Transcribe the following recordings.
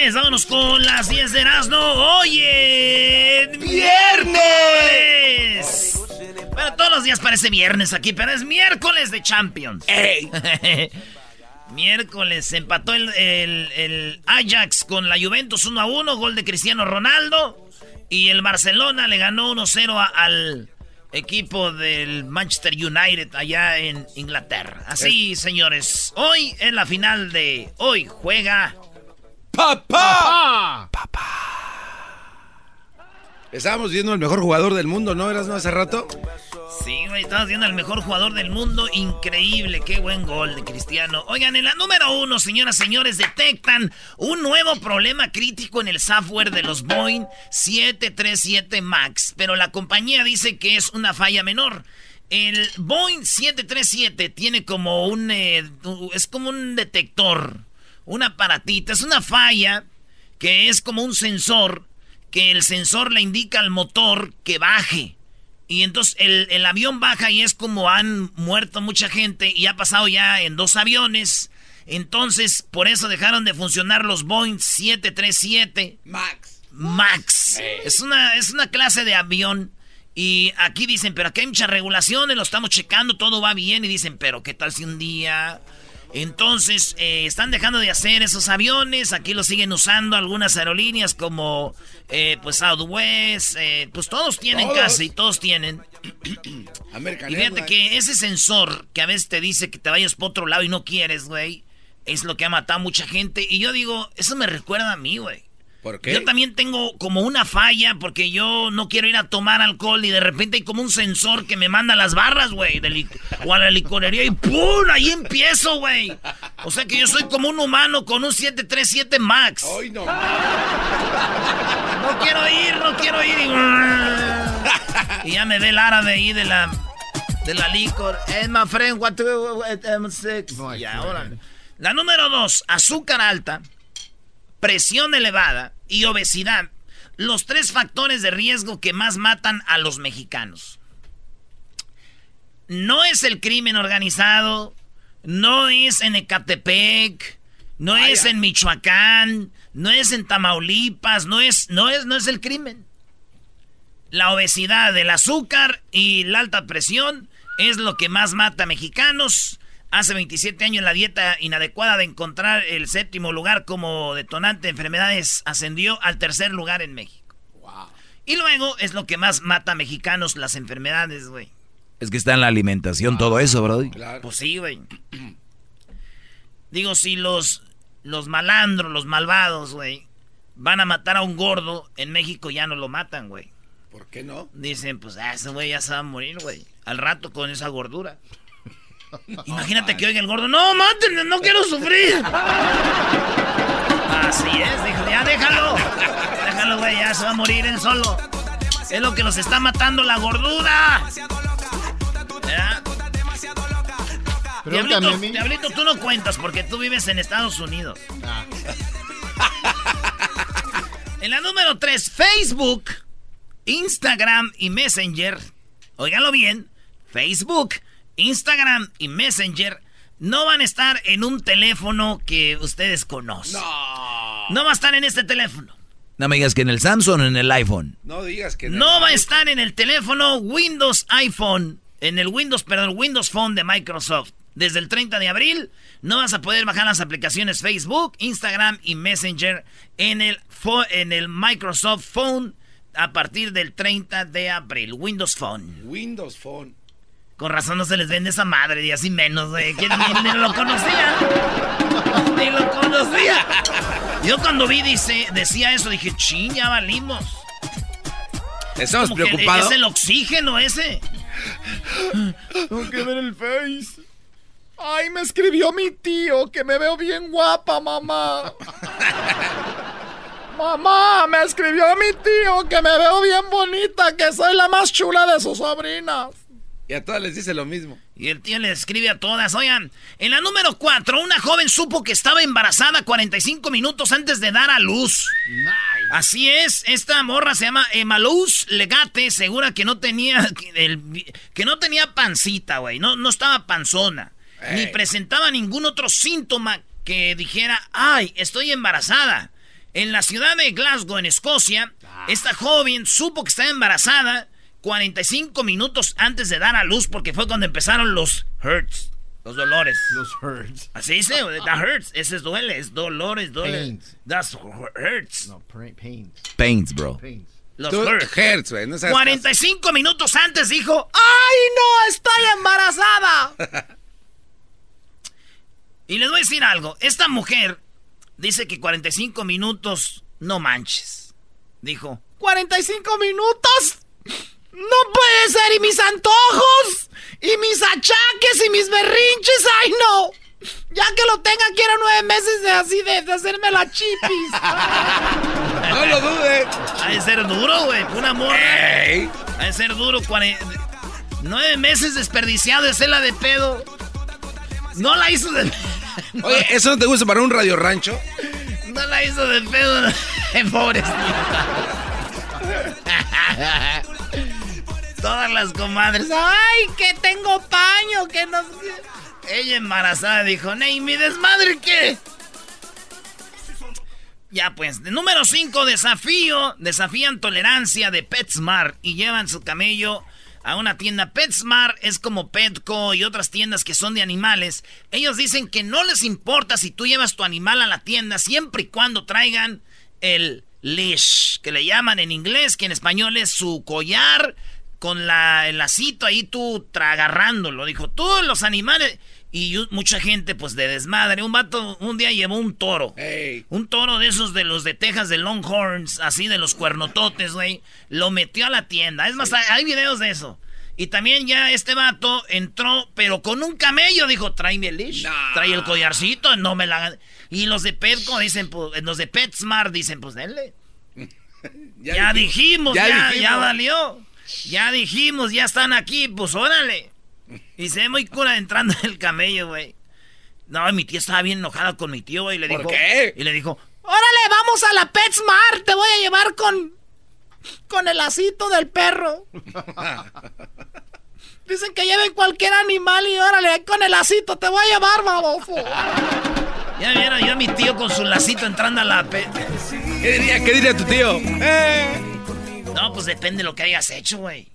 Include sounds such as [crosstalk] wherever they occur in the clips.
Señores, vámonos con las 10 de Erasmo. ¡Oye! ¡Viernes! Bueno, todos los días parece viernes aquí, pero es miércoles de Champions. [laughs] miércoles empató el, el- el Ajax con la Juventus 1 a 1, gol de Cristiano Ronaldo. Y el Barcelona le ganó 1-0 a- al equipo del Manchester United allá en Inglaterra. Así, señores, hoy es la final de hoy juega ¡Papá! Estábamos viendo el mejor jugador del mundo, ¿no? ¿Eras no hace rato? Sí, güey, estamos viendo al mejor jugador del mundo. Increíble, qué buen gol de Cristiano. Oigan, en la número uno, señoras y señores, detectan un nuevo problema crítico en el software de los Boeing 737 MAX. Pero la compañía dice que es una falla menor. El Boeing 737 tiene como un... eh, es como un detector, un aparatito, es una falla que es como un sensor, que el sensor le indica al motor que baje. Y entonces el, el avión baja y es como han muerto mucha gente y ha pasado ya en dos aviones. Entonces, por eso dejaron de funcionar los Boeing 737 Max. Max. Es una, es una clase de avión. Y aquí dicen, pero aquí hay muchas regulaciones, lo estamos checando, todo va bien. Y dicen, pero ¿qué tal si un día... Entonces, eh, están dejando de hacer esos aviones. Aquí lo siguen usando algunas aerolíneas como, eh, pues, Southwest. eh, pues todos tienen Todos. casi, todos tienen. [clears throat] American Y fíjate Airlines. que ese sensor que a veces te dice que te vayas por otro lado y no quieres, güey, es lo que ha matado a mucha gente. Y yo digo, eso me recuerda a mí, güey. ¿Por qué? Yo también tengo como una falla porque yo no quiero ir a tomar alcohol y de repente hay como un sensor que me manda a las barras, güey, o a la licorería y ¡pum! Ahí empiezo, güey. O sea que yo soy como un humano con un 737 Max. Ay, no. No quiero ir, no quiero ir. Y, [laughs] y ya me ve el árabe ahí de la de la licor. Eh, my friend, what to, um, six. Ya, órale. La número dos, azúcar alta, presión elevada y obesidad. Los tres factores de riesgo que más matan a los mexicanos. No es el crimen organizado, no es en Ecatepec, no es en Michoacán, no es en Tamaulipas, no es, no es, no es el crimen. La obesidad, el azúcar y la alta presión es lo que más mata a mexicanos. Hace 27 años la dieta inadecuada de encontrar el séptimo lugar como detonante de enfermedades ascendió al tercer lugar en México. Y luego es lo que más mata a mexicanos las enfermedades, güey. Es que está en la alimentación todo eso, Brody. Claro. Pues sí, güey. [clears throat] Digo, si los, los malandros, los malvados, güey, van a matar a un gordo, en México ya no lo matan, güey. ¿Por qué no? Dicen, pues, ah, ese güey ya se va a morir, güey. Al rato con esa gordura. Imagínate que oiga el gordo, no, mátenme, no quiero sufrir. Así es, dijo, ya déjalo. Déjalo, güey, ya se va a morir él solo. Es lo que los está matando la gordura. ¿Ya? Diablito, Diablito, tú no cuentas porque tú vives en Estados Unidos. Ah. en la número 3, Facebook, Instagram y Messenger. Óiganlo bien. Facebook, Instagram y Messenger no van a estar en un teléfono que ustedes conocen. No. No va a estar en este teléfono. No me digas que en el Samsung o en el iPhone. No digas que en No va a estar en el teléfono Windows iPhone, en el Windows, perdón, Windows Phone de Microsoft. Desde el 30 de abril no vas a poder bajar las aplicaciones Facebook, Instagram y Messenger en el, en el Microsoft Phone a partir del 30 de abril. Windows Phone. Windows Phone. Con razón no se les vende esa madre, y así menos, güey. ni, ni, lo conocía. ni lo conocía. Yo cuando vi, dice, decía eso, dije, ching, ya valimos. Estamos preocupados. Es el oxígeno ese. Tengo que ver el face. Ay, me escribió mi tío que me veo bien guapa, mamá. mamá, me escribió mi tío que me veo bien bonita, que soy la más chula de sus sobrinas. Y a todas les dice lo mismo. Y el tío le escribe a todas. Oigan, en la número 4, una joven supo que estaba embarazada 45 minutos antes de dar a luz. Nice. Así es, esta morra se llama Emaluz Legate, segura que no tenía, que no tenía pancita, güey. No, no estaba panzona. Ni presentaba ningún otro síntoma que dijera, ay, estoy embarazada. En la ciudad de Glasgow, en Escocia, ah. esta joven supo que estaba embarazada 45 minutos antes de dar a luz porque fue cuando empezaron los hurts. Los dolores. Los hurts. Así dice, [laughs] that hurts. Ese es duele, es dolores, duele. Pains. That's hurts. No, pains. Pains, bro. Pains. Los hurts. hurts no 45 minutos antes dijo, ¡ay no, estoy embarazada! [laughs] y les voy a decir algo. Esta mujer dice que 45 minutos, no manches. Dijo, ¿45 minutos? No puede ser, y mis antojos, y mis achaques, y mis berrinches, ay no. Ya que lo tenga, quiero nueve meses de así de, hacerme la chipis. [laughs] no lo dude. Ha de ser duro, güey. Una morra. Ha de ser duro. Nueve meses desperdiciado de hacerla de pedo. No la hizo de [laughs] Oye, ¿eso no te gusta para un radio rancho? No la hizo de pedo. [laughs] Pobrecita. Todas las comadres. ¡Ay, que tengo paño! Que no. Ella embarazada dijo: ¿y mi desmadre qué? Ya pues, número 5, desafío. Desafían tolerancia de PetSmart y llevan su camello a una tienda. PetSmart es como Petco y otras tiendas que son de animales. Ellos dicen que no les importa si tú llevas tu animal a la tienda siempre y cuando traigan el leash, que le llaman en inglés, que en español es su collar con la, el lacito ahí tú agarrándolo. Dijo, todos los animales. Y mucha gente, pues de desmadre. Un vato un día llevó un toro. Un toro de esos de los de Texas, de Longhorns, así de los cuernototes, güey. Lo metió a la tienda. Es más, hay videos de eso. Y también ya este vato entró, pero con un camello. Dijo, tráeme el leash, trae el collarcito, no me la... Y los de Petco dicen, pues, los de PetSmart dicen, pues denle. [laughs] ya, dijimos, ya, ya, ya valió. Ya dijimos, ya están aquí, pues órale. Y se ve muy cura entrando el camello, güey. No, mi tía estaba bien enojada con mi tío, güey. Y le ¿Por dijo, qué? Y le dijo, órale, vamos a la PetSmart. Te voy a llevar con... Con el lacito del perro. [laughs] Dicen que lleven cualquier animal y órale, con el lacito te voy a llevar, baboso. Ya vieron yo a mi tío con su lacito entrando a la pet. ¿Qué diría, qué diría tu tío? Eh. [laughs] No, pues depende de lo que hayas hecho, güey.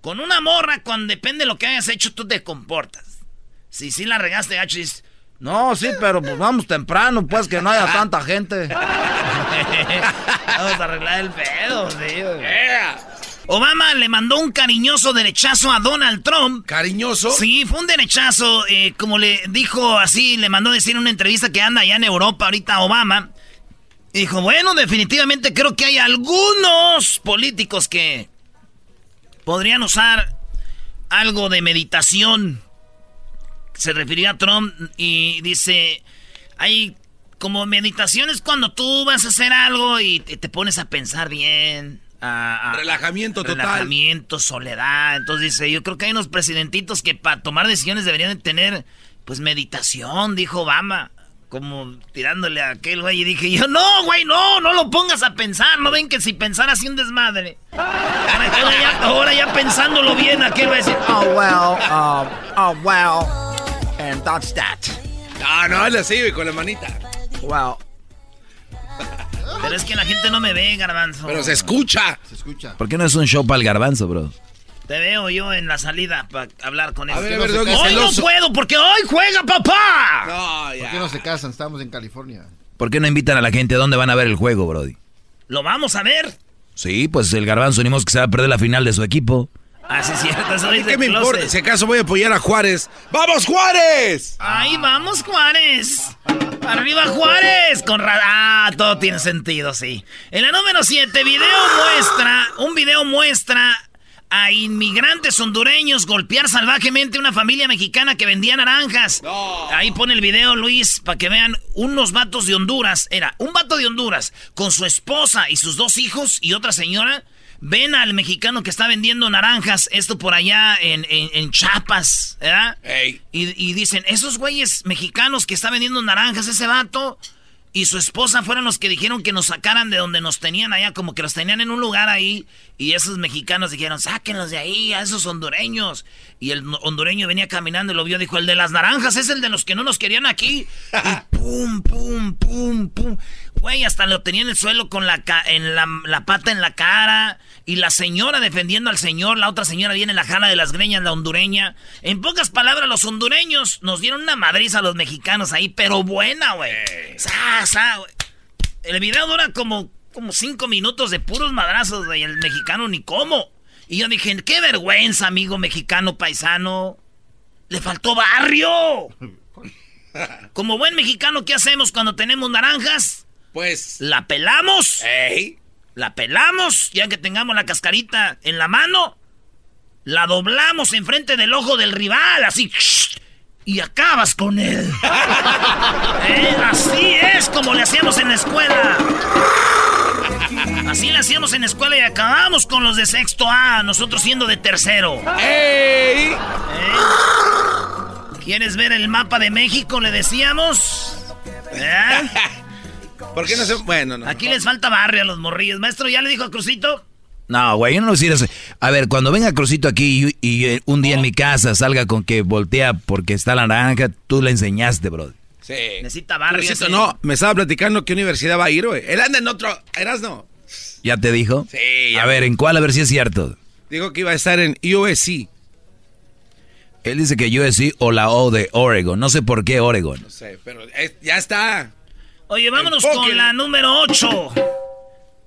Con una morra, cuando depende de lo que hayas hecho, tú te comportas. Si sí la regaste, gacho, dices, no, sí, pero pues vamos temprano, pues que no haya [laughs] tanta gente. [laughs] vamos a arreglar el pedo, sí. Obama le mandó un cariñoso derechazo a Donald Trump. ¿Cariñoso? Sí, fue un derechazo, eh, como le dijo así, le mandó decir en una entrevista que anda allá en Europa ahorita Obama. Dijo, bueno, definitivamente creo que hay algunos políticos que podrían usar algo de meditación. Se refirió a Trump y dice, hay como meditación es cuando tú vas a hacer algo y te, pones a pensar bien, a- a- Relajamiento total. relajamiento, soledad. Entonces dice, yo creo que hay unos presidentitos que para tomar decisiones deberían de tener, pues, meditación, dijo Obama. Como tirándole a aquel güey y dije yo, no, güey, no, no lo pongas a pensar. No ven que si pensara así un desmadre. Ahora, ahora ya, ahora ya pensándolo bien, aquel va a decir, Oh, well, um, oh, well, and that's that. No, no, él así, güey, con la manita. Well, pero es que la gente no me ve, garbanzo. Pero se escucha. Se escucha. ¿Por qué no es un show para el garbanzo, bro? Te veo yo en la salida para hablar con él. Ver, Doggy, Hoy no puedo porque hoy juega papá. No, ¿Por qué no se casan? Estamos en California. ¿Por qué no invitan a la gente? ¿A dónde van a ver el juego, Brody? Lo vamos a ver. Sí, pues el garbanzo ni modo que se va a perder la final de su equipo. Ah, sí, cierto. Eso ¿Y dice qué me Closet. importa? Si acaso voy a apoyar a Juárez. ¡Vamos, Juárez! Ahí vamos, Juárez. Arriba, Juárez. Con ra- Ah, todo tiene sentido, sí. En la número 7, video muestra, un video muestra a inmigrantes hondureños golpear salvajemente a una familia mexicana que vendía naranjas. Ahí pone el video, Luis, para que vean unos vatos de Honduras. Era un vato de Honduras con su esposa y sus dos hijos y otra señora. Ven al mexicano que está vendiendo naranjas, esto por allá en, en, en Chiapas, ¿verdad? Y, y dicen, esos güeyes mexicanos que está vendiendo naranjas, ese vato y su esposa fueron los que dijeron que nos sacaran de donde nos tenían allá, como que los tenían en un lugar ahí. Y esos mexicanos dijeron, sáquenlos de ahí, a esos hondureños. Y el hondureño venía caminando y lo vio, dijo, el de las naranjas es el de los que no nos querían aquí. Y [laughs] pum, pum, pum, pum. Güey, hasta lo tenía en el suelo con la, ca- en la, la pata en la cara. Y la señora defendiendo al señor, la otra señora viene en la jala de las greñas, la hondureña. En pocas palabras, los hondureños nos dieron una madriza a los mexicanos ahí, pero buena, güey. El video dura como, como cinco minutos de puros madrazos, güey. El mexicano ni cómo. Y yo dije, qué vergüenza, amigo mexicano paisano. Le faltó barrio. [laughs] Como buen mexicano, ¿qué hacemos cuando tenemos naranjas? Pues. La pelamos. ¡Ey! La pelamos, ya que tengamos la cascarita en la mano. La doblamos enfrente del ojo del rival, así. Y acabas con él. [laughs] ¿Eh? Así es como le hacíamos en la escuela. Así le hacíamos en la escuela y acabamos con los de sexto A, nosotros siendo de tercero. ¡Ey! ¿Eh? ¿Quieres ver el mapa de México? Le decíamos. ¿Eh? ¿Por qué no se.? Bueno, no. Aquí les falta barrio a los morrillos. Maestro, ¿ya le dijo a Crucito? No, güey, yo no eso. A ver, cuando venga Crucito aquí y, y, eh, un día en mi casa salga con que voltea porque está la naranja, tú le enseñaste, bro. Sí. Necesita barrio. Crucito, ese. no, me estaba platicando qué universidad va a ir, güey. Él anda en otro. ¿Eras no? ¿Ya te dijo? Sí, ya. A ver, ¿en cuál? A ver si es cierto. Dijo que iba a estar en USC. Él dice que USC o la O de Oregon. No sé por qué Oregon. No sé, pero es- ya está. Oye, vámonos con la número 8.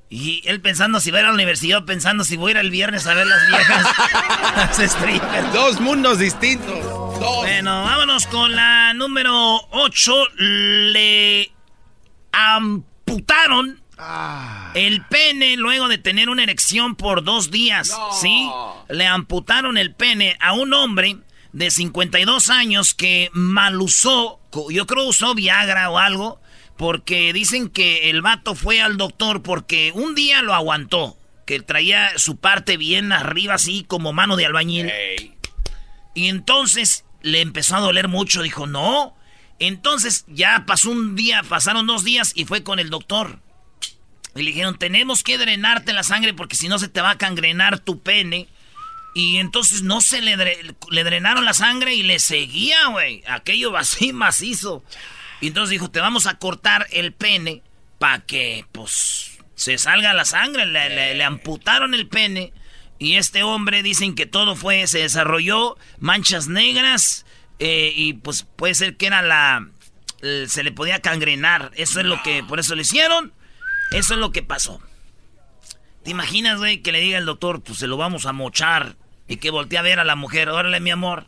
Y él pensando si va a ir a la universidad, pensando si voy a ir el viernes a ver las viejas. [laughs] [laughs] las strippers. Dos mundos distintos. Dos. Bueno, vámonos con la número 8. Le amputaron el pene luego de tener una erección por dos días. ¿Sí? Le amputaron el pene a un hombre de 52 años que mal usó, co- yo creo usó Viagra o algo, porque dicen que el vato fue al doctor porque un día lo aguantó, que traía su parte bien arriba así como mano de albañil. Y entonces le empezó a doler mucho, dijo, no. Entonces ya pasó un día, pasaron dos días y fue con el doctor. Y le dijeron, tenemos que drenarte la sangre porque si no se te va a cangrenar tu pene. Y entonces no se le, dre- le drenaron la sangre y le seguía, güey. Aquello [laughs] así macizo. Y entonces dijo, te vamos a cortar el pene para que, pues, se salga la sangre. Le, amputaron el pene. Y este hombre dicen que todo fue, se desarrolló manchas negras. eh, y pues puede ser que era la... se le podía cangrenar. Eso es lo que, por eso le hicieron. Eso es lo que pasó. ¿Te imaginas, güey, que le diga el doctor, pues se lo vamos a mochar y que voltee a ver a la mujer? Órale, mi amor.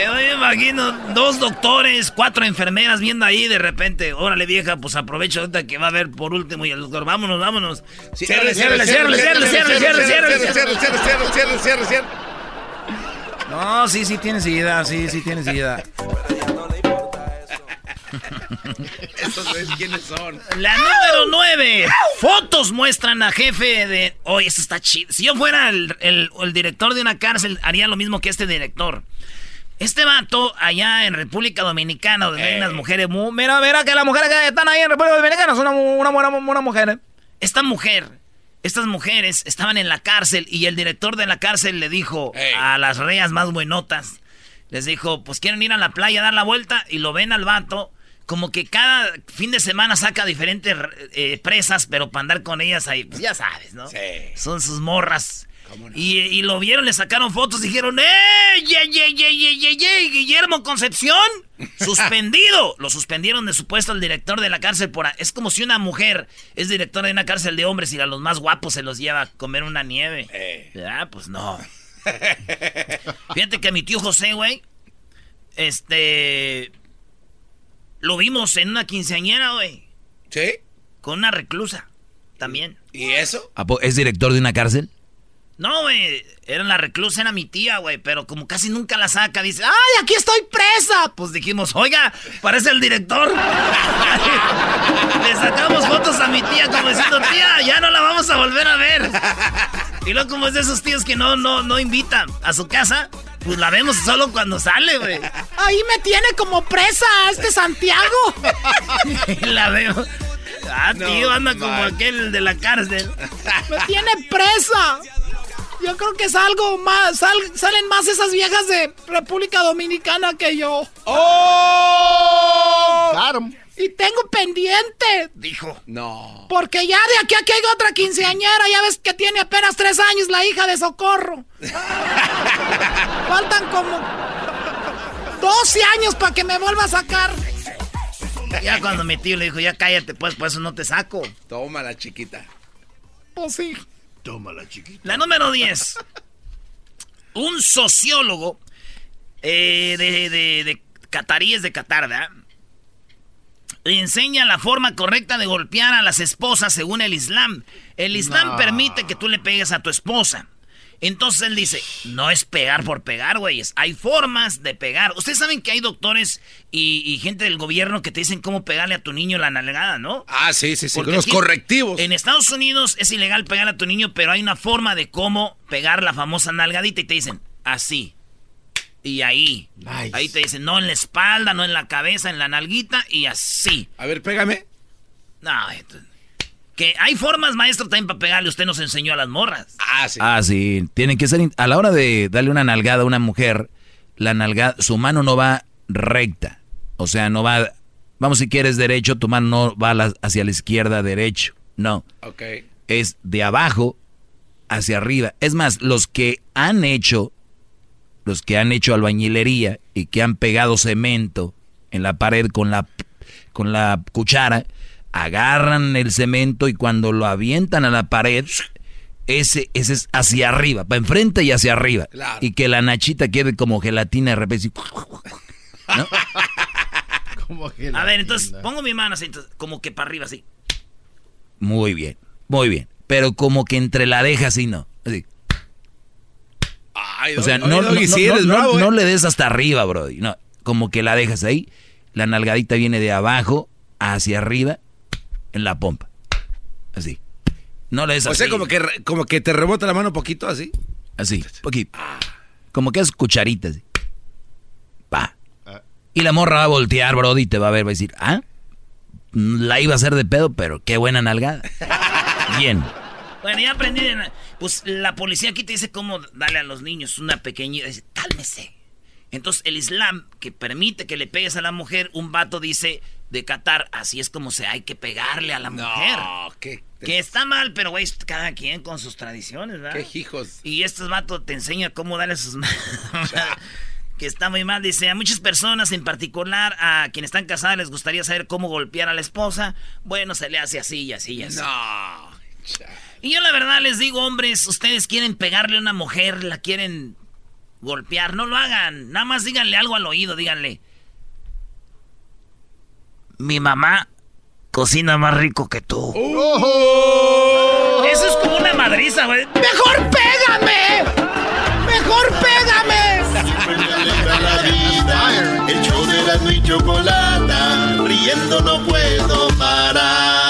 Eh, yo me imagino dos doctores, cuatro enfermeras viendo ahí de repente. Órale, vieja, pues aprovecho ahorita que va a ver por último y el doctor, vámonos, vámonos. Cierre, cierre, cierre, cierre, cierre, cierre, cierre, cierre, cierre, cierre. No, sí, sí tienes idea, sí, sí tienes idea. Estos quiénes son. La número 9. Fotos muestran a jefe de. Oye, eso está chido. Si yo fuera el, el, el, director de una cárcel, haría lo mismo que este director. Este vato, allá en República Dominicana, donde hay unas mujeres muy. Mira, mira que las mujeres que están ahí en República Dominicana son una, una, una, una mujer. Esta mujer, estas mujeres estaban en la cárcel y el director de la cárcel le dijo a las reas más buenotas. Les dijo, pues quieren ir a la playa a dar la vuelta y lo ven al vato. Como que cada fin de semana saca diferentes eh, presas, pero para andar con ellas ahí, pues ya sabes, ¿no? Sí. Son sus morras. ¿Cómo no? Y, y lo vieron, le sacaron fotos, dijeron, ¡eh! ¡Ye, ye, ye, ye, ye, ye! Guillermo Concepción! [laughs] ¡Suspendido! lo suspendieron de su puesto el director de la cárcel por... a- Es como si una mujer es directora de una cárcel de hombres y a los más guapos se los lleva a comer una nieve. Eh. ¿Verdad? Pues no. [laughs] Fíjate que a mi tío José, güey, este... Lo vimos en una quinceañera, güey, ¿Sí? con una reclusa. También. ¿Y eso? ¿A po- ¿Es director de una cárcel? No, güey, era la reclusa, era mi tía, güey, pero como casi nunca la saca, dice, ¡ay, aquí estoy presa! Pues dijimos, oiga, parece el director. [laughs] Le sacamos fotos a mi tía como diciendo, tía, ya no la vamos a volver a ver. Y luego como es de esos tíos que no, no, no invitan a su casa, pues la vemos solo cuando sale, güey. Ahí me tiene como presa este Santiago. Y [laughs] la veo. Ah, No, tío, anda como aquel de la cárcel. Me tiene presa. Yo creo que salgo más, sal- salen más esas viejas de República Dominicana que yo. ¡Oh! 'em. Y tengo pendiente. Dijo. No. Porque ya de aquí a que hay otra quinceañera, ya ves que tiene apenas tres años la hija de Socorro. [laughs] Faltan como 12 años para que me vuelva a sacar. Ya cuando mi tío le dijo, ya cállate, pues, por eso no te saco. Toma la chiquita. Pues sí. La número 10. Un sociólogo eh, de, de, de cataríes de Qatar, enseña la forma correcta de golpear a las esposas según el Islam. El Islam No. permite que tú le pegues a tu esposa. Entonces él dice, no es pegar por pegar, güeyes. Hay formas de pegar. Ustedes saben que hay doctores y, y gente del gobierno que te dicen cómo pegarle a tu niño la nalgada, ¿no? Ah, sí, sí, sí. Porque Con los aquí- correctivos. En Estados Unidos es ilegal pegar a tu niño, pero hay una forma de cómo pegar la famosa nalgadita y te dicen así. Y ahí. Nice. Ahí te dicen, no en la espalda, no en la cabeza, en la nalguita y así. A ver, pégame. No, esto- que hay formas, maestro, también para pegarle. Usted nos enseñó a las morras. Ah, sí. Ah, sí. Tienen que ser. A la hora de darle una nalgada a una mujer, la nalgada, su mano no va recta. O sea, no va. Vamos, si quieres derecho, tu mano no va la- hacia la izquierda, derecho. No. Ok. Es de abajo hacia arriba. Es más, los que han hecho. Los que han hecho albañilería y que han pegado cemento en la pared con la, con la cuchara, agarran el cemento y cuando lo avientan a la pared, ese, ese es hacia arriba, para enfrente y hacia arriba. Claro. Y que la nachita quede como gelatina de repente. ¿no? [laughs] Como A ver, entonces pongo mi mano así, entonces, como que para arriba así. Muy bien, muy bien. Pero como que entre la deja así, no. Así. Ay, O sea, no, no, sí no- eres no- bravo, no le des hasta arriba, Brody. No, como que la dejas ahí. La nalgadita viene de abajo hacia arriba en la pompa. Así. No le des O así. sea, como que, como que te rebota la mano poquito así. Así, poquito. Como que es cucharita. así. Pa. Ah. Y la morra va a voltear, Brody, y te va a ver, va a decir, ah, la iba a hacer de pedo, pero qué buena nalgada. [laughs] Bien. Bueno, ya aprendí. de Pues la policía aquí te dice cómo darle a los niños una pequeñita. Dice, cálmese. Entonces el Islam, que permite que le pegues a la mujer, un vato dice de Qatar, así es como se hay que pegarle a la mujer. No, qué. Que está mal, pero güey, cada quien con sus tradiciones, ¿verdad? Qué hijos. Y estos vatos te enseñan cómo darle sus [laughs] [laughs] que está muy mal. Dice, a muchas personas, en particular a quienes están casadas, les gustaría saber cómo golpear a la esposa. Bueno, se le hace así y así y así. No. Y yo la verdad les digo, hombres, ustedes quieren pegarle a una mujer, la quieren golpear, no lo hagan. Nada más díganle algo al oído, díganle. Mi mamá cocina más rico que tú. Oh. Eso es como una madriza, güey. ¡Mejor pégame! ¡Mejor pégame! la vida, el show de la y chocolata, riendo no puedo parar.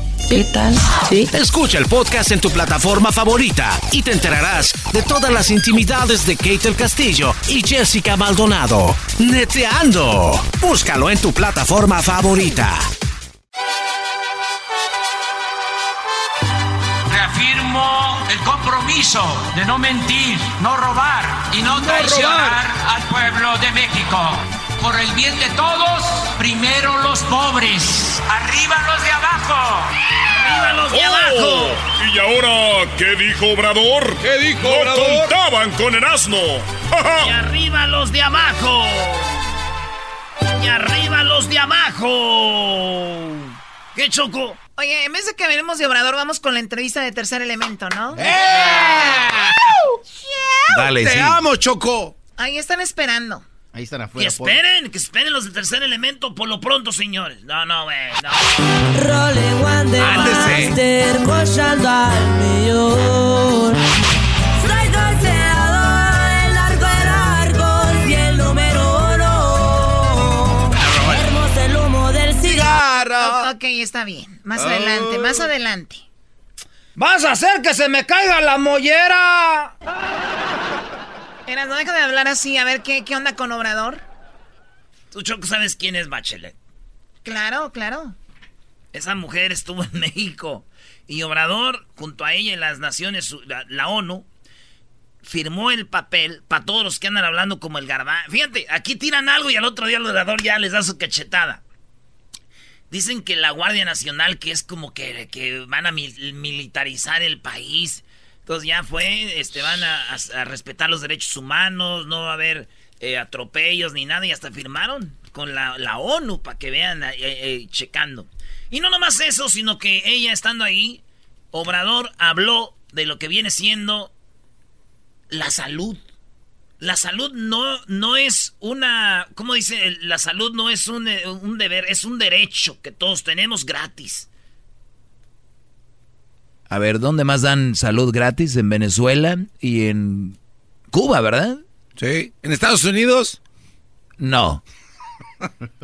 ¿Qué tal? Sí. Escucha el podcast en tu plataforma favorita y te enterarás de todas las intimidades de Kate del Castillo y Jessica Maldonado. Neteando. Búscalo en tu plataforma favorita. Reafirmo el compromiso de no mentir, no robar y no traicionar al pueblo de México. Por el bien de todos, primero los pobres, arriba los de abajo. ¡Arriba los de Oh, abajo! ¿Y ahora qué dijo Obrador? ¿Qué dijo no Obrador? contaban con el asno. ¡Y arriba los de abajo! ¡Y arriba los de abajo! ¿Qué choco? Oye, en vez de que hablemos de Obrador, vamos con la entrevista de tercer elemento, ¿no? Dale, Te sí. amo, Choco. Ahí están esperando. Ahí están Que afuera. esperen, que esperen los del tercer elemento por lo pronto, señores. No, no, güey, no. Ándese. O- ok, está bien. Más adelante, más adelante. ¡Vas a hacer que se me caiga la mollera! Eras, no deja de hablar así. A ver, ¿qué, qué onda con Obrador? Tú, Choco, ¿sabes quién es Bachelet? Claro, claro. Esa mujer estuvo [laughs] en México. Y Obrador, junto a ella y las naciones, la, la ONU, firmó el papel para todos los que andan hablando como el garbá. Fíjate, aquí tiran algo y al otro día el Obrador ya les da su cachetada. Dicen que la Guardia Nacional, que es como que, que van a mil- militarizar el país. Entonces ya fue, este, van a, respetar los derechos humanos, no va a haber eh, atropellos ni nada, y hasta firmaron con la, ONU para que vean eh, eh, checando. Y no nomás eso, sino que ella estando ahí, Obrador habló de lo que viene siendo la salud. La salud no, no es una, ¿cómo dice? La salud no es un deber, es un derecho que todos tenemos gratis. A ver, ¿dónde más dan salud gratis? En Venezuela y en Cuba, ¿verdad? Sí. ¿En Estados Unidos? No. [laughs]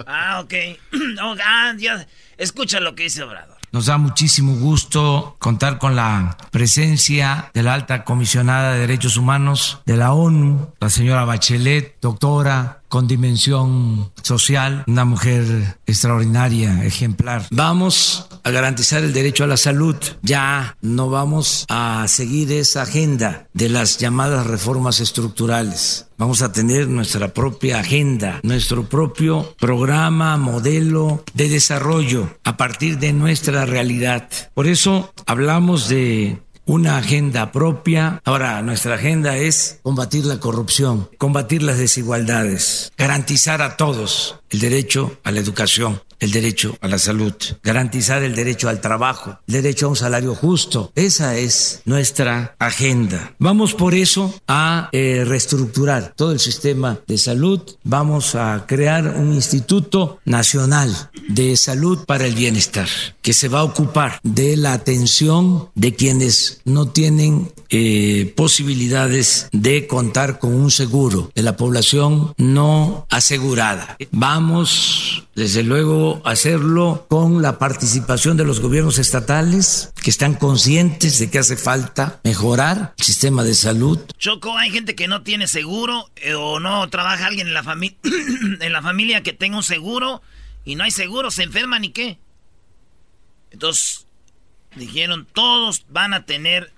Ah, ok. [clears throat] Oh, ah, ya. Escucha lo que dice Obrador. Nos da muchísimo gusto contar con la presencia de la alta comisionada de derechos humanos de la ONU, la señora Bachelet, doctora con dimensión social, una mujer extraordinaria, ejemplar. Vamos a garantizar el derecho a la salud. Ya no vamos a seguir esa agenda de las llamadas reformas estructurales. Vamos a tener nuestra propia agenda, nuestro propio programa, modelo de desarrollo a partir de nuestra realidad. Por eso hablamos de una agenda propia. Ahora, nuestra agenda es combatir la corrupción, combatir las desigualdades, garantizar a todos el derecho a la educación, el derecho a la salud, garantizar el derecho al trabajo, el derecho a un salario justo. Esa es nuestra agenda. Vamos por eso a eh, reestructurar todo el sistema de salud. Vamos a crear un Instituto Nacional de Salud para el Bienestar, que se va a ocupar de la atención de quienes no tienen eh, posibilidades de contar con un seguro, de la población no asegurada. Vamos, desde luego, hacerlo con la participación de los gobiernos estatales que están conscientes de que hace falta mejorar el sistema de salud. Choco, hay gente que no tiene seguro eh, o no trabaja alguien en la, familia [clears throat] en la familia que tenga un seguro y no hay seguro, se enferman y qué. Entonces, dijeron, todos van a tener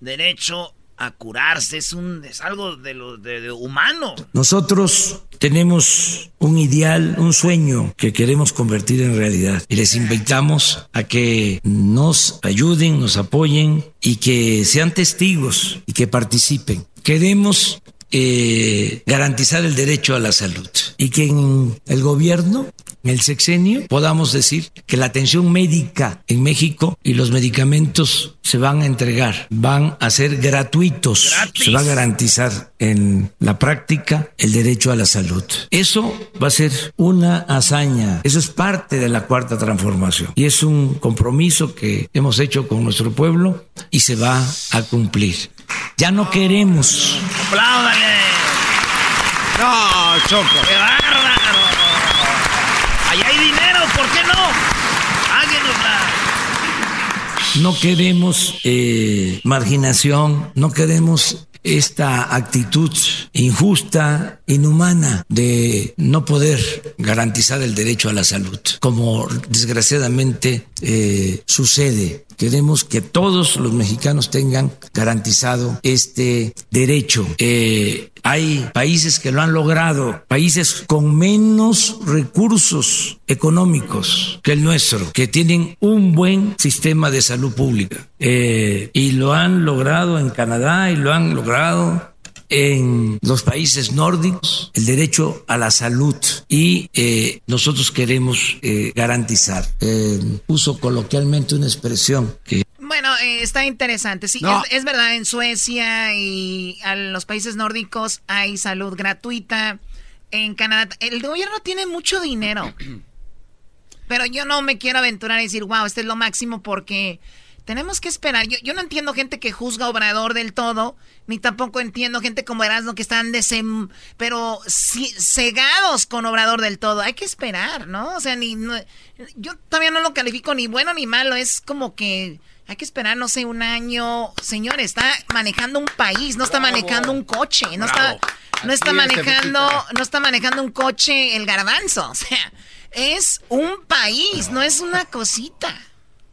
derecho a curarse, es, un, es algo de lo de, humano. Nosotros tenemos un ideal, un sueño que queremos convertir en realidad y les invitamos a que nos ayuden, nos apoyen y que sean testigos y que participen. Queremos eh, garantizar el derecho a la salud. Y que en el gobierno en el sexenio podamos decir que la atención médica en México y los medicamentos se van a entregar, van a ser gratuitos, se va a garantizar en la práctica el derecho a la salud. Eso va a ser una hazaña, eso es parte de la cuarta transformación. Y es un compromiso que hemos hecho con nuestro pueblo y se va a cumplir. Ya no queremos. ¡Apláudale! No, Choco. ¡Qué bárbaro! Ahí hay dinero, ¿por qué no? Háganosla. No queremos eh, marginación, no queremos esta actitud injusta, inhumana de no poder garantizar el derecho a la salud, como desgraciadamente eh, sucede. Queremos que todos los mexicanos tengan garantizado este derecho. Eh, hay países que lo han logrado, países con menos recursos económicos que el nuestro, que tienen un buen sistema de salud pública. Eh, y lo han logrado en Canadá y lo han logrado en los países nórdicos el derecho a la salud y eh, nosotros queremos eh, garantizar. uso coloquialmente una expresión que bueno, eh, está interesante. Sí, es, verdad, en Suecia y a los países nórdicos hay salud gratuita. En Canadá, el gobierno tiene mucho dinero. Pero yo no me quiero aventurar a decir, wow, este es lo máximo porque tenemos que esperar. Yo, yo no entiendo gente que juzga a Obrador del todo, ni tampoco entiendo gente como Erasmo que están desem pero cegados con Obrador del todo. Hay que esperar, ¿no? O sea, ni yo todavía no lo califico ni bueno ni malo. Es como que hay que esperar, no sé, un año. Señor, está manejando un país, no está manejando un coche, no está, no está manejando, no está manejando un coche el garbanzo. O sea, es un país, no es una cosita.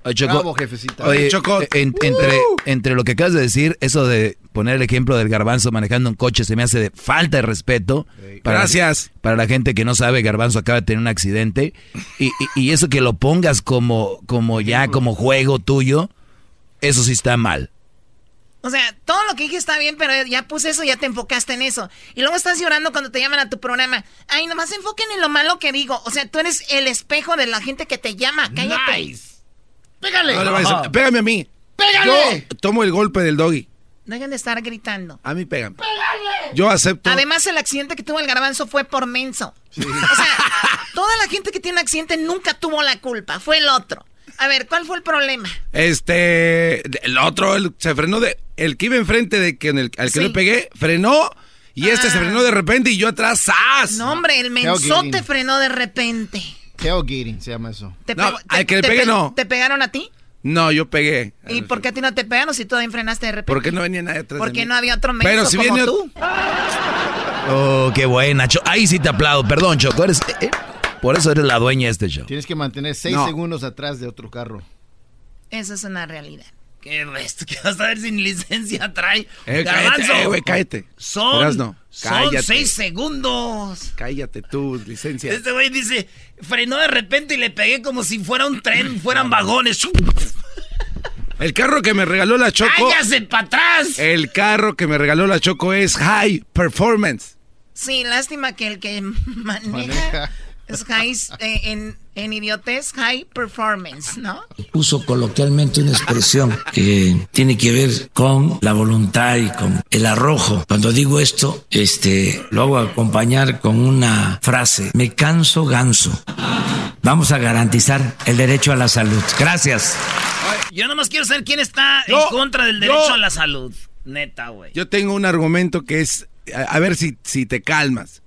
Oye, Choco, Oye, Choco. Eh, entre, entre lo que acabas de decir, eso de poner el ejemplo del garbanzo manejando un coche se me hace de falta de respeto. Para, Gracias. Para la gente que no sabe, garbanzo acaba de tener un accidente. Y, y, eso que lo pongas como, como ya, como juego tuyo, eso sí está mal. O sea, todo lo que dije está bien, pero ya puse eso, ya te enfocaste en eso. Y luego estás llorando cuando te llaman a tu programa. Ay, nomás enfoquen en lo malo que digo. O sea, tú eres el espejo de la gente que te llama. Cállate. Nice. Pégale. pégame a mí. Pégale. Yo tomo el golpe del doggy. Dejen de estar gritando. A mí pégame. ¡Pégale! Yo acepto. Además, el accidente que tuvo el garbanzo fue por menso. O sea, toda la gente que tiene accidente nunca tuvo la culpa. Fue el otro. A ver, ¿cuál fue el problema? Este, el otro se frenó de, el que iba enfrente de que el, al que le pegué, frenó y este se ah. frenó de repente y yo atrás, ¡zas! No, hombre, el mensote frenó de repente. Tailgating se llama eso. no, al que le pegué no. ¿Te pegaron a ti? No, yo pegué. ¿Y por qué a ti no te pegaron si tú frenaste de repente? Porque no venía nadie atrás Porque no había otro Pero si como tú. [laughs] Oh, qué buena. Ahí sí te aplaudo. Perdón, Choco. Eres, eh, eh, por eso eres la dueña de este show. Tienes que mantener seis segundos atrás de otro carro. Esa es una realidad. ¿Qué resto? ¿Qué vas a ver sin licencia [laughs] trae? Eh, cállate, eh, güey, cállate. Son, no. son seis segundos. Cállate tú, licencia. Este güey dice, frenó de repente y le pegué como si fuera un tren, fueran vagones. [laughs] El carro que me regaló la Choco. ¡Cállase para atrás! El carro que me regaló la Choco es High Performance. Sí, lástima que el que [laughs] maneja es high, eh, en, en idiotes, high performance, ¿no? Uso coloquialmente una expresión que tiene que ver con la voluntad y con el arrojo. Cuando digo esto, este, lo hago acompañar con una frase. Me canso ganso. vamos a garantizar el derecho a la salud. Gracias. Yo nomás quiero saber quién está en contra del derecho a la salud. Neta, güey. Yo tengo un argumento que es, a, a ver si, si te calmas.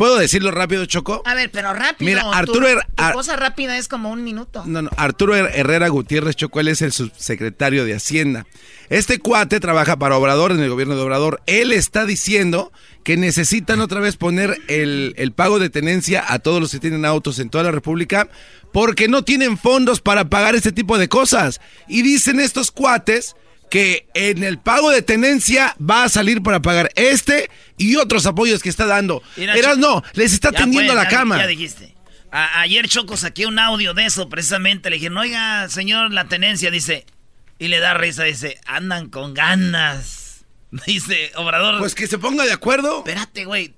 ¿Puedo decirlo rápido, Choco? A ver, pero rápido. Mira, tu- Arturo tu cosa rápida es como un minuto. No, no, Arturo Her- Herrera Gutiérrez Choco, él es el subsecretario de Hacienda. Este cuate trabaja para Obrador en el gobierno de Obrador. Él está diciendo que necesitan otra vez poner el, el pago de tenencia a todos los que tienen autos en toda la República porque no tienen fondos para pagar este tipo de cosas. Y dicen estos cuates que en el pago de tenencia va a salir para pagar este y otros apoyos que está dando. Eras no, les está tendiendo pues, la ya- cama. Ya dijiste. A- ayer Choco saqué un audio de eso precisamente. Le dije, no, oiga, señor, la tenencia, dice. Y le da risa, dice, andan con ganas. [laughs] Dice, Obrador. Pues que se ponga de acuerdo. Espérate, güey.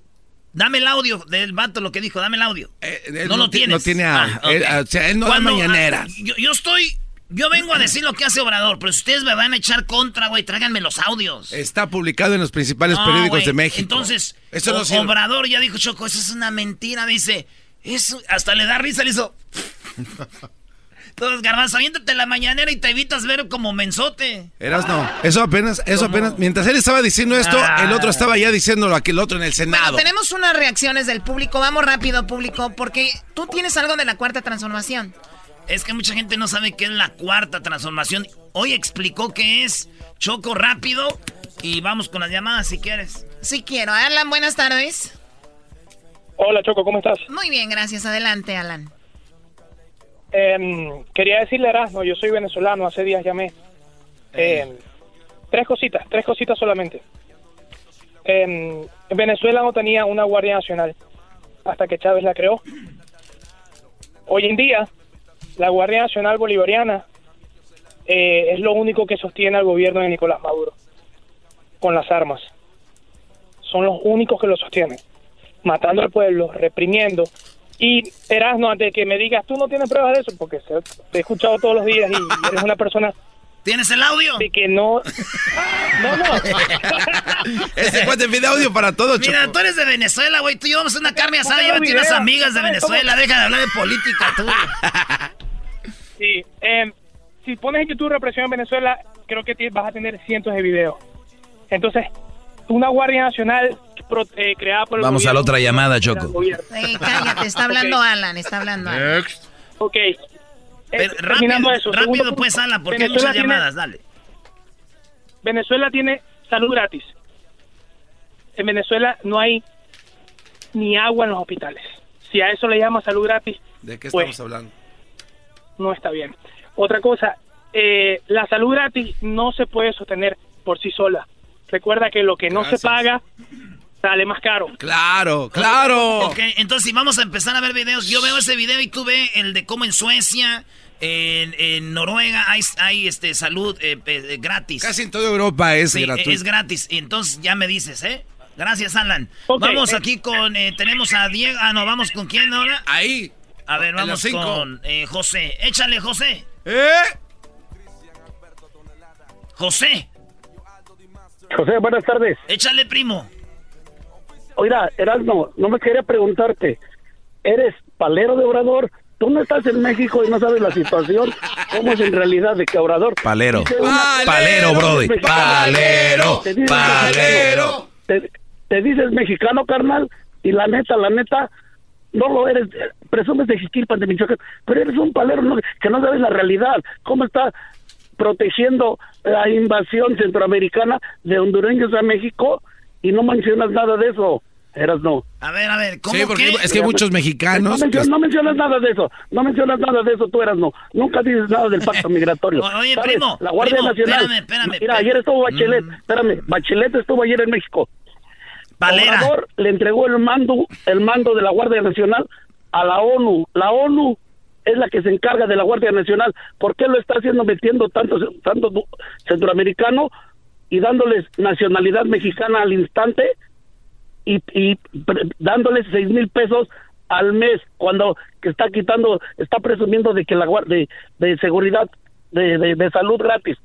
Dame el audio del vato, lo que dijo, dame el audio. él no, no lo ti- tienes. no tiene a- Ah, ok. él, o sea, él no da mañaneras. ah, yo, yo estoy. Yo vengo a decir lo que hace Obrador, pero si ustedes me van a echar contra, güey, tráiganme los audios. Está publicado en los principales No, periódicos de México. Entonces, Eso no sirve. Obrador ya dijo, Choco, eso es una mentira. Dice, eso, hasta le da risa, le hizo. [laughs] Entonces, Garbanzo, aviéntate la mañanera y te evitas ver como mensote. Eras no. Eso apenas, eso apenas. Mientras él estaba diciendo esto, Ah. el otro estaba ya diciéndolo aquel otro en el Senado. Bueno, tenemos unas reacciones del público. Vamos rápido, público, porque tú tienes algo de la cuarta transformación. Es que mucha gente no sabe qué es la cuarta transformación. Hoy explicó qué es. Choco rápido y vamos con las llamadas si quieres. Sí quiero. Alan, buenas tardes. Hola Choco, ¿cómo estás? Muy bien, gracias. Adelante, Alan. Em, quería decirle a Erasmo, yo soy venezolano, hace días llamé. Em, tres cositas, tres cositas solamente. Em, en Venezuela no tenía una Guardia Nacional hasta que Chávez la creó. Hoy en día, la Guardia Nacional Bolivariana eh, es lo único que sostiene al gobierno de Nicolás Maduro con las armas. Son los únicos que lo sostienen, matando al pueblo, reprimiendo. Y Erasmo, antes de que me digas, tú no tienes pruebas de eso, porque te he escuchado todos los días y eres una persona... ¿Tienes el audio? De que no... [laughs] No, no. Ese cuate pide audio para todo, Choco. Mira, tú eres de Venezuela, güey. Tú y yo vamos a una carne asada. Llévate video. unas amigas de. Venezuela. Deja de hablar de política, tú. [laughs] Sí, em, si pones en YouTube represión en Venezuela, creo que vas a tener cientos de videos. Entonces, una Guardia Nacional pro- eh, creada por el Vamos a la otra llamada, Choco. Ey, cállate, está hablando Alan, está hablando Alan. Ok. Eh, Pero terminando rápido, eso, rápido pues. Alan, porque hay Venezuela muchas tiene- llamadas. Dale. Venezuela tiene salud gratis. En Venezuela no hay ni agua en los hospitales. Si a eso le llama salud gratis, ¿De qué Pues, estamos hablando? no está bien. Otra cosa, eh, la salud gratis no se puede sostener por sí sola. Recuerda que lo que no Gracias. se paga sale más caro. Claro, claro. Ok, entonces si vamos a empezar a ver videos, yo veo ese video y tú ve el de cómo en Suecia, en, en Noruega hay, hay este salud eh, eh, gratis. Casi en toda Europa es Sí, gratuito. es gratis. Y entonces ya me dices, ¿eh? Gracias, Alan. Vamos eh. aquí con, eh, tenemos a Diego. Ah, no, vamos con quién ahora. Ahí. A ver, vamos cinco. con eh, José. Échale, José. ¿Eh? José, José, buenas tardes. échale, primo. Oiga, Erasmo, no me quería preguntarte, ¿eres palero de Obrador? Tú no estás en México y no sabes la situación, cómo es en realidad de que Obrador... Palero. una- Palero, brody. Palero. Te dices Palero. mexicano, Te, te dices mexicano, carnal, y la neta, la neta, no lo eres, presumes de Jiquilpan, de Michoacán, pero eres un palero no- que no sabes la realidad, cómo está protegiendo la invasión centroamericana de hondureños a México y no mencionas nada de eso, eras no. A ver, a ver, ¿cómo Sí, porque que? es que muchos No, mexicanos. mencionas, no mencionas nada de eso, no mencionas nada de eso, tú eras no. Nunca dices nada del pacto [laughs] migratorio. Oye, ¿Sabes? primo, La Guardia primo, Nacional. espérame, espérame, Mira, ayer estuvo Bachelet, Mm. espérame, Bachelet estuvo ayer en México. Valera. Obrador le entregó el mando, el mando de la Guardia Nacional a la ONU. La ONU es la que se encarga de la Guardia Nacional. ¿Por qué lo está haciendo metiendo tanto, tanto centroamericano y dándoles nacionalidad mexicana al instante y, y dándoles seis mil pesos al mes cuando que está quitando, está presumiendo de que la guardia de, de seguridad, de, de, de salud gratis.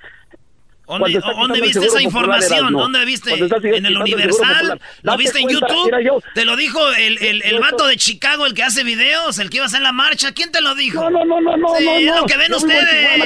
¿Dónde, viste esa información? ¿Dónde viste? ¿En el Universal? ¿Lo viste en YouTube? ¿Te lo dijo el, el, el vato de Chicago, el que hace videos, el que iba a hacer la marcha? ¿Quién te lo dijo? No, no, no, no, no. es lo que ven ustedes.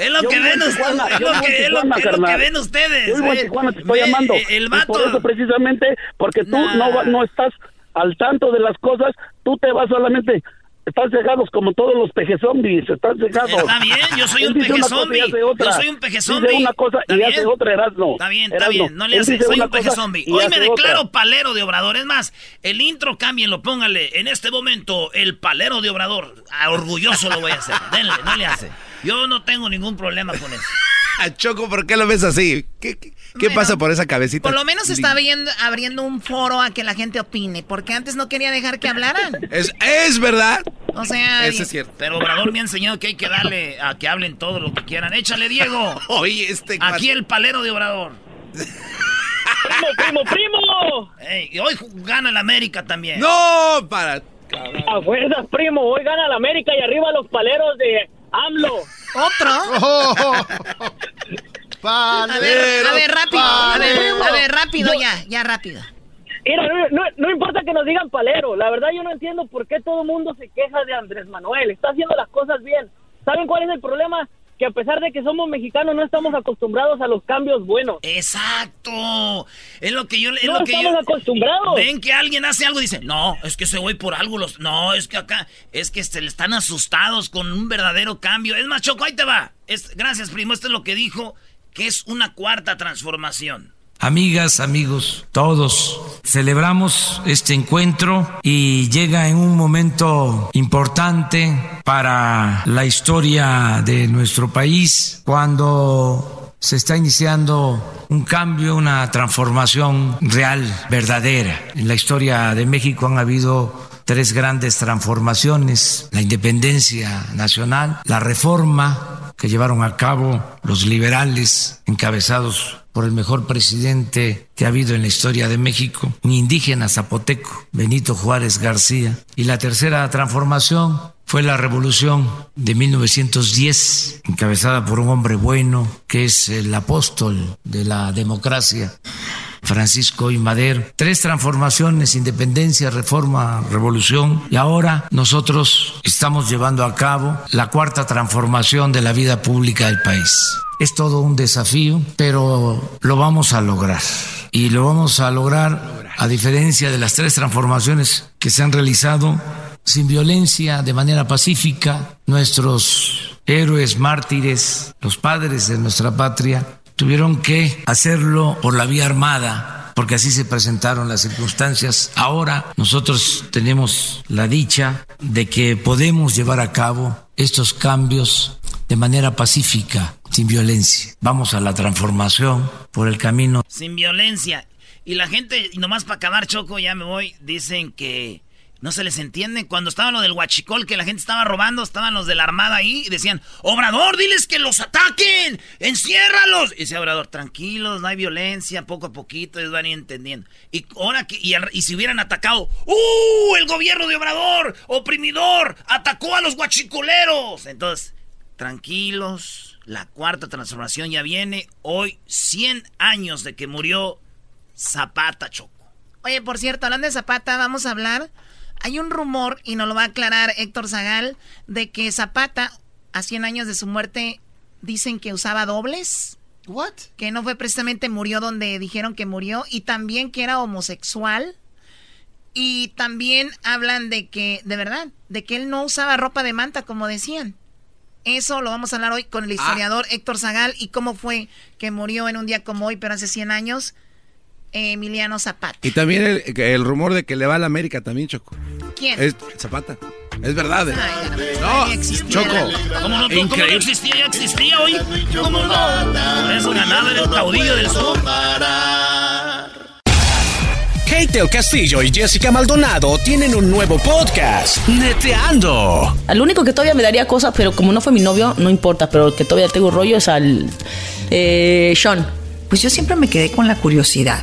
es lo que ven ustedes. Es lo que, lo, que ven ustedes. Yo en Tijuana te estoy llamando. El vato. por eso precisamente, porque tú no, no estás al tanto de las cosas, tú te vas solamente están cegados como todos los peje zombies, están cegados. Está bien, yo soy un peje zombie. Yo soy un peje zombie. Dice una cosa y hace otra, Erasmo. Está bien, está bien, no le hace, soy un peje zombie. Hoy me declaro palero de Obrador. Es más, el intro cámbienlo, póngale en este momento el palero de Obrador. Ah, orgulloso lo voy a hacer. Denle, no le hace. Yo no tengo ningún problema con eso. [laughs] Choco, ¿por qué lo ves así? ¿Qué, qué, pasa por esa cabecita? Por lo menos está abriendo, un foro a que la gente opine, porque antes no quería dejar que hablaran. Es, es verdad. O sea, eso es cierto. Pero Obrador me ha enseñado que hay que darle a que hablen todo lo que quieran. Échale, Diego. [laughs] Oye, este. Aquí el palero de Obrador. ¡Primo, primo, primo! y hoy gana el América también. ¡No! Para. A fuerzas, primo. Hoy gana el América y arriba los paleros de AMLO. ¿Otro? [laughs] a, ver, a ver, rápido. A ver, a ver, rápido ya, ya rápido. Mira, no, no, importa que nos digan palero. La verdad yo no entiendo por qué todo el mundo se queja de Andrés Manuel. Está haciendo las cosas bien. ¿Saben cuál es el problema? que a pesar de que somos mexicanos no estamos acostumbrados a los cambios buenos. Exacto. Es lo que yo no lo que estamos acostumbrados. Ven que alguien hace algo y dice, "No, es que se voy por algo los No, es que acá es que se le están asustados con un verdadero cambio." Es más, Choco, ahí te va. Es gracias, primo, esto es lo que dijo que es una cuarta transformación. Amigas, amigos, todos celebramos este encuentro y llega en un momento importante para la historia de nuestro país cuando se está iniciando un cambio, una transformación real, verdadera. En la historia de México han habido tres grandes transformaciones, la independencia nacional, la reforma que llevaron a cabo los liberales encabezados por el mejor presidente que ha habido en la historia de México, un indígena zapoteco, Benito Juárez García. Y la tercera transformación fue la revolución de 1910, encabezada por un hombre bueno, que es el apóstol de la democracia, Francisco y Madero. Tres transformaciones, independencia, reforma, revolución. Y ahora nosotros estamos llevando a cabo la cuarta transformación de la vida pública del país. Es todo un desafío, pero lo vamos a lograr. Y lo vamos a lograr a diferencia de las tres transformaciones que se han realizado sin violencia, de manera pacífica. Nuestros héroes, mártires, los padres de nuestra patria, tuvieron que hacerlo por la vía armada, porque así se presentaron las circunstancias. Ahora nosotros tenemos la dicha de que podemos llevar a cabo estos cambios de manera pacífica, sin violencia. Vamos a la transformación por el camino. Sin violencia. Y la gente, nomás para acabar, Choco, ya me voy, dicen que no se les entiende. Cuando estaba lo del huachicol, que la gente estaba robando, estaban los de la armada ahí y decían, Obrador, diles que los ataquen, enciérralos. Y decía Obrador, tranquilos, no hay violencia, poco a poquito, ellos van entendiendo. Y ahora que, y, y si hubieran atacado, ¡uh! El gobierno de Obrador, oprimidor, atacó a los huachicoleros. Entonces, tranquilos, la cuarta transformación ya viene. Hoy, 100 años de que murió Zapata Choco. Oye, por cierto, hablando de Zapata, vamos a hablar hay un rumor, y nos lo va a aclarar Héctor Zagal, de que Zapata, a 100 años de su muerte, dicen que usaba dobles. What? Que no fue precisamente murió donde dijeron que murió, y también que era homosexual. Y también hablan de que, de verdad, de que él no usaba ropa de manta, como decían. Eso lo vamos a hablar hoy con el ah. historiador Héctor Zagal y cómo fue que murió en un día como hoy, pero hace 100 años Emiliano Zapata. Y también el, rumor de que le va a la América también, Choco. ¿Quién? Es Zapata. Es verdad. ¿eh? no, Choco. ¿Cómo no, ¿Cómo no existía? Ya existía hoy. ¿Cómo no? Por eso ganaba el caudillo del sur. Kate el Castillo y Jessica Maldonado tienen un nuevo podcast, Neteando. Al único que todavía me daría cosas, pero como no fue mi novio, no importa, pero el que todavía tengo rollo es al eh, Sean. Pues yo siempre me quedé con la curiosidad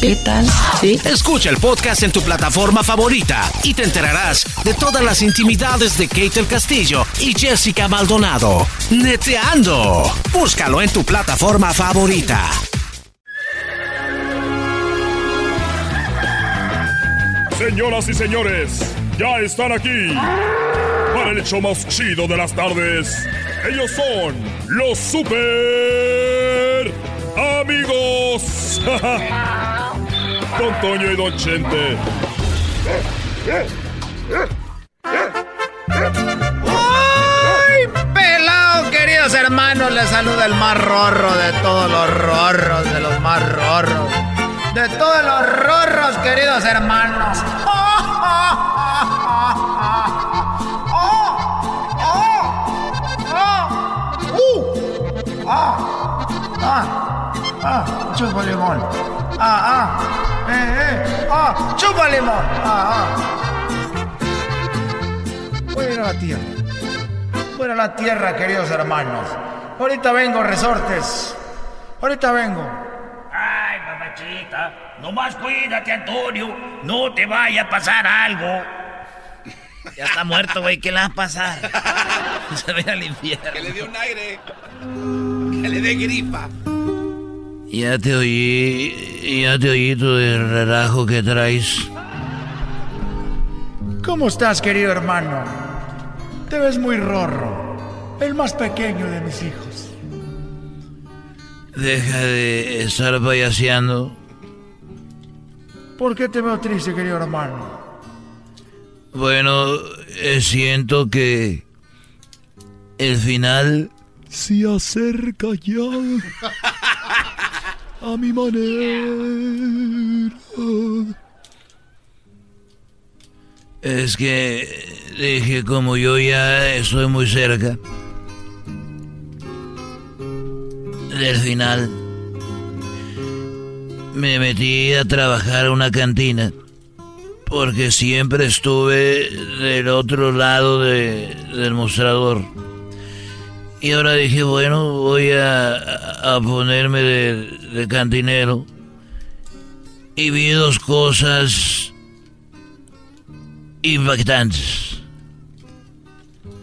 ¿Qué tal? Sí. Escucha el podcast en tu plataforma favorita y te enterarás de todas las intimidades de Kate el Castillo y Jessica Maldonado. Neteando. Búscalo en tu plataforma favorita. Señoras y señores, ya están aquí para el hecho más chido de las tardes. Ellos son los super amigos. Don Toño y Don Chente. ¡Ay, pelado, queridos hermanos! Les saluda el más rorro de todos los rorros, de los más rorros. De todos los rorros, queridos hermanos. ¡Uh! ¡Ah! ¡Ah! ¡Ah! ¡Chupa limón! ¡Ah! ¡Ah! ¡Eh! ¡Eh! ¡Ah! ¡Chupa limón! ¡Ah! ¡Ah! Voy a ir a la tierra. Voy a la tierra, queridos hermanos. Ahorita vengo, resortes. Ahorita vengo. Ay, mamachita, nomás cuídate, Antonio. No te vaya a pasar algo. Ya está muerto, güey. ¿Qué le va a pasar? [laughs] Se ve al infierno. Que le dé un aire. Que le dé gripa. Ya te oí, ya te oí tu relajo que traes. ¿Cómo estás, querido hermano? Te ves muy rorro. El más pequeño de mis hijos. Deja de estar payaseando. ¿Por qué te veo triste, querido hermano? Bueno, eh, siento que el final Se acerca ya [laughs] a mi manera. es que dije como yo ya estoy muy cerca del final. Me metí a trabajar a una cantina porque siempre estuve del otro lado de- del mostrador. Y ahora dije, bueno, voy a, a ponerme de, de cantinero. Y vi dos cosas impactantes.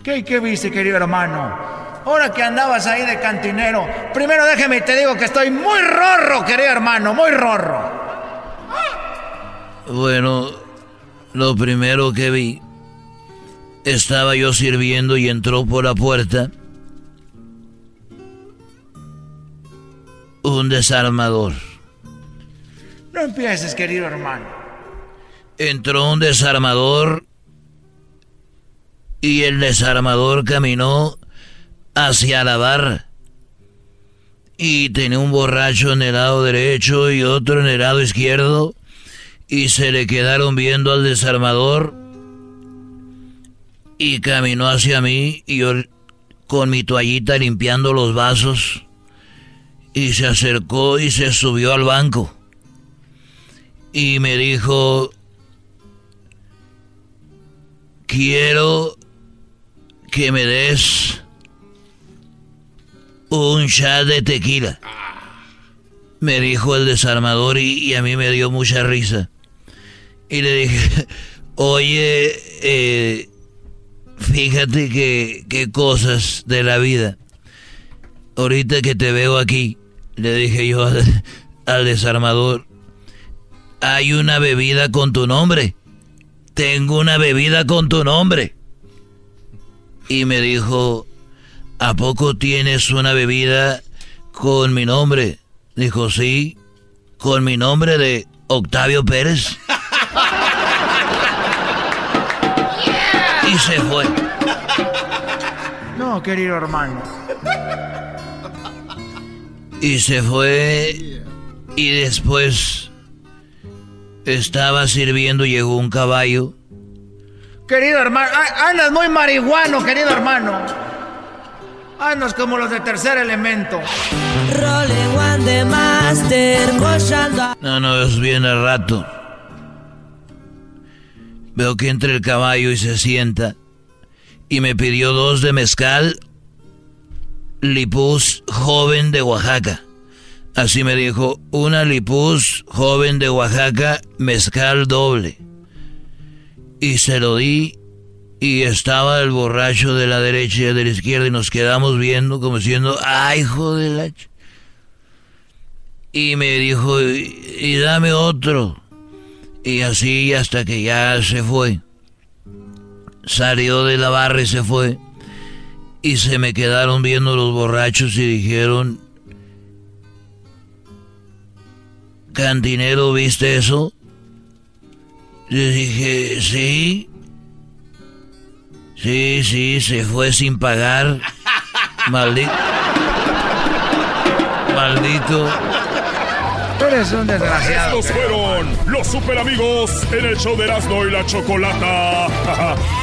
¿Qué, ¿Qué viste, querido hermano? Ahora que andabas ahí de cantinero, primero déjeme y te digo que estoy muy rorro, querido hermano, muy rorro. Bueno, lo primero que vi, estaba yo sirviendo y entró por la puerta un desarmador. No empieces, querido hermano. Entró un desarmador y el desarmador caminó hacia la barra. Y tenía un borracho en el lado derecho y otro en el lado izquierdo. Y se le quedaron viendo al desarmador. Y caminó hacia mí y yo con mi toallita limpiando los vasos. Y se acercó y se subió al banco. Y me dijo, quiero que me des un shot de tequila. Me dijo el desarmador y, a mí me dio mucha risa. Y le dije, [laughs] oye, eh, fíjate qué cosas de la vida. Ahorita que te veo aquí, le dije yo al, al desarmador, hay una bebida con tu nombre. Tengo una bebida con tu nombre. Y me dijo, ¿a poco tienes una bebida con mi nombre? Dijo, sí, con mi nombre de Octavio Pérez. [laughs] Y se fue. No, querido hermano. Y se fue. Y después estaba sirviendo, llegó un caballo Querido hermano, andas muy marihuano, querido hermano. Andas como los de tercer elemento. No, no, es bien al rato. Veo que entra el caballo y se sienta. Y me pidió dos de mezcal Lipus joven de Oaxaca. Así me dijo, una Lipus joven de Oaxaca, mezcal doble. Y se lo di y estaba el borracho de la derecha y de la izquierda y nos quedamos viendo como diciendo, ay, hijo de la... Y me dijo, y dame otro. Y así hasta que ya se fue. Salió de la barra y se fue. Y se me quedaron viendo los borrachos y dijeron, Cantinero, ¿viste eso? Le dije, sí. Sí, sí, se fue sin pagar. [laughs] Maldito. Maldito. Eres un desgraciado. Estos fueron los super amigos en el show de Erasmo y la Chocolata. [laughs]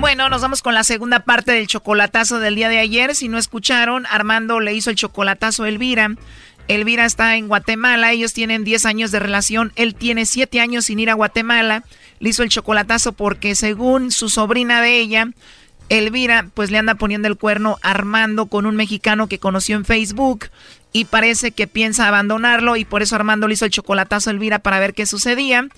Bueno, nos vamos con la segunda parte del chocolatazo del día de ayer. Si no escucharon, Armando le hizo el chocolatazo a Elvira. Elvira está en Guatemala, ellos tienen 10 años de relación, él tiene 7 años sin ir a Guatemala. Le hizo el chocolatazo porque según su sobrina de ella, Elvira, pues le anda poniendo el cuerno Armando con un mexicano que conoció en Facebook y parece que piensa abandonarlo y por eso Armando le hizo el chocolatazo a Elvira para ver qué sucedía.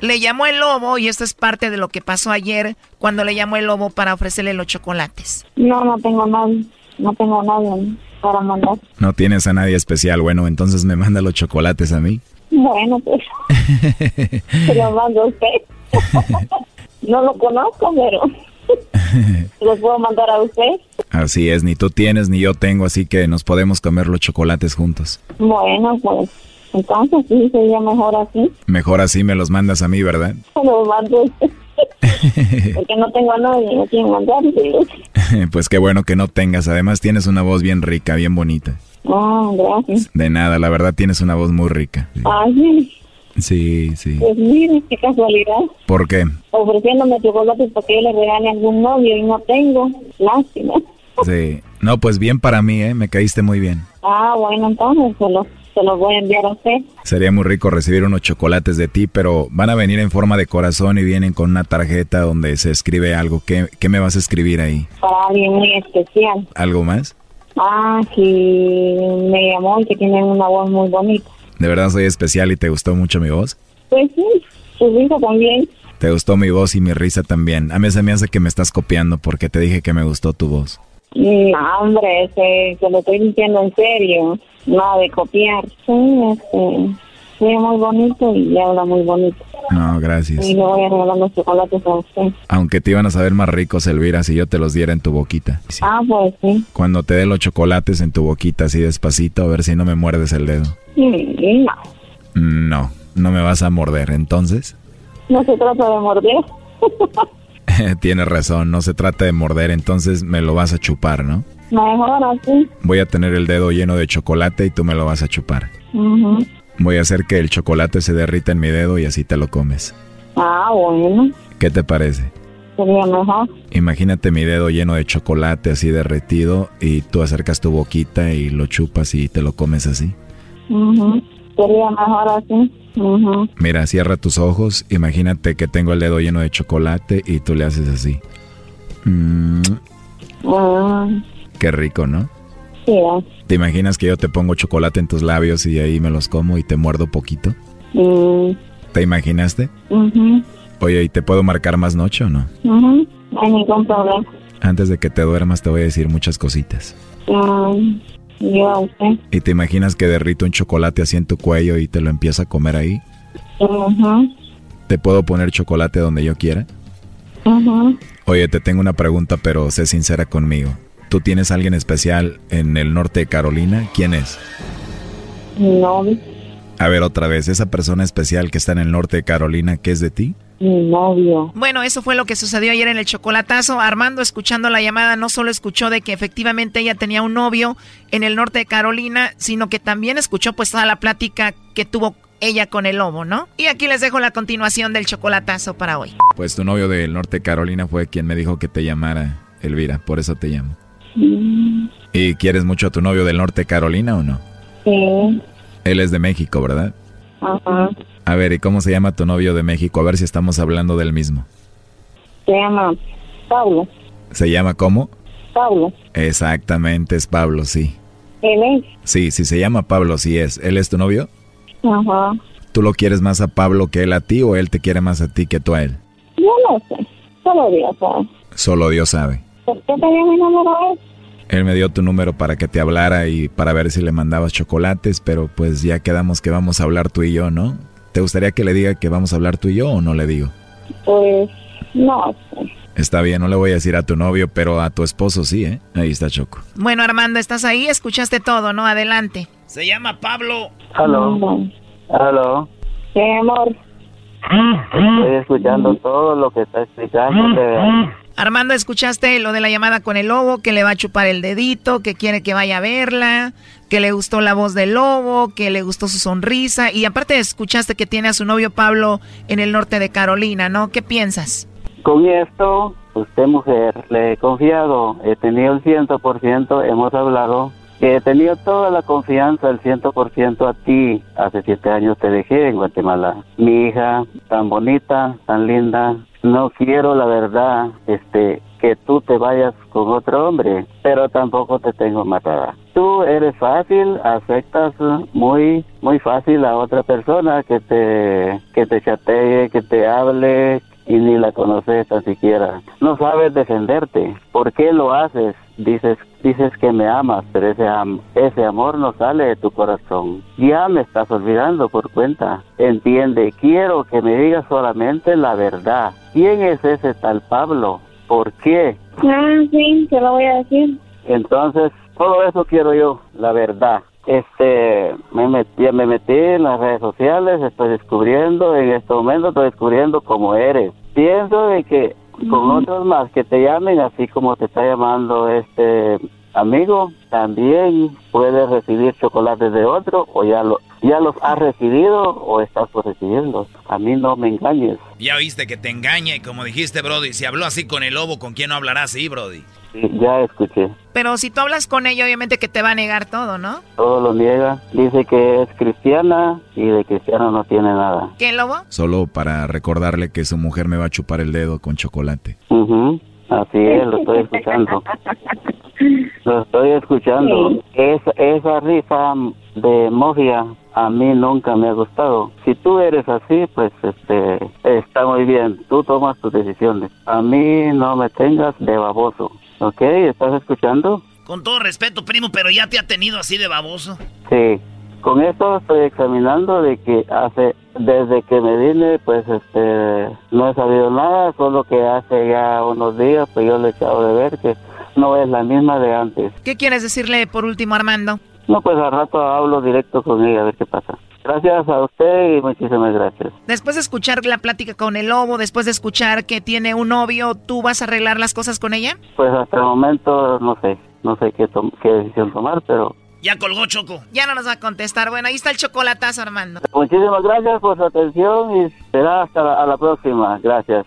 Le llamó el lobo y esto es parte de lo que pasó ayer cuando le llamó el lobo para ofrecerle los chocolates. No, no tengo nadie, no tengo nadie para mandar. No tienes a nadie especial, bueno, entonces me manda los chocolates a mí. Bueno, pues [laughs] se lo mando a usted. [laughs] no lo conozco, pero los puedo mandar a usted. Así es, ni tú tienes ni yo tengo, así que nos podemos comer los chocolates juntos. Bueno, pues entonces sí sería mejor así. Mejor así me los mandas a mí, ¿verdad? [laughs] Se los mando. Porque no tengo a nadie, no quiero mandar. [laughs] pues qué bueno que no tengas. Además tienes una voz bien rica, bien bonita. Ah, gracias. De nada, la verdad tienes una voz muy rica. Ay, Sí, sí. pues mire, qué casualidad. ¿Por qué? Ofreciéndome chocolates para que yo le regale a algún novio y no tengo. Lástima. Sí. No, pues bien para mí, ¿eh? Me caíste muy bien. Ah, bueno, entonces se los, se los voy a enviar a usted. Sería muy rico recibir unos chocolates de ti, pero van a venir en forma de corazón y vienen con una tarjeta donde se escribe algo. ¿Qué, qué me vas a escribir ahí? Para alguien muy especial. ¿Algo más? Ah, que me llamó y que tiene una voz muy bonita. ¿De verdad soy especial y te gustó mucho mi voz? Pues sí, su hijo también. Te gustó mi voz y mi risa también. A mí se me hace que me estás copiando porque te dije que me gustó tu voz. No, hombre, se, se lo estoy diciendo en serio. Nada de copiar. Sí, este, sí, muy bonito y habla muy bonito. No, gracias. Y le voy a regalar los chocolates a usted. Aunque te iban a saber más ricos, Elvira, si yo te los diera en tu boquita. Ah, pues sí. Cuando te dé los chocolates en tu boquita así despacito, a ver si no me muerdes el dedo. Mm, No, No, no me vas a morder, entonces. no se trata de morder. [laughs] [laughs] Tienes razón, no se trata de morder, entonces me lo vas a chupar, ¿no? Mejor así. Voy a tener el dedo lleno de chocolate y tú me lo vas a chupar. Voy a hacer que el chocolate se derrita en mi dedo y así te lo comes. Ah, bueno, ¿Qué te parece? sería mejor. Imagínate mi dedo lleno de chocolate así derretido y tú acercas tu boquita y lo chupas y te lo comes así. Ujú. Sería mejor así. Ujú. Mira, cierra tus ojos, imagínate que tengo el dedo lleno de chocolate y tú le haces así. Mm, Ah, qué rico, ¿no? sí, ah. ¿Te imaginas que yo te pongo chocolate en tus labios y ahí me los como y te muerdo poquito? Mm, ¿Te imaginaste? ujú, Oye, ¿y te puedo marcar más noche o no? No hay ningún problema. Antes de que te duermas te voy a decir muchas cositas. Yo a usted. ¿Y te imaginas que derrito un chocolate así en tu cuello y te lo empiezo a comer ahí? Ujú. ¿Te puedo poner chocolate donde yo quiera? Oye, te tengo una pregunta, pero sé sincera conmigo. ¿Tú tienes alguien especial en el norte de Carolina? ¿Quién es? Novio. A ver, otra vez, esa persona especial que está en el norte de Carolina, ¿qué es de ti? Mi novio. Bueno, eso fue lo que sucedió ayer en el chocolatazo. Armando, escuchando la llamada, no solo escuchó de que efectivamente ella tenía un novio en el norte de Carolina, sino que también escuchó pues toda la plática que tuvo ella con el lobo, ¿no? Y aquí les dejo la continuación del chocolatazo para hoy. Pues tu novio del norte de Carolina fue quien me dijo que te llamara, Elvira, por eso te llamo. ¿Y quieres mucho a tu novio del norte de Carolina o no? Sí. Él es de México, ¿verdad? Ajá. A ver, ¿y cómo se llama tu novio de México? A ver si estamos hablando del mismo. Se llama Pablo. ¿Se llama cómo? Pablo. Exactamente, es Pablo, sí. Él es. Sí, sí se llama Pablo, sí es. ¿Él es tu novio? Ajá. ¿Tú lo quieres más a Pablo que él a ti o él te quiere más a ti que tú a él? Yo no sé. Solo Dios sabe. Solo Dios sabe. ¿Por qué tenía mi número él? Él me dio tu número para que te hablara y para ver si le mandabas chocolates, pero pues ya quedamos que vamos a hablar tú y yo, ¿no? ¿Te gustaría que le diga que vamos a hablar tú y yo o no le digo? Pues no sé. Está bien, no le voy a decir a tu novio, pero a tu esposo sí, ¿eh? Ahí está Choco. Bueno, Armando, estás ahí, escuchaste todo, ¿no? Adelante. Se llama Pablo. Aló. Aló. Sí, amor. Estoy escuchando todo lo que está explicando. Armando, ¿escuchaste lo de la llamada con el lobo? Que le va a chupar el dedito, que quiere que vaya a verla, que le gustó la voz del lobo, que le gustó su sonrisa. Y aparte escuchaste que tiene a su novio Pablo en el norte de Carolina, ¿no? ¿Qué piensas? Con esto, usted mujer, le he confiado, he tenido el 100%, hemos hablado, he tenido toda la confianza, el 100% a ti. Hace siete años te dejé en Guatemala. Mi hija, tan bonita, tan linda, no quiero la verdad, este, que tú te vayas con otro hombre, pero tampoco te tengo matada. Tú eres fácil, aceptas muy, muy fácil a otra persona que te, que te chatee, que te hable y ni la conoces tan siquiera. No sabes defenderte. ¿Por qué lo haces? Dices, dices que me amas, pero ese, am- ese amor no sale de tu corazón. Ya me estás olvidando por cuenta. Entiende, quiero que me digas solamente la verdad. ¿Quién es ese tal Pablo? ¿Por qué? Ah, sí, te lo voy a decir. Entonces, todo eso quiero yo, la verdad. Este, me metí, me metí en las redes sociales, estoy descubriendo, en este momento estoy descubriendo cómo eres. Pienso de que con otros más que te llamen, así como te está llamando este amigo, también puedes recibir chocolates de otro o ya lo ya los has recibido o estás por recibirlos. A mí no me engañes. Ya oíste que te engaña y como dijiste, Brody, si habló así con el lobo, ¿con quién no hablará así, Brody? Sí, ya escuché. Pero si tú hablas con ella, obviamente que te va a negar todo, ¿no? Todo lo niega. Dice que es cristiana y de cristiano no tiene nada. ¿Qué, lobo? Solo para recordarle que su mujer me va a chupar el dedo con chocolate. Ujú, Así es, lo estoy escuchando. Lo estoy escuchando. Esa, esa risa de mofia a mí nunca me ha gustado. Si tú eres así, pues este está muy bien. Tú tomas tus decisiones. A mí no me tengas de baboso. ¿Ok? ¿Estás escuchando? Con todo respeto, primo, pero ya te ha tenido así de baboso. Sí. Con esto estoy examinando de que hace desde que me vine, pues este no he sabido nada, solo que hace ya unos días, pues yo le he echado de ver que no es la misma de antes. ¿Qué quieres decirle por último, Armando? No, pues al rato hablo directo con ella a ver qué pasa. Gracias a usted y muchísimas gracias. Después de escuchar la plática con el lobo, después de escuchar que tiene un novio, ¿tú vas a arreglar las cosas con ella? Pues hasta el momento no sé, no sé qué, tom- qué decisión tomar, pero Ya colgó Choco. Ya no nos va a contestar. Bueno, ahí está el chocolatazo, Armando. muchísimas gracias por su atención y será hasta la, a la próxima. Gracias.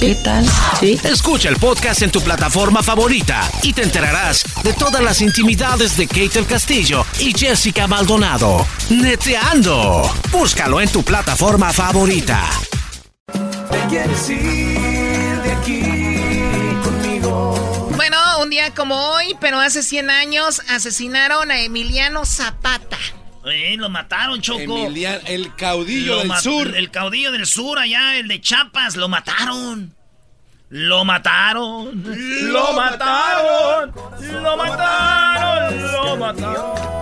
¿Qué tal? Sí. Escucha el podcast en tu plataforma favorita y te enterarás de todas las intimidades de Kate el Castillo y Jessica Maldonado. Neteando. Búscalo en tu plataforma favorita. Te quieres ir de aquí conmigo. Bueno, un día como hoy, pero hace 100 años, asesinaron a Emiliano Zapata. Eh, lo mataron, Choco. Emiliano, el caudillo Lo del sur. El caudillo del sur, allá, el de Chiapas, lo mataron. Lo mataron. Lo mataron, lo mataron, lo mataron.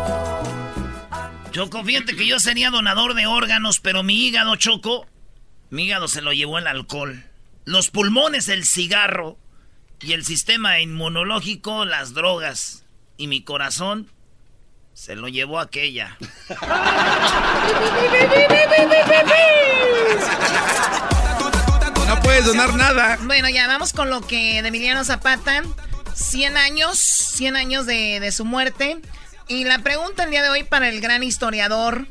Choco, fíjate que yo sería donador de órganos, pero mi hígado, Choco, mi hígado se lo llevó el alcohol. Los pulmones, el cigarro. Y el sistema inmunológico, las drogas. Y mi corazón se lo llevó aquella. [laughs] No puedes donar nada. Bueno, ya vamos con lo que de Emiliano Zapata. 100 años, 100 años de, de su muerte. Y la pregunta el día de hoy para el gran historiador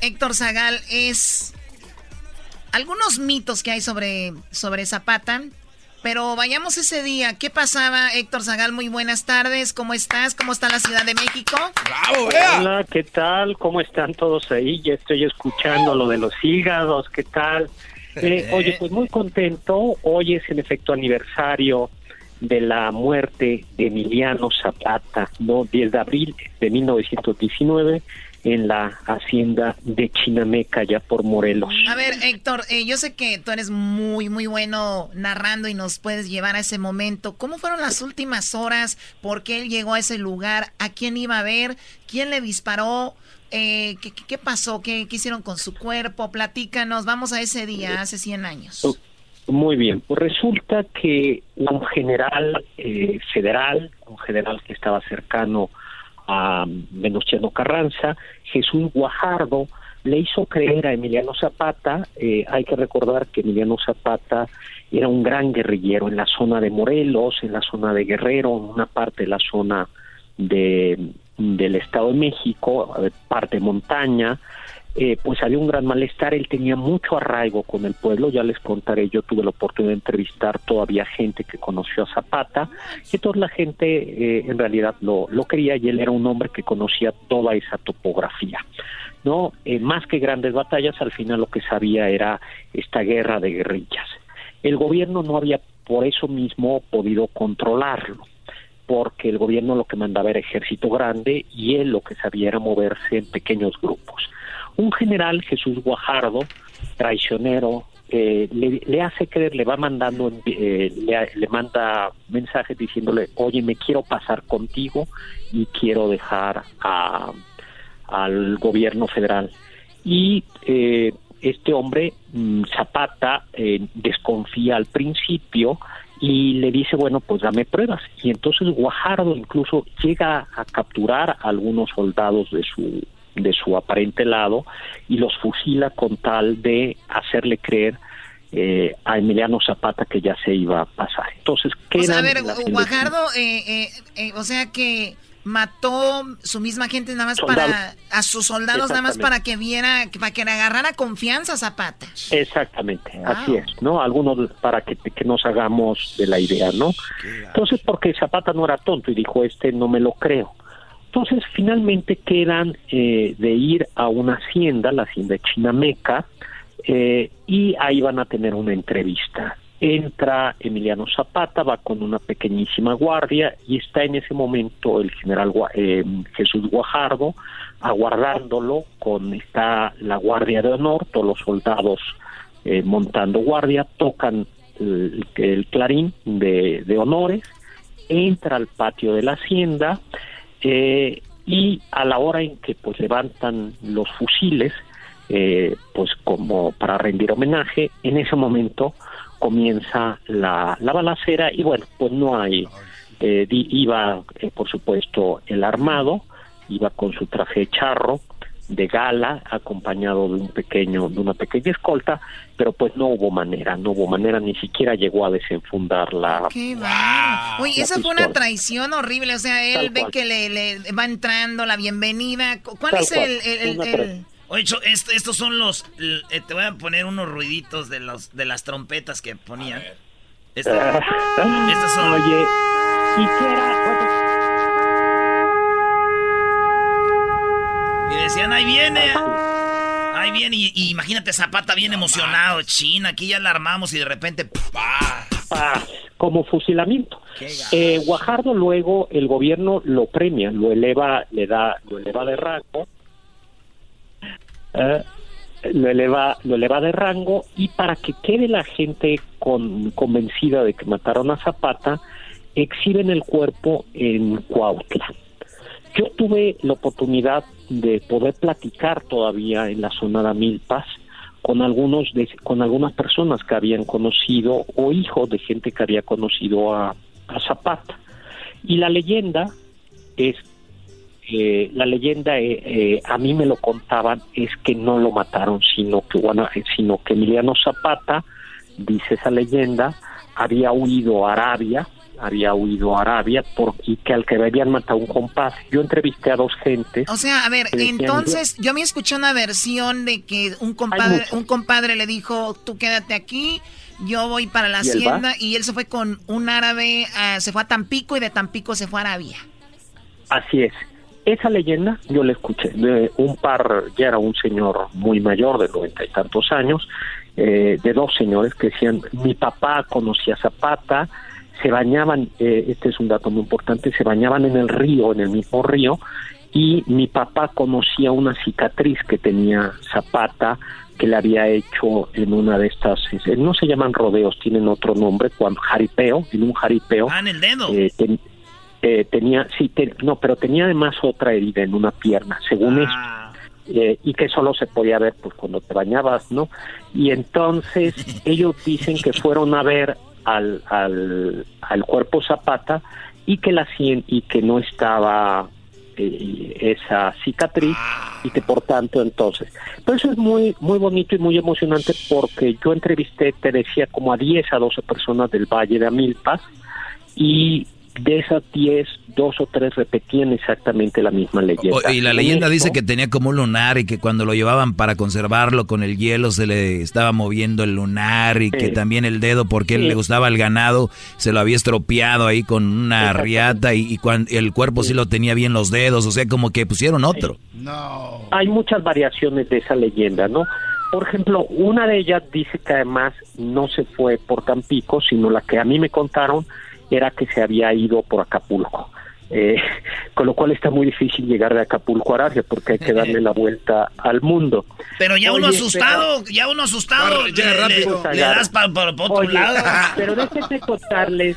Héctor Zagal es algunos mitos que hay sobre, sobre Zapata. Pero vayamos ese día. ¿Qué pasaba, Héctor Zagal? Muy buenas tardes. ¿Cómo estás? ¿Cómo está la Ciudad de México? Hola, ¿qué tal? ¿Cómo están todos ahí? Ya estoy escuchando lo de los hígados, ¿qué tal? Eh, oye, pues muy contento. Hoy es en efecto aniversario de la muerte de Emiliano Zapata, ¿no? 10 de abril de 1919 en la hacienda de Chinameca, ya por Morelos. A ver, Héctor, eh, yo sé que tú eres muy, muy bueno narrando y nos puedes llevar a ese momento. ¿Cómo fueron las últimas horas? ¿Por qué él llegó a ese lugar? ¿A quién iba a ver? ¿Quién le disparó? Eh, ¿qué, qué- qué pasó? ¿Qué, qué hicieron con su cuerpo? Platícanos. Vamos a ese día, hace 100 años. Muy bien, pues resulta que un general eh, federal, un general que estaba cercano a Venustiano Carranza, Jesús Guajardo, le hizo creer a Emiliano Zapata, eh, hay que recordar que Emiliano Zapata era un gran guerrillero en la zona de Morelos, en la zona de Guerrero, en una parte de la zona de, del Estado de México, eh, parte montaña, eh, pues había un gran malestar, él tenía mucho arraigo con el pueblo, ya les contaré, yo tuve la oportunidad de entrevistar todavía gente que conoció a Zapata, y toda la gente eh, en realidad lo, lo quería y él era un hombre que conocía toda esa topografía. No, Eh, más que grandes batallas, al final lo que sabía era esta guerra de guerrillas. El gobierno no había por eso mismo podido controlarlo porque el gobierno lo que mandaba era ejército grande y él lo que sabía era moverse en pequeños grupos. Un general, Jesús Guajardo, traicionero, le, hace creer, le va mandando, eh, le, le manda mensajes diciéndole, oye, me quiero pasar contigo y quiero dejar a, al gobierno federal. Y eh, este hombre, mm, Zapata, eh, desconfía al principio y le dice, bueno, pues dame pruebas. Y entonces Guajardo incluso llega a capturar a algunos soldados de su de su aparente lado y los fusila con tal de hacerle creer eh, a Emiliano Zapata que ya se iba a pasar. Entonces, O sea, a ver, Guajardo, eh, eh, eh, o sea que mató su misma gente nada más Soldados. para a sus soldados nada más para que viera para que le agarrara confianza a Zapata. Exactamente, Wow. así es, ¿no? Algunos para que, que nos hagamos de la idea, ¿no? Entonces, porque Zapata no era tonto y dijo, este no me lo creo. Entonces, finalmente quedan eh, de ir a una hacienda, la hacienda de Chinameca, eh, y ahí van a tener una entrevista. Entra Emiliano Zapata, va con una pequeñísima guardia y está en ese momento el general eh, Jesús Guajardo aguardándolo con está la guardia de honor, todos los soldados eh, montando guardia, tocan el, el clarín de, de honores, entra al patio de la hacienda eh, y a la hora en que pues levantan los fusiles, eh, pues como para rendir homenaje, en ese momento comienza la, la balacera y bueno, pues no hay, eh, di- iba eh, por supuesto el armado, iba con su traje de charro, de gala, acompañado de un pequeño, de una pequeña escolta, pero pues no hubo manera, no hubo manera, ni siquiera llegó a desenfundar la. ¡Qué Oye, esa fue una traición horrible, o sea, él ve que le, va entrando la bienvenida. ¿Cuál es el, el, Oye, estos son los. Eh, te voy a poner unos ruiditos de los de las trompetas que ponían. Estas, son. Oye, ¿y decían, ahí viene. Ahí viene. Y, imagínate, Zapata bien emocionado. China, aquí ya la armamos y de repente. como fusilamiento. Eh, Guajardo luego el gobierno lo premia, lo eleva, le da, lo eleva de rango. Eh, lo eleva, lo eleva de rango y para que quede la gente con, convencida de que mataron a Zapata, exhiben el cuerpo en Cuautla. Yo tuve la oportunidad de poder platicar todavía en la zona de Milpas con algunos de, con algunas personas que habían conocido o hijos de gente que había conocido a, Zapata y la leyenda es eh, la leyenda eh, eh, a mí me lo contaban es que no lo mataron sino que bueno, sino que Emiliano Zapata dice esa leyenda había huido a Arabia había huido a Arabia por, y que al que habían matado un compás. Yo entrevisté a dos gentes. O sea, a ver, entonces yo me escuché una versión de que un compadre, un compadre le dijo, tú quédate aquí, yo voy para la hacienda y él se fue con un árabe, ah, se fue a Tampico y de Tampico se fue a Arabia. Así es. Esa leyenda yo la escuché de un par, ya era un señor muy mayor, de noventa y tantos años, eh, de dos señores que decían, mi papá conocía a Zapata, se bañaban, eh, este es un dato muy importante, se bañaban en el río, en el mismo río, y mi papá conocía una cicatriz que tenía Zapata que le había hecho en una de estas, no se llaman rodeos, tienen otro nombre, cuando jaripeo, en un jaripeo. Ah, en el dedo. Eh, eh, tenía, sí, no, pero tenía además otra herida en una pierna, según ah. esto. y que solo se podía ver pues cuando te bañabas, ¿no? Y entonces [laughs] ellos dicen que fueron a ver al, al, al cuerpo Zapata y que la y que no estaba eh, esa cicatriz y que por tanto entonces. Pero eso es muy muy bonito y muy emocionante porque yo entrevisté te decía como a 10 a 12 personas del Valle de Amilpas y de esas 10, dos o tres repetían exactamente la misma leyenda. Y la leyenda dice que tenía como un lunar y que cuando lo llevaban para conservarlo con el hielo se le estaba moviendo el lunar y que también el dedo, porque él le gustaba el ganado, se lo había estropeado ahí con una riata y, cuando, el cuerpo sí. lo tenía bien los dedos, o sea, como que pusieron otro. No. Hay muchas variaciones de esa leyenda, ¿no? Por ejemplo, una de ellas dice que además no se fue por Tampico, sino la que a mí me contaron era que se había ido por Acapulco. Eh, [laughs] con lo cual está muy difícil llegar de Acapulco a Arabia porque hay que darle la vuelta al mundo. Pero ya uno asustado, ya uno asustado, ya rápido. Le, das para otro lado. [laughs] Pero déjenme contarles,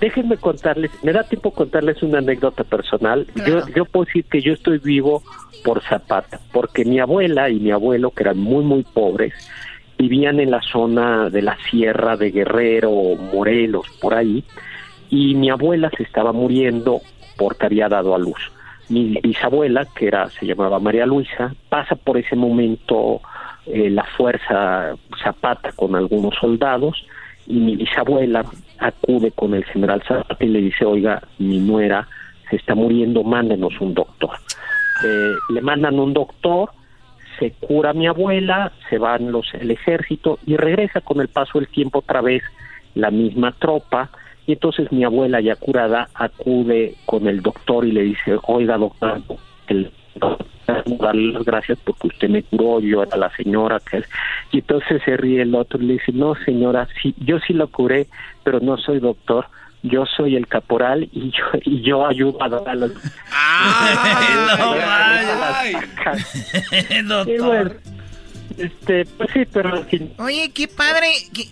déjenme contarles, me da tiempo contarles una anécdota personal. Yo, yo puedo decir que yo estoy vivo por Zapata, porque mi abuela y mi abuelo, que eran muy, muy pobres, vivían en la zona de la sierra de Guerrero, Morelos, por ahí, y mi abuela se estaba muriendo porque había dado a luz. Mi bisabuela, que era se llamaba María Luisa, pasa por ese momento eh, la fuerza Zapata con algunos soldados y mi bisabuela acude con el general Zapata y le dice, oiga, mi nuera se está muriendo, mándenos un doctor. Eh, le mandan un doctor, se cura mi abuela, se van los el ejército y regresa con el paso del tiempo otra vez la misma tropa y entonces mi abuela ya curada acude con el doctor y le dice, oiga doctor, el darle las gracias porque usted me curó, yo era la señora que y entonces se ríe el otro y le dice, no señora, sí, yo sí lo curé, pero no soy doctor, yo soy el caporal y yo y yo ayudo a dar a los [laughs] [laughs] doctor. este, pues sí, pero Oye, qué padre,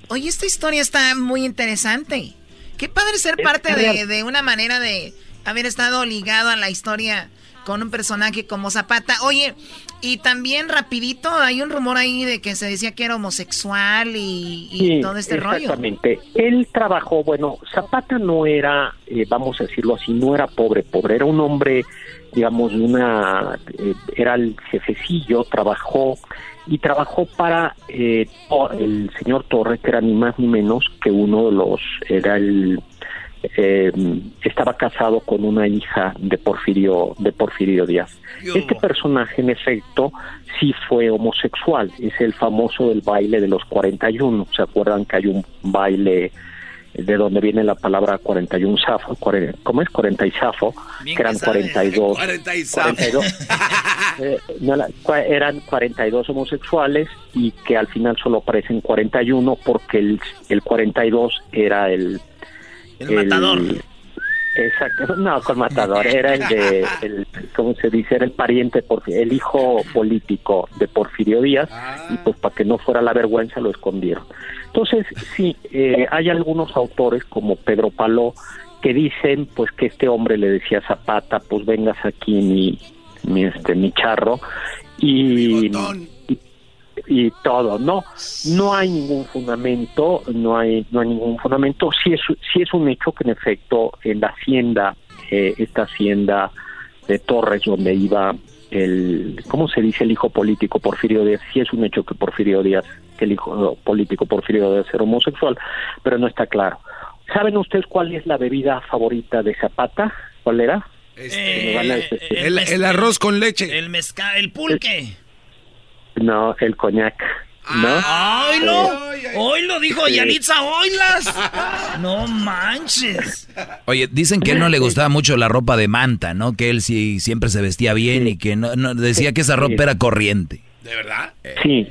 oye, esta historia está muy interesante. Qué padre ser parte de, una manera de haber estado ligado a la historia con un personaje como Zapata. Oye, Y también rapidito, hay un rumor ahí de que se decía que era homosexual y, todo este rollo. Exactamente. Él trabajó, bueno, Zapata no era, eh, vamos a decirlo así, no era pobre, pobre, era un hombre, digamos, una, eh, era el jefecillo, trabajó y trabajó para eh, el señor Torres, que era ni más ni menos que uno de los, era el eh, estaba casado con una hija de Porfirio de Porfirio Díaz. Este personaje, en efecto, sí fue homosexual. Es el famoso del baile de los 41. ¿Se acuerdan que hay un baile de donde viene la palabra 41 safo? ¿Cómo es? 40 y safo, que eran 42. 42 [laughs] eh, eran 42 homosexuales y que al final solo aparecen 41 porque el, el 42 era el el, matador. Exacto, no, con matador, era el de, [laughs] el, ¿cómo se dice? Era el pariente, el hijo político de Porfirio Díaz, y pues para que no fuera la vergüenza lo escondieron. Entonces, sí, eh, hay algunos autores como Pedro Paló que dicen pues que este hombre le decía Zapata, pues vengas aquí mi, mi, este, mi charro, y, y todo no no hay ningún fundamento no hay no hay ningún fundamento. Sí es sí es un hecho que en efecto en la hacienda eh, esta hacienda de Torres donde iba el cómo se dice el hijo político Porfirio Díaz sí es un hecho que Porfirio Díaz que el hijo político Porfirio Díaz era homosexual pero no está claro. Saben ustedes cuál es la bebida favorita de Zapata cuál era este, el, arroz con leche. el mezcal el pulque. No, el coñac. ¿No? ¡Ay, no! Hoy lo dijo Yalitza Oilas. [laughs] No manches. Oye, dicen que él no le gustaba mucho la ropa de manta, ¿no? Que él sí siempre se vestía bien y que no, decía que esa ropa era corriente. ¿De verdad? Sí.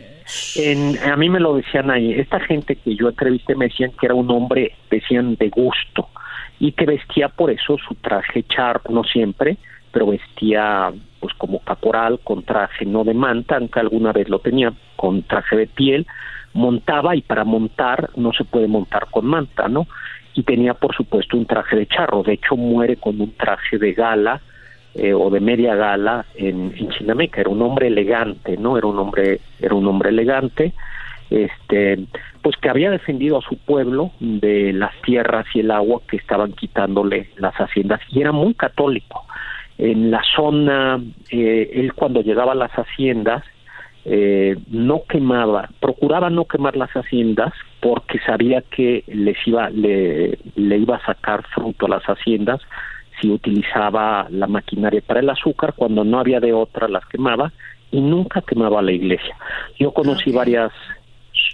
a mí me lo decían ahí. Esta gente que yo entrevisté me decían que era un hombre, decían, de gusto. Y que vestía por eso su traje char, no siempre, pero vestía pues como caporal con traje no de manta, aunque alguna vez lo tenía con traje de piel, montaba y para montar no se puede montar con manta, ¿no? Y tenía por supuesto un traje de charro, de hecho muere con un traje de gala eh, o de media gala en, en Chinameca, era un hombre elegante, ¿no? Era un hombre, era un hombre elegante, este, pues que había defendido a su pueblo de las tierras y el agua que estaban quitándole las haciendas y era muy católico en la zona, eh, él cuando llegaba a las haciendas, eh, no quemaba, procuraba no quemar las haciendas porque sabía que les iba, le, le iba a sacar fruto a las haciendas si utilizaba la maquinaria para el azúcar, cuando no había de otra las quemaba y nunca quemaba la iglesia. Yo conocí varias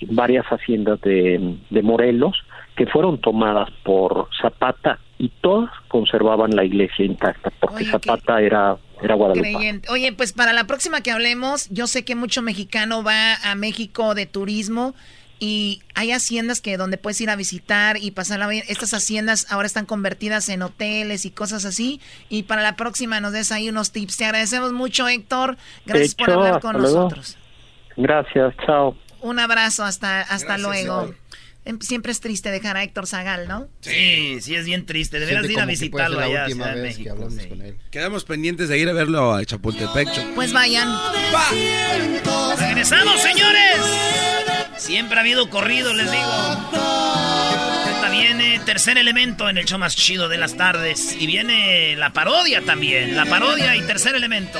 varias haciendas de, de Morelos que fueron tomadas por Zapata y todas conservaban la iglesia intacta, porque Zapata era, era Guadalupe. Oye, pues para la próxima que hablemos, yo sé que mucho mexicano va a México de turismo y hay haciendas que donde puedes ir a visitar y pasarla bien. Estas haciendas ahora están convertidas en hoteles y cosas así. Y para la próxima nos des ahí unos tips. Te agradecemos mucho, Héctor. Gracias por hablar con nosotros. Gracias, chao. Un abrazo, hasta, hasta luego. Siempre es triste dejar a Héctor Zagal, ¿no? Sí, sí es bien triste. Deberías ir a visitarlo allá. Quedamos pendientes de ir a verlo a Chapultepec. Pues vayan. ¡Va! ¡Regresamos, señores! Siempre ha habido corrido, les digo. Ahorita viene tercer elemento en el show más chido de las tardes. Y viene la parodia también. La parodia y tercer elemento.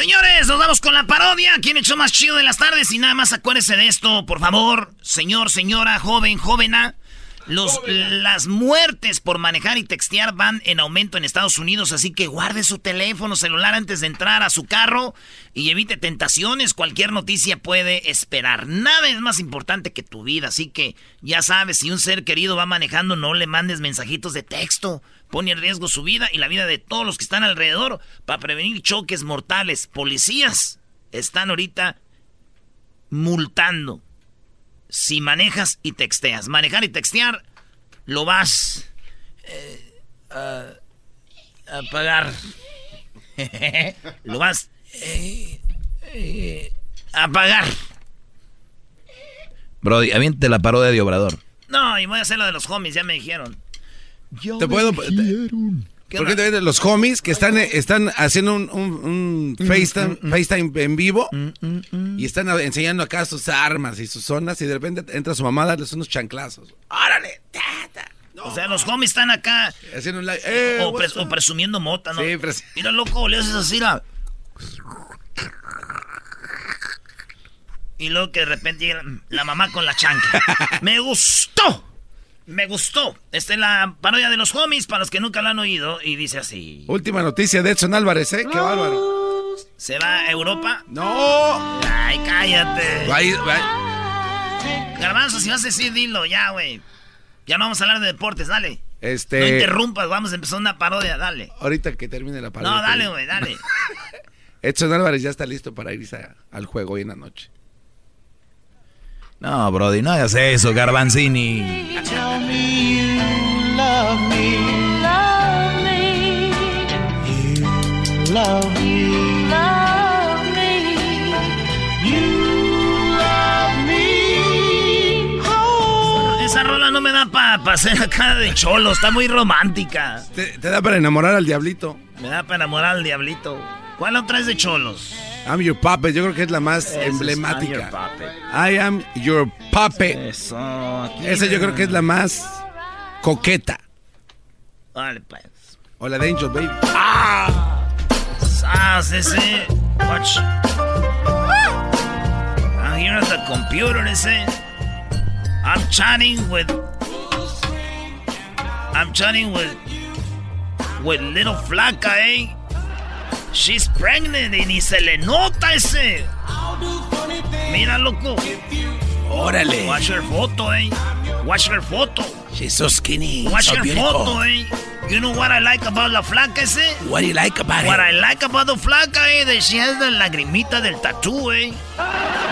Señores, nos vamos con la parodia. ¿Quién echó más chido de las tardes? Y nada más acuérdese de esto, por favor. Señor, señora, joven, jovena. Los, las muertes por manejar y textear van en aumento en Estados Unidos, así que guarde su teléfono celular antes de entrar a su carro y evite tentaciones. Cualquier noticia puede esperar. Nada es más importante que tu vida, así que ya sabes, si un ser querido va manejando, no le mandes mensajitos de texto. Pone en riesgo su vida y la vida de todos los que están alrededor para prevenir choques mortales. Policías están ahorita multando si manejas y texteas. Manejar y textear lo vas eh, a, pagar. [laughs] lo vas eh, eh, a pagar. Brody, aviente la parodia de Obrador. No, y voy a hacer lo de los homies, ya me dijeron. Te puedo. Porque te, los homies que están, están haciendo un, un, mm, FaceTime, mm, mm. FaceTime, en vivo y están enseñando acá sus armas y sus zonas y de repente entra su mamá a darles unos chanclazos. ¡Órale! o sea, los homies están acá. Haciendo un. Eh, o, presumiendo mota, ¿no? Sí, [laughs] Mira, loco, le haces así, la... Y luego que de repente llega la mamá con la chancla. [laughs] ¡Me gustó! Me gustó. Esta es la parodia de los homies para los que nunca la han oído. Y dice así. Última noticia de Edson Álvarez, ¿eh? Qué bárbaro. ¿Se va a Europa? ¡No! Ay, cállate. Bye, Garbanzo, si vas a decir, dilo ya, güey. Ya no vamos a hablar de deportes, dale. Este... No interrumpas, vamos a empezar una parodia, dale. Ahorita que termine la parodia. No, dale, güey, dale. [laughs] Edson Álvarez ya está listo para irse al juego hoy en la noche. No, Brody, no hagas eso, Garbanzini. Esa rola no me da para pa hacer acá de cholo, está muy romántica. Te, te da para enamorar al diablito. Me da para enamorar al diablito. ¿Cuál otra es de cholos? I'm your puppet, yo creo que es la más emblemática. I am your puppet. Eso, Esa yo creo que es la más coqueta. Vale, pues. O la de Angel Baby. ¡Ah! Ah, sí, sí. Watch. I'm here at the computer, ese. I'm chatting with. I'm chatting with. With little flaca, eh? She's pregnant y ni se le nota ese. Mira, loco. Órale. Watch her photo, eh. Watch her photo. She's so skinny. Watch so her beautiful. photo, eh. You know what I like about la flaca ese? What do you like about what it? What I like about the flaca, eh, that she has the lagrimita del tattoo, eh.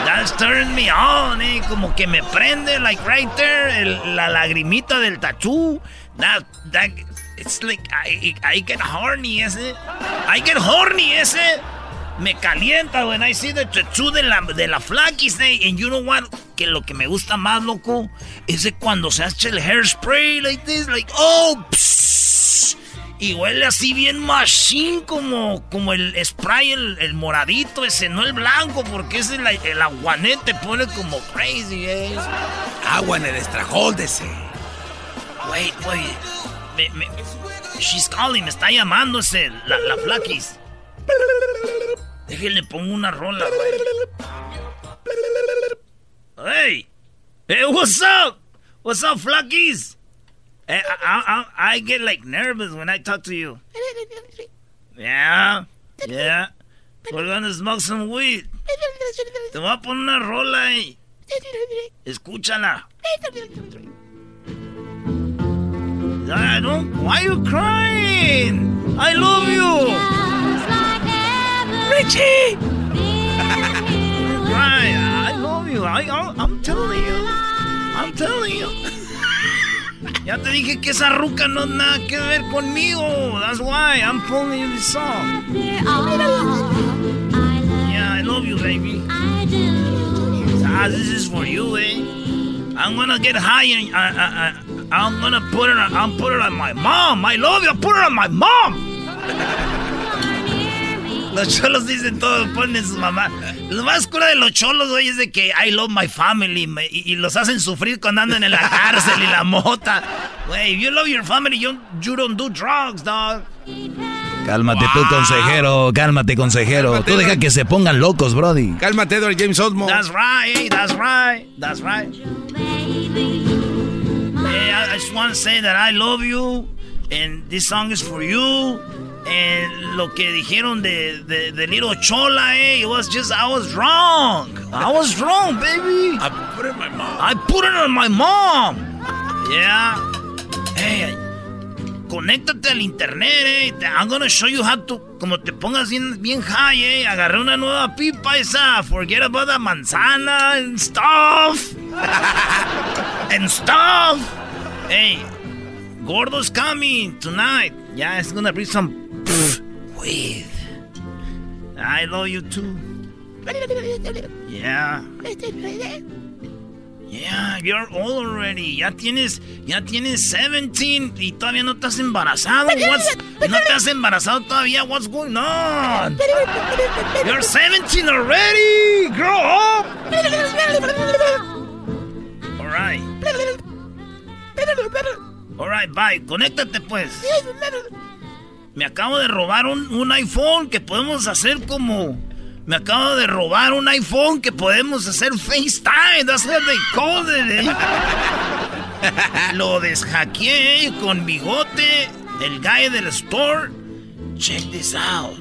That's turning me on, eh. Como que me prende, like right there, el, la lagrimita del tattoo. That, that, It's like, I, I get horny ese. I get horny ese. Me calienta when I see the tattoo de la, de la flaquis, eh. And you know what? Que lo que me gusta más, loco, es de cuando se hace el hairspray like this, like, oh, psss, Y huele así bien machine como, como el spray, el, el, moradito ese, no el blanco, porque ese el, el aguanete pone como crazy, eh. Agua en el estrajol de ese. Wait, wait. She's calling, me está llamando ese, la, la flaquis. Pongo una rola. Hey, hey, what's up? What's up, flaquis? I, I, I get like nervous when I talk to you. Yeah, yeah. We're gonna smoke some weed. Te voy a poner una rola ahí. Escúchala. I don't. Why are you crying? I love you. Richie. [laughs] cry. I love you. I, I'm telling you. I'm telling you. [laughs] ya te dije que esa ruca no nada que ver conmigo. That's why I'm pulling you this song. Yeah, I love you, baby. Ah, this is for you, eh? I'm gonna get high and uh, uh, I'm gonna put it. On, I'm put it on my mom. I love you. Put it on my mom. Los cholos dicen todo, ponen su mamá. Lo más cura de los cholos, güey, es de que I love my family. y, y, los hacen sufrir cuando andan en la cárcel y la mota. Güey, if you love your family, you, you don't do drugs, dog. Cálmate wow. tú, consejero. Cálmate, consejero. Cálmate, tú deja que se pongan locos, Brody. Cálmate, Edward James Osmo. That's right, that's right, that's right. I, just want to say that I love you. And this song is for you. And lo que dijeron de, de, de Little Chola, eh, it was just, I was wrong. I was wrong, baby. I put it on my mom. I put it on my mom. Yeah. Hey, conéctate al internet, eh. I'm gonna show you how to, como te pongas bien, bien high, eh. Agarré una nueva pipa esa. Forget about the manzana and stuff. [laughs] and stuff. Hey, Gordo's coming tonight. Yeah, it's gonna bring some weed. I love you too. Yeah. Yeah, you're old already. Ya tienes, ya tienes 17 y todavía no estás embarazado. What's, no te has embarazado todavía. What's going on? You're 17 already. Grow up. All right. All right, bye. Conéctate pues. Me acabo de robar un, un iPhone que podemos hacer como me acabo de robar un iPhone que podemos hacer FaceTime. That's what they call it. Lo deshackeé con bigote. El guy del store. Check this out.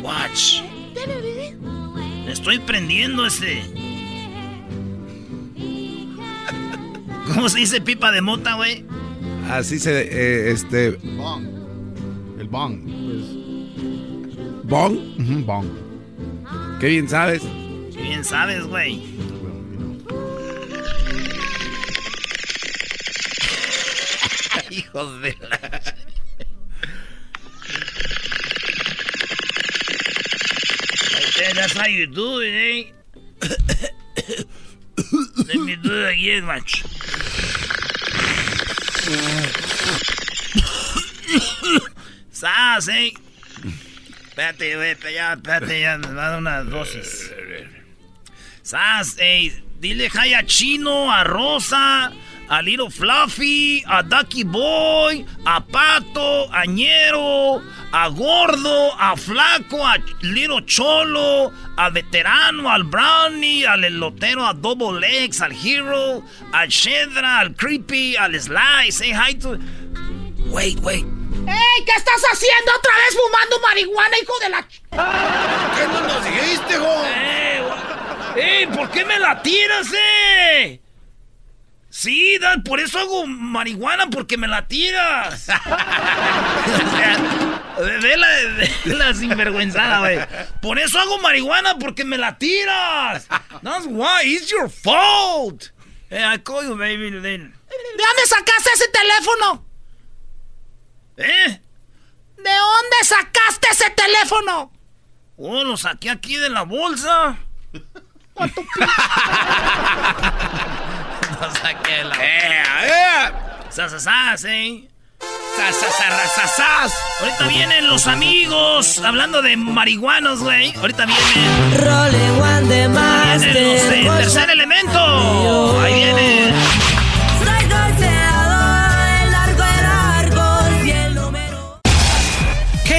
Watch. Estoy prendiendo ese. ¿Cómo se dice pipa de mota, güey? Así se. Eh, este. El bong. ¿Bong? bong. Qué bien sabes. Qué bien sabes, güey. [laughs] Hijos de la... That's how you do it, eh? Let me do it again, much. ¡Sas, eh! Espérate, güey, ya, espérate, ya, me va a dar unas dosis. ¡Sas, ey! Dile hi a Chino, a Rosa, a Little Fluffy, a Ducky Boy, a Pato, a Ñero, a Gordo, a Flaco, a Little Cholo, a Veterano, al Brownie, al Elotero, a Double X, al Hero, al Shedra, al Creepy, al Sly. Say hi to... Wait, wait. ¡Ey! ¿Qué estás haciendo otra vez fumando marihuana, hijo de la... ¿Qué no nos dijiste, go? ¡Eh! ¡Eh! ¿Por qué me la tiras, eh? Sí, Dan, por eso hago marihuana, porque me la tiras. [laughs] ve, la, la sinvergüenzada, güey. Por eso hago marihuana, porque me la tiras. That's why, it's your fault. Hey, I call you, baby. ¿De dónde sacaste ese teléfono? ¿Eh? ¿De dónde sacaste ese teléfono? Oh, lo saqué aquí de la bolsa. [laughs] no [laughs] saqué la. ¡Eh! ¡Eh! ¡Sasasas, eh! ¡Sasasarrasasas! Ahorita vienen los amigos hablando de marihuanos, güey. Ahorita vienen. Rolling one de Vienen los de tercer elemento. Ahí vienen.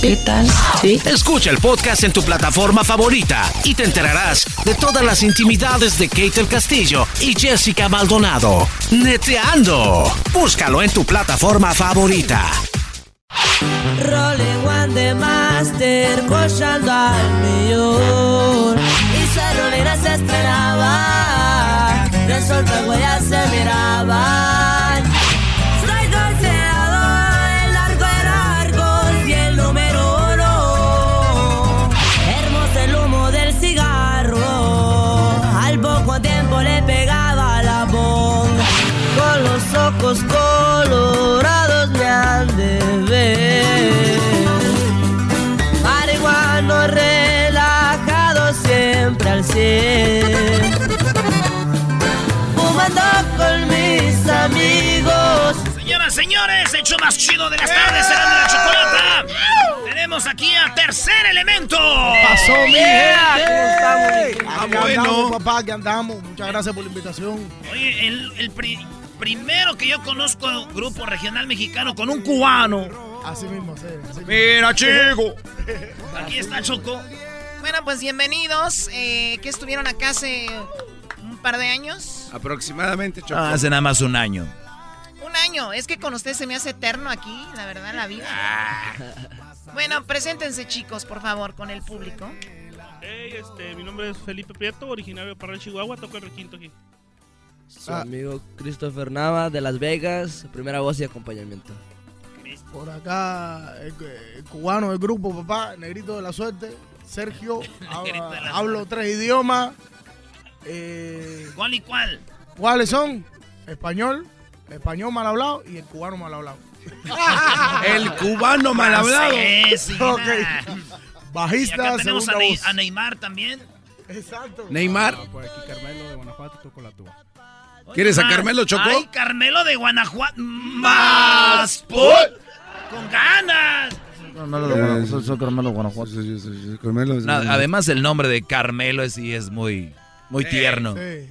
¿Qué tal? Sí. Escucha el podcast en tu plataforma favorita y te enterarás de todas las intimidades de Kate el Castillo y Jessica Maldonado. Neteando. Búscalo en tu plataforma favorita. Rolling one de Master, cochando al millón. Y su rolera se esperaba, de sol huellas se miraban. De las tardes será de la chocolata. Tenemos aquí a tercer elemento. Pasó, mi gente. estamos, Ah, bueno. papá, que andamos. Muchas gracias por la invitación. Oye, el, el pri- primero que yo conozco grupo regional mexicano con un cubano. Así mismo, sí. así mismo. Mira, [laughs] chico. Aquí está Choco. Bueno, pues bienvenidos. Eh, que estuvieron acá hace un par de años. Aproximadamente, Choco. Ah, hace nada más un año. Un año. Es que con ustedes se me hace eterno aquí, la verdad, la vida. Bueno, preséntense, chicos, por favor, con el público. Hey, este, mi nombre es Felipe Prieto, originario de Parral, Chihuahua, toco el requinto aquí. Su amigo Christopher Nava de Las Vegas, primera voz y acompañamiento. Por acá, el, el cubano del grupo, papá, negrito de la suerte. Sergio, [laughs] habla- de la hablo tres idiomas. Eh, ¿Cuál y cuál? ¿Cuáles son? Español, español mal hablado y el cubano mal hablado. [laughs] El cubano mal hablado. Sí, sí, Ok. nah. Bajista, Y acá tenemos a, segunda Ney- voz. a Neymar también. Exacto. Neymar. Pues aquí Carmelo de Guanajuato toco la tuba. ¿Quieres a. Carmelo, Choco? Ay, Carmelo de Guanajuato. Más put. Con ganas. soy, Carmelo Guanajuato. No, además el nombre de Carmelo es, sí es muy, muy tierno. Sí.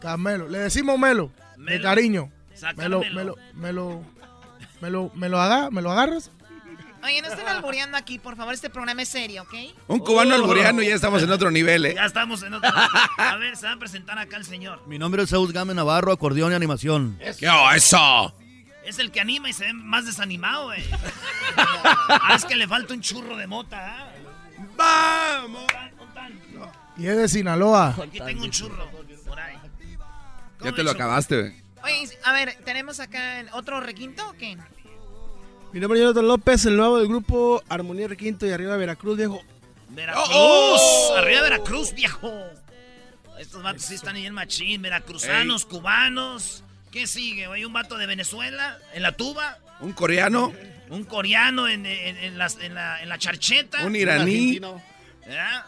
Carmelo. Le decimos Melo, de cariño. Me lo, me lo, me lo, me lo, me lo, aga- ¿me lo agarras? Oye, no estén albureando aquí, por favor. Este programa es serio, ¿ok? Un cubano alburiano y ya estamos en otro nivel, ¿eh? Ya estamos en otro. A ver, se va a presentar acá el señor. Mi nombre es Saúl Game Navarro, acordeón y animación. ¿Qué oh, eso? Es el que anima y se ve más desanimado, güey. [laughs] ah, es que le falta un churro de mota, ¿ah? ¡Vamos! Y es de Sinaloa. Aquí tengo un churro. Por ahí. Ya te lo acabaste, güey. Oye, a ver, ¿tenemos acá el otro requinto o qué? Mi nombre es Jonathan López, el nuevo del grupo Armonía Requinto y arriba Veracruz, viejo. Veracruz. Oh, Arriba Veracruz, viejo. Estos vatos sí están ahí en machín. Veracruzanos, cubanos. ¿Qué sigue? Hay un vato de Venezuela en la tuba. Un coreano. Un coreano en, en- en las- en la, en la charcheta. Un iraní. ¿Ya?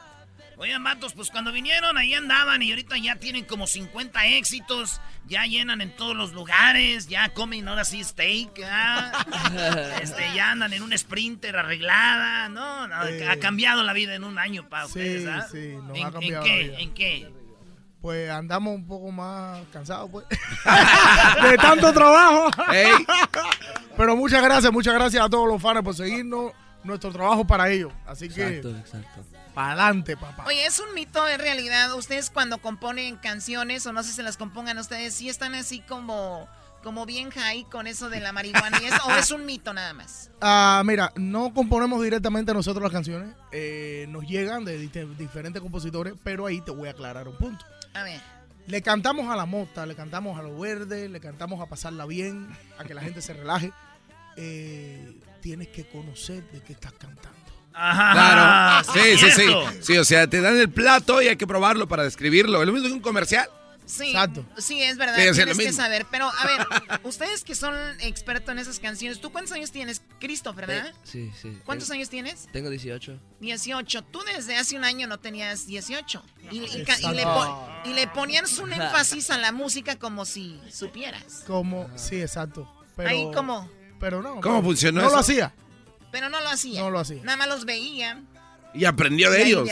Oigan, vatos, pues cuando vinieron ahí andaban y ahorita ya tienen como 50 éxitos, ya llenan en todos los lugares, ya comen ahora sí steak, ¿ah? [laughs] este, ya andan en un sprinter arreglada, ¿no? no, Eh. ha cambiado la vida en un año para Sí, ustedes, ¿ah? sí, nos ¿En, ha en cambiado qué? la vida. ¿En qué? Pues andamos un poco más cansados, pues. [laughs] de tanto trabajo. Pero muchas gracias, muchas gracias a todos los fans por seguirnos. Nuestro trabajo para ellos. Así que, Exacto, exacto. Para adelante, papá. Oye, es un mito en realidad. Ustedes cuando componen canciones, o no sé si se las compongan ustedes, sí están así como, como bien high con eso de la marihuana y eso, o es un mito nada más. [laughs] Ah, mira, no componemos directamente nosotros las canciones. eh, nos llegan de dif- diferentes compositores, pero ahí te voy a aclarar un punto. A ver. Le cantamos a la mota, le cantamos a lo verde, le cantamos a pasarla bien, a que la gente se relaje. Eh, tienes que conocer de qué estás cantando. Claro. Sí, sí, sí. cierto. Sí, o sea, te dan el plato y hay que probarlo para describirlo. Es lo mismo que un comercial. Sí, Exacto. sí, es verdad, Sí, tienes lo que mismo. saber. Pero, a ver, [laughs] ustedes que son expertos en esas canciones, ¿tú cuántos años tienes? Christopher, ¿verdad? Sí, sí. ¿Cuántos Tengo- años tienes? Tengo 18. 18. Tú desde hace un año no tenías 18. Y, y y le, pon- y le ponías un énfasis a la música como si supieras. Como, sí, exacto. Pero, Ahí como... Pero no. ¿Cómo funcionó No eso? lo hacía. Pero no lo hacía. No lo hacía. Nada más los veía. Y aprendió Y de ellos.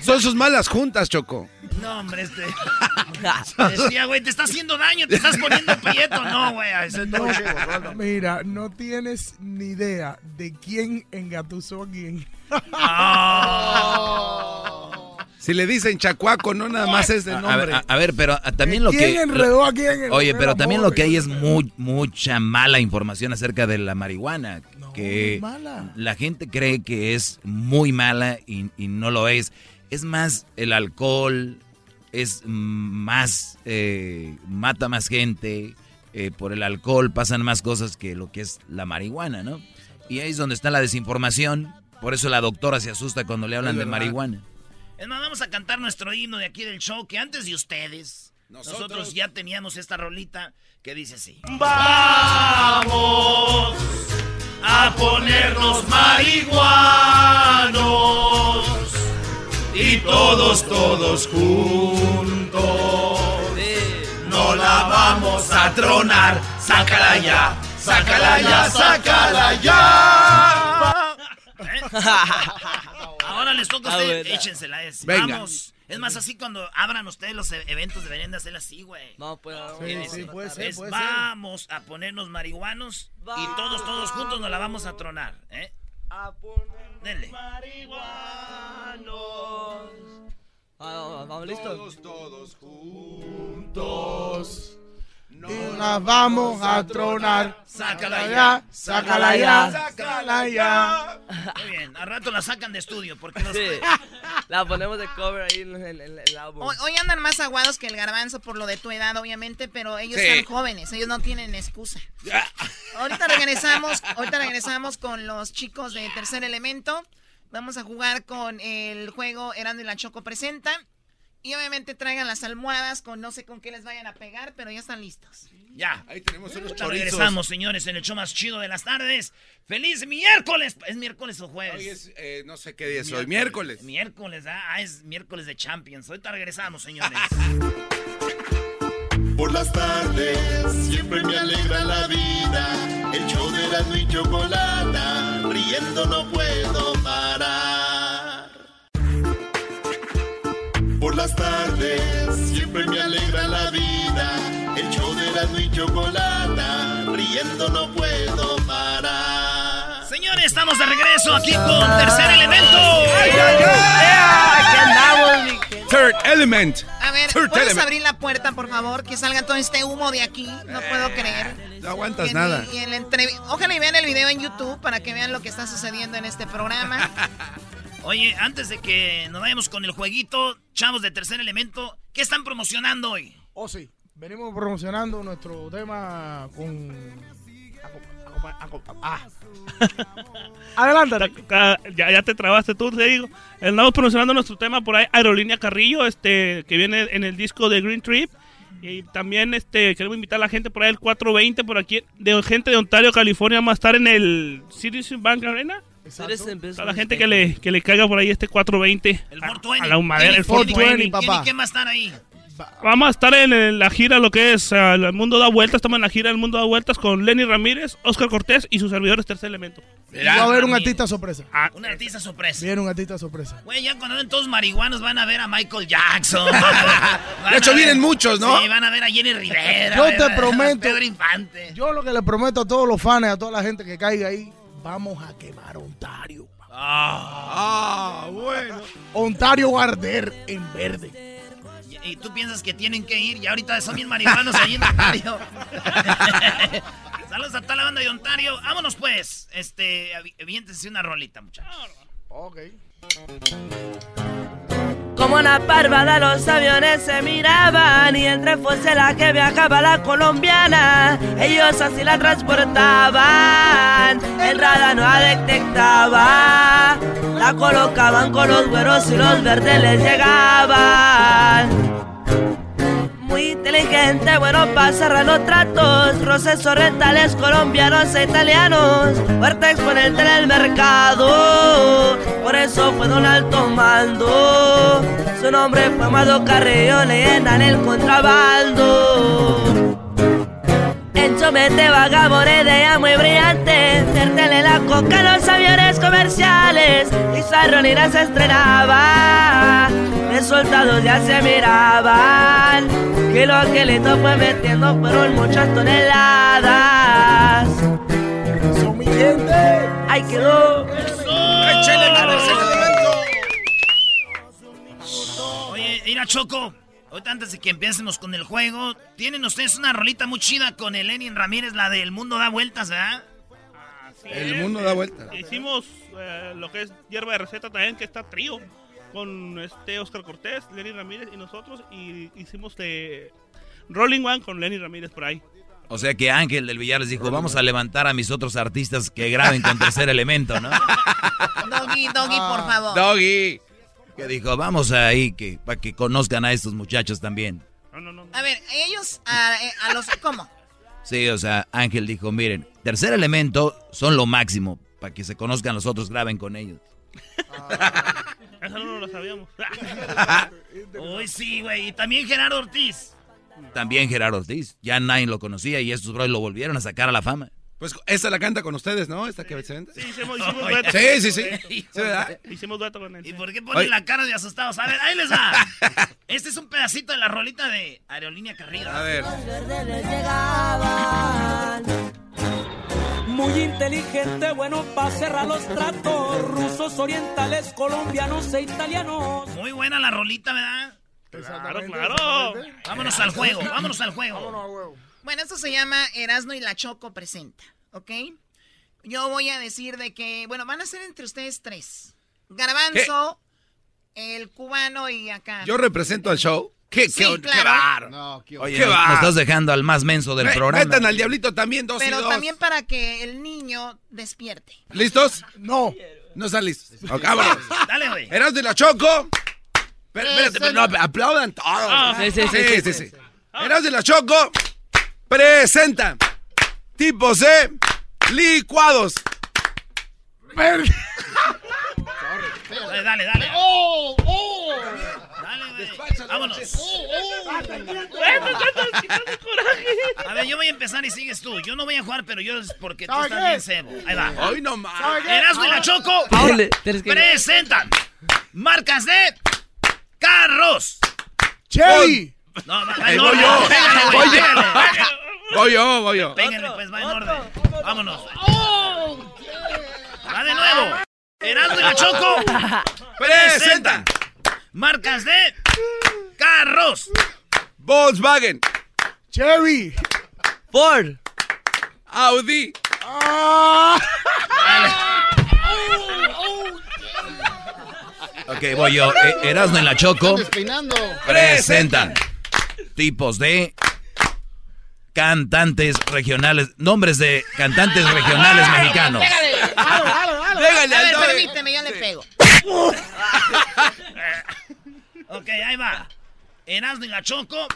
Son sus malas juntas, Choco. No, hombre, este. [laughs] Decía, güey, te está haciendo daño, te estás poniendo prieto. No, güey, ese no, mira, no tienes ni idea de quién engatusó a quién. [laughs] Si le dicen chacuaco, no nada más es de A, a ver, nombre. a- a ver, pero ah, también lo ¿Quién que... enredó en el Oye, pero también amor? lo que hay es muy, mucha mala información acerca de la marihuana. que mala. la gente cree que es muy mala y, y no lo es. Es más, el alcohol es más, eh, mata más gente. eh, por el alcohol pasan más cosas que lo que es la marihuana, ¿no? Y ahí es donde está la desinformación. Por eso la doctora se asusta cuando le hablan de marihuana. Es más, vamos a cantar nuestro himno de aquí del show, que antes de ustedes, nosotros, ya teníamos esta rolita que dice así. Vamos a ponernos marihuanos y todos, todos juntos no la vamos a tronar. Sácala ya, sácala ya, sácala ya. [laughs] [laughs] Ahora les toca a Ah, ustedes. Échensela. Es. Venga. Vamos. Es más, así cuando abran ustedes los e- eventos deberían de hacerla así, güey. No, pues. Sí, sí, puede ser, es, puede ser. vamos a ponernos marihuanos y todos, todos juntos nos la vamos a tronar, ¿eh? Denle. Ah, vamos, listos. Todos juntos. Y las vamos a tronar. Sácala ya, sácala ya, sácala ya. Muy bien, al rato la sacan de estudio porque los... Sí. [laughs] La ponemos de cover ahí en, en- en el álbum. Hoy, hoy andan más aguados que el garbanzo por lo de tu edad, obviamente, pero ellos Sí. están jóvenes, ellos no tienen excusa. [laughs] Ahorita regresamos, ahorita regresamos con los chicos de Tercer Elemento. Vamos a jugar con el juego Erando y la Choco presenta. Y obviamente traigan las almohadas con no sé con qué les vayan a pegar, pero ya están listos. Ya. Ahí tenemos unos chorizos. regresamos, señores, en el show más chido de las tardes. ¡Feliz miércoles! ¿Es miércoles o jueves? Hoy es, eh, no sé qué día es hoy, miércoles. Miércoles, ah, Ah, es miércoles de Champions. Ahorita regresamos, señores. [laughs] Por las tardes siempre me alegra la vida. El show de la y chocolata, riendo no puedo parar. Por las tardes siempre me alegra la vida. El show de la y chocolata, riendo no puedo parar. Señores, estamos de regreso aquí con Tercer Elemento. ¡Ay, ay, ay! Aquí andamos, mi Third Element. A ver, Third ¿puedes Element. abrir la puerta, por favor? Que salga todo este humo de aquí. No puedo creer. No aguantas Y en- nada. y en la entrev- Ojalá y vean el video en YouTube para que vean lo que está sucediendo en este programa. [laughs] Oye, antes de que nos vayamos con el jueguito, chavos de Tercer Elemento, ¿qué están promocionando hoy? Oh, sí. Venimos promocionando nuestro tema con. Ah. [laughs] Adelante. Ya, ya te trabaste tú, te digo. Andamos promocionando nuestro tema por ahí, Aerolínea Carrillo, este, que viene en el disco de Green Trip. Y también este queremos invitar a la gente por ahí el 420 por aquí, de gente de Ontario, California, a estar en el Citizen Bank Arena. Citizen A la gente que le, que le caiga por ahí este 420 El a, 420. a la humadera, el ¿Quién y- 420. quién y quién va a estar ahí? Vamos a estar en, en la gira, lo que es ah, El Mundo da Vueltas. Estamos en la gira El Mundo da Vueltas con Lenny Ramírez, Oscar Cortés y sus servidores Tercer Elemento. Y va a haber un artista sorpresa. Un artista sorpresa. Viene un artista sorpresa. Güey, ya cuando ven todos marihuanos van a ver a Michael Jackson. [laughs] De hecho, vienen muchos, ¿no? Sí, van a ver a Jenny Rivera. Yo te a prometo. Pedro Infante. Yo lo que le prometo a todos los fans, a toda la gente que caiga ahí, vamos a quemar Ontario. Ah, bueno. Ontario va a arder en verde. Y, tú piensas que tienen que ir y ahorita son bien marihuanos ahí en Ontario. [laughs] Saludos a toda la banda de Ontario. Vámonos pues. Este, aviéntense una rolita, muchachos. Ok. Como una parvada los aviones se miraban y entre fuselaje viajaba la colombiana. Ellos así la transportaban, el radar no la detectaba. La colocaban con los güeros y los verdes les llegaban. Muy inteligente, bueno para cerrar los tratos. Procesos rentales colombianos e italianos. Fuerte exponente en el mercado. Por eso fue don alto mando. Su nombre fue Amado Carrillo, leyenda en el contrabando. En Chomete vagabonde de ella muy brillante Certele la coca en los aviones comerciales Y su aerolínea se estrenaba Resultados ya se miraban Que lo que le fue metiendo fueron muchas toneladas Son mi gente. Ahí quedó. Oye, mira, Choco. Ahorita antes de que empecemos con el juego, tienen ustedes una rolita muy chida con el Lenin Ramírez, la del mundo da vueltas, ¿verdad? El mundo da vuelta. Hicimos eh, lo que es hierba de receta también, que está trío, con este Oscar Cortés, Lenny Ramírez y nosotros, y hicimos de Rolling One con Lenny Ramírez por ahí. O sea que Ángel del Villar les dijo, vamos a levantar a mis otros artistas que graben con tercer elemento, ¿no? [laughs] Doggy, Doggy, por favor. Doggy. Que dijo, vamos ahí, que, para que conozcan a estos muchachos también. A ver, ellos, a, eh, a los, ¿cómo? Sí, o sea, Ángel dijo, miren, tercer elemento son lo máximo, para que se conozcan los otros, graben con ellos. Eso no lo sabíamos. [laughs] Uy, sí, güey. Y también Gerardo Ortiz. También Gerardo Ortiz. Ya nadie lo conocía y estos bros lo volvieron a sacar a la fama. Pues esta la canta con ustedes, ¿no? Esta que se vende. Sí, hicimos, hicimos dueto. Sí, sí, [laughs] sí. ¿Sí, verdad? Hicimos dueto con él. ¿Y por qué ponen la cara de asustados? A ver, ahí les va. [laughs] Este es un pedacito de la rolita de Aerolínea Carrillo. A ver. Muy inteligente, bueno para cerrar los tratos. Rusos, orientales, colombianos e italianos. Muy buena la rolita, ¿verdad? Claro, claro. [laughs] Vámonos al juego, vámonos al juego. Bueno, esto se llama Erasmo y la Choco presenta, ¿ok? Yo voy a decir de que, bueno, van a ser entre ustedes tres. Garbanzo, el cubano y acá. Yo represento al show. ¿Qué, Sí, qué, claro. qué bar? No, qué Oye, ¿Qué no- va? nos estás dejando al más menso del Me- programa. Metan al diablito también, dos y Pero dos. también para que el niño despierte. ¿Listos? No. No están listos. Ok, vámonos. Dale, güey. Eras de la Choco. Pero, espérate, pero no, aplaudan todos. Sí, sí, sí, sí, sí, sí, sí. Eras de la Choco. Presenta. Tipos de licuados. Dale, dale, dale. ¡Oh! ¡Oh! Dale, güey. Vámonos. A ver, yo voy a empezar y sigues tú. Yo no voy a jugar, pero yo es porque tú ¿Sabe estás bien cebo. Ahí va. Hoy no más. Erasmo y la Choco Ahora, presentan marcas de carros. Chevy. No, va, va Ahí en voy orden. yo. Pégale, Voy yo. pégale. [laughs] Voy yo, voy yo. Péguenle, pues, va en orden. Vámonos. Va de nuevo. Erasmo y la Choco [laughs] Presenta. marcas de carros. Volkswagen. Chevy. Ford. Audi. Ah. Ok, voy yo. Eh, Erasmo en la Choco presentan tipos de cantantes regionales, nombres de cantantes regionales mexicanos. Pégale. Pégale A ver, permíteme, yo le pego. [laughs] Ok, ahí va. Erasmo y la Choco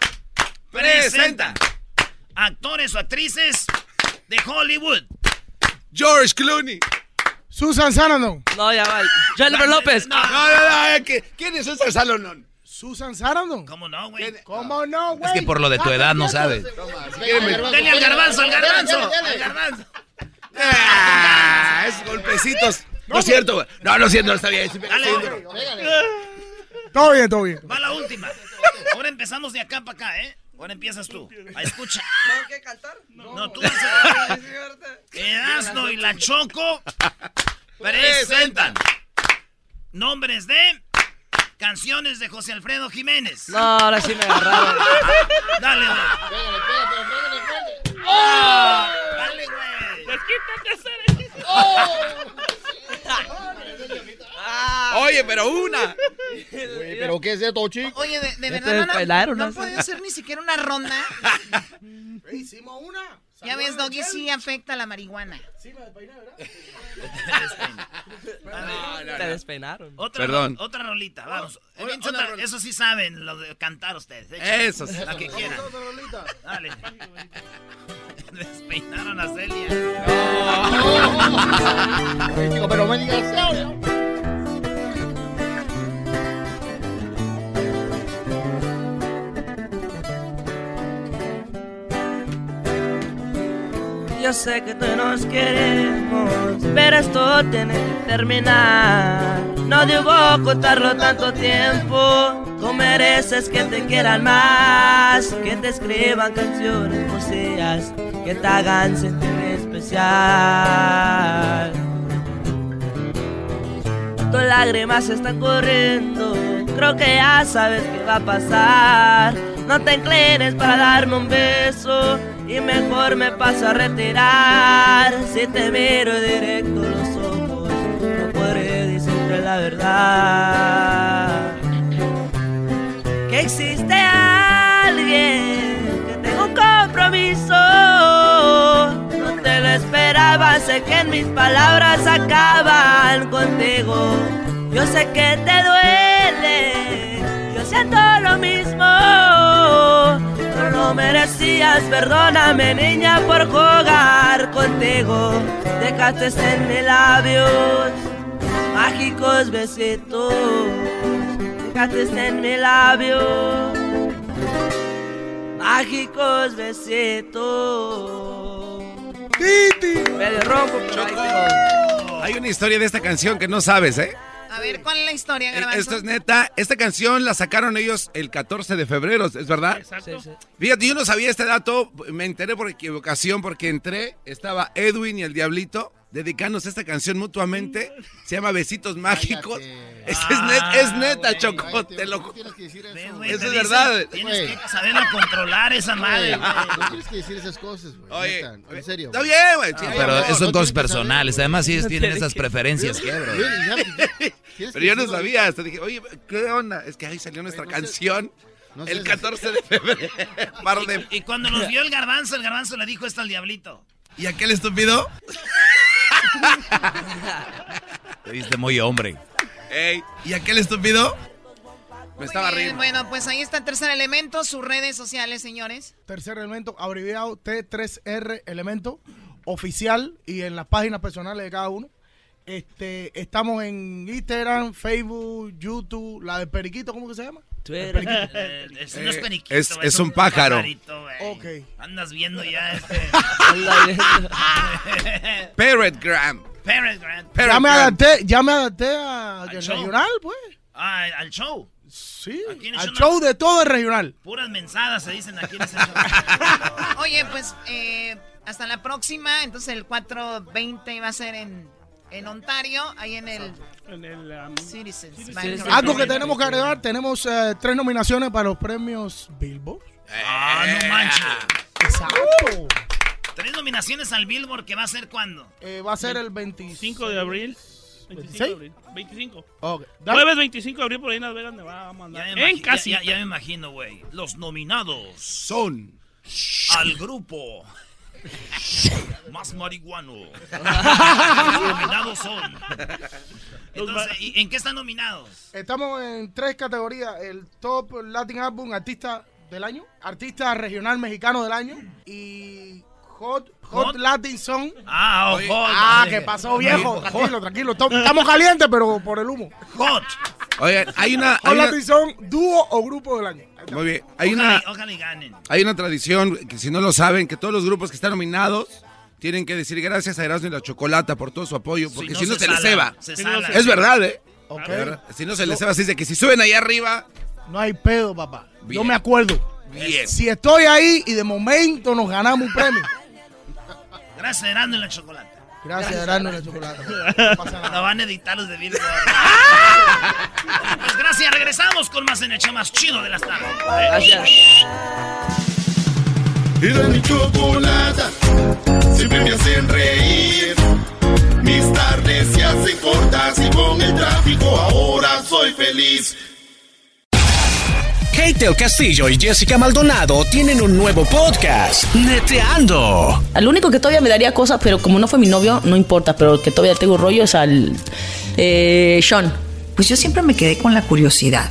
Presenta. actores o actrices de Hollywood. George Clooney. Susan Sarandon. No, ya va. Jennifer López. No, no, no. que- ¿Quién es ese Salomón? Susan Sarandon. ¿Cómo no, güey? ¿Cómo no, güey? Es que por lo de tu edad no sabes. Dale al garbanzo, al garbanzo. Al garbanzo. Ah, esos golpecitos. No es cierto, güey. No, no es cierto, no está bien. Dale. Todo bien, todo bien. Va la última. Ahora empezamos de acá para acá, ¿eh? Ahora empiezas tú. A escucha. ¿Tengo que cantar? No, tú vas a... Y la Choco [laughs] presentan nombres de canciones de José Alfredo Jiménez. No, ahora sí me agarraron. [laughs] Dale, güey. Pégale, pégale, pégale, pégale. ¡Oh! Dale, güey. Desquítate, hacer. [laughs] Oye, pero una. Güey, ¿Pero qué es esto, chico? Oye, de, de Ya te verdad no, no, no hacer ni siquiera una ronda. [laughs] Hicimos una. Ya ves, Doggy sí afecta la marihuana. Te despeinaron. Otra, Perdón. ro- otra rolita, vamos. Otra- Aviéntate otra otra- rolita. eso sí saben, lo de cantar ustedes. échale. Eso sí. La que quieran. Dale. [laughs] Despeinaron a Celia. [laughs] Chico, pero me digas Yo sé que todos nos queremos, pero esto tiene que terminar. No debo ocultarlo tanto tiempo. Tú mereces que te quieran más, que te escriban canciones, poesías, que te hagan sentir especial. Tus lágrimas están corriendo, creo que ya sabes qué va a pasar. No te inclines para darme un beso y mejor me paso a retirar. Si te miro directo a los ojos, no podré decirte la verdad. Que existe alguien que tengo un compromiso. No te lo esperaba, sé que en mis palabras acaban contigo. Yo sé que te duele, yo siento lo mismo. No merecías, perdóname niña por jugar contigo. Dejaste en mis labios mágicos besitos. Dejaste en mis labios mágicos besitos. Titi. Ronco, Hay una historia de esta canción que no sabes, ¿eh? A ver, ¿cuál es la historia, Eh, Garbanzo? Esto es neta. Esta canción la sacaron ellos el 14 de febrero, ¿es verdad? Exacto. Fíjate, yo no sabía este dato, me enteré por equivocación porque entré, estaba Edwin y el Diablito dedicándose esta canción mutuamente. Se llama Besitos Mágicos. Es, es net- es neta, Choco, te lo ju- Güey, Eso te es dicen, verdad. Tienes que saberlo controlar esa madre, güey. No tienes que decir esas cosas, güey. Oye, neta, en serio. Está bien, güey. sí, Pero amor. eso son No cosas tienes que saber, personales. güey. Además, ellos No tienen tienes esas que- preferencias, ¿qué, bro? [laughs] Pero yo no sabía, hasta dije, oye, ¿qué onda? Es que ahí salió nuestra canción el 14 de febrero. [laughs] De- Y cuando nos vio el garbanzo, el garbanzo le dijo esto al diablito. ¿Y aquel estúpido? [laughs] Te viste muy hombre. Ey, ¿y aquel estúpido? Me estaba riendo. bueno, pues ahí está el tercer elemento, sus redes sociales, señores. Tercer elemento, abreviado T3R elemento oficial y en las páginas personales de cada uno. Este, estamos en Instagram, Facebook, YouTube, la de Periquito, ¿cómo que se llama? Eh, no es Eh, periquito, es- un pájaro. pajarito, güey. Ok. Andas viendo ya este. Parrot Gram. Grant. Ya me adapté, ya me adapté a al show. regional, pues. Ah, al show. Sí, al show de todo el regional. Puras mensadas se dicen aquí en ese [laughs] show. Oye, pues eh, hasta la próxima. Entonces el 420 va a ser en, en Ontario, ahí en el En el, um, Citizens. Algo que tenemos que agregar, tenemos eh, tres nominaciones para los premios Billboard. Ah, no manches. Exacto. Tres nominaciones al Billboard que va a ser cuándo? Eh, va a ser el 25 5 de abril. 25 de 26. abril. 25. Ok. Dale. Jueves 25 de abril por ahí en Las Vegas, Nevada. Vamos a Ya andar. me, En casi. ya- ya- ya me imagino, güey. Los nominados Son al grupo más marihuano. [laughs] Los nominados son. Entonces, ¿y ¿en qué están nominados? Estamos en tres categorías: el Top Latin Album Artista del Año, Artista Regional Mexicano del Año y Hot, Hot, Hot? Latin Song. Ah, oh, Oye, hot. ah, Oye, ¿qué pasó, viejo? hot. Tranquilo, tranquilo. Estamos calientes, pero por el humo. Hot. Oigan, hay una. Hot Hay una Latin Song, dúo o grupo del año. muy bien. Hay Ojalá, una, ojalá ganen. hay una tradición que si no lo saben, que todos los grupos que están nominados tienen que decir gracias a Erasmo y la Chocolata por todo su apoyo, porque no si no se se, les ceba. se se- Es verdad, ¿eh? Si no se les ceba, así de que si suben ahí arriba, No hay pedo, papá. Yo me acuerdo. bien. Si estoy ahí y de momento nos ganamos un premio. [laughs] Gracias, Erasmo y la chocolate. Gracias, Erasmo y la Chocolata. [laughs] No pasa nada. No van a editar los de Billboard. [laughs] pues gracias, regresamos con más en el show más chido de las tardes. Gracias. Era mi chocolata, siempre me hacen reír. Mis tardes se hacen cortas y con el tráfico ahora soy feliz. Kate del Castillo y Jessica Maldonado tienen un nuevo podcast, Neteando. Al único que todavía me daría cosas, pero como no fue mi novio, no importa, pero el que todavía tengo rollo es al eh, Sean. Pues yo siempre me quedé con la curiosidad.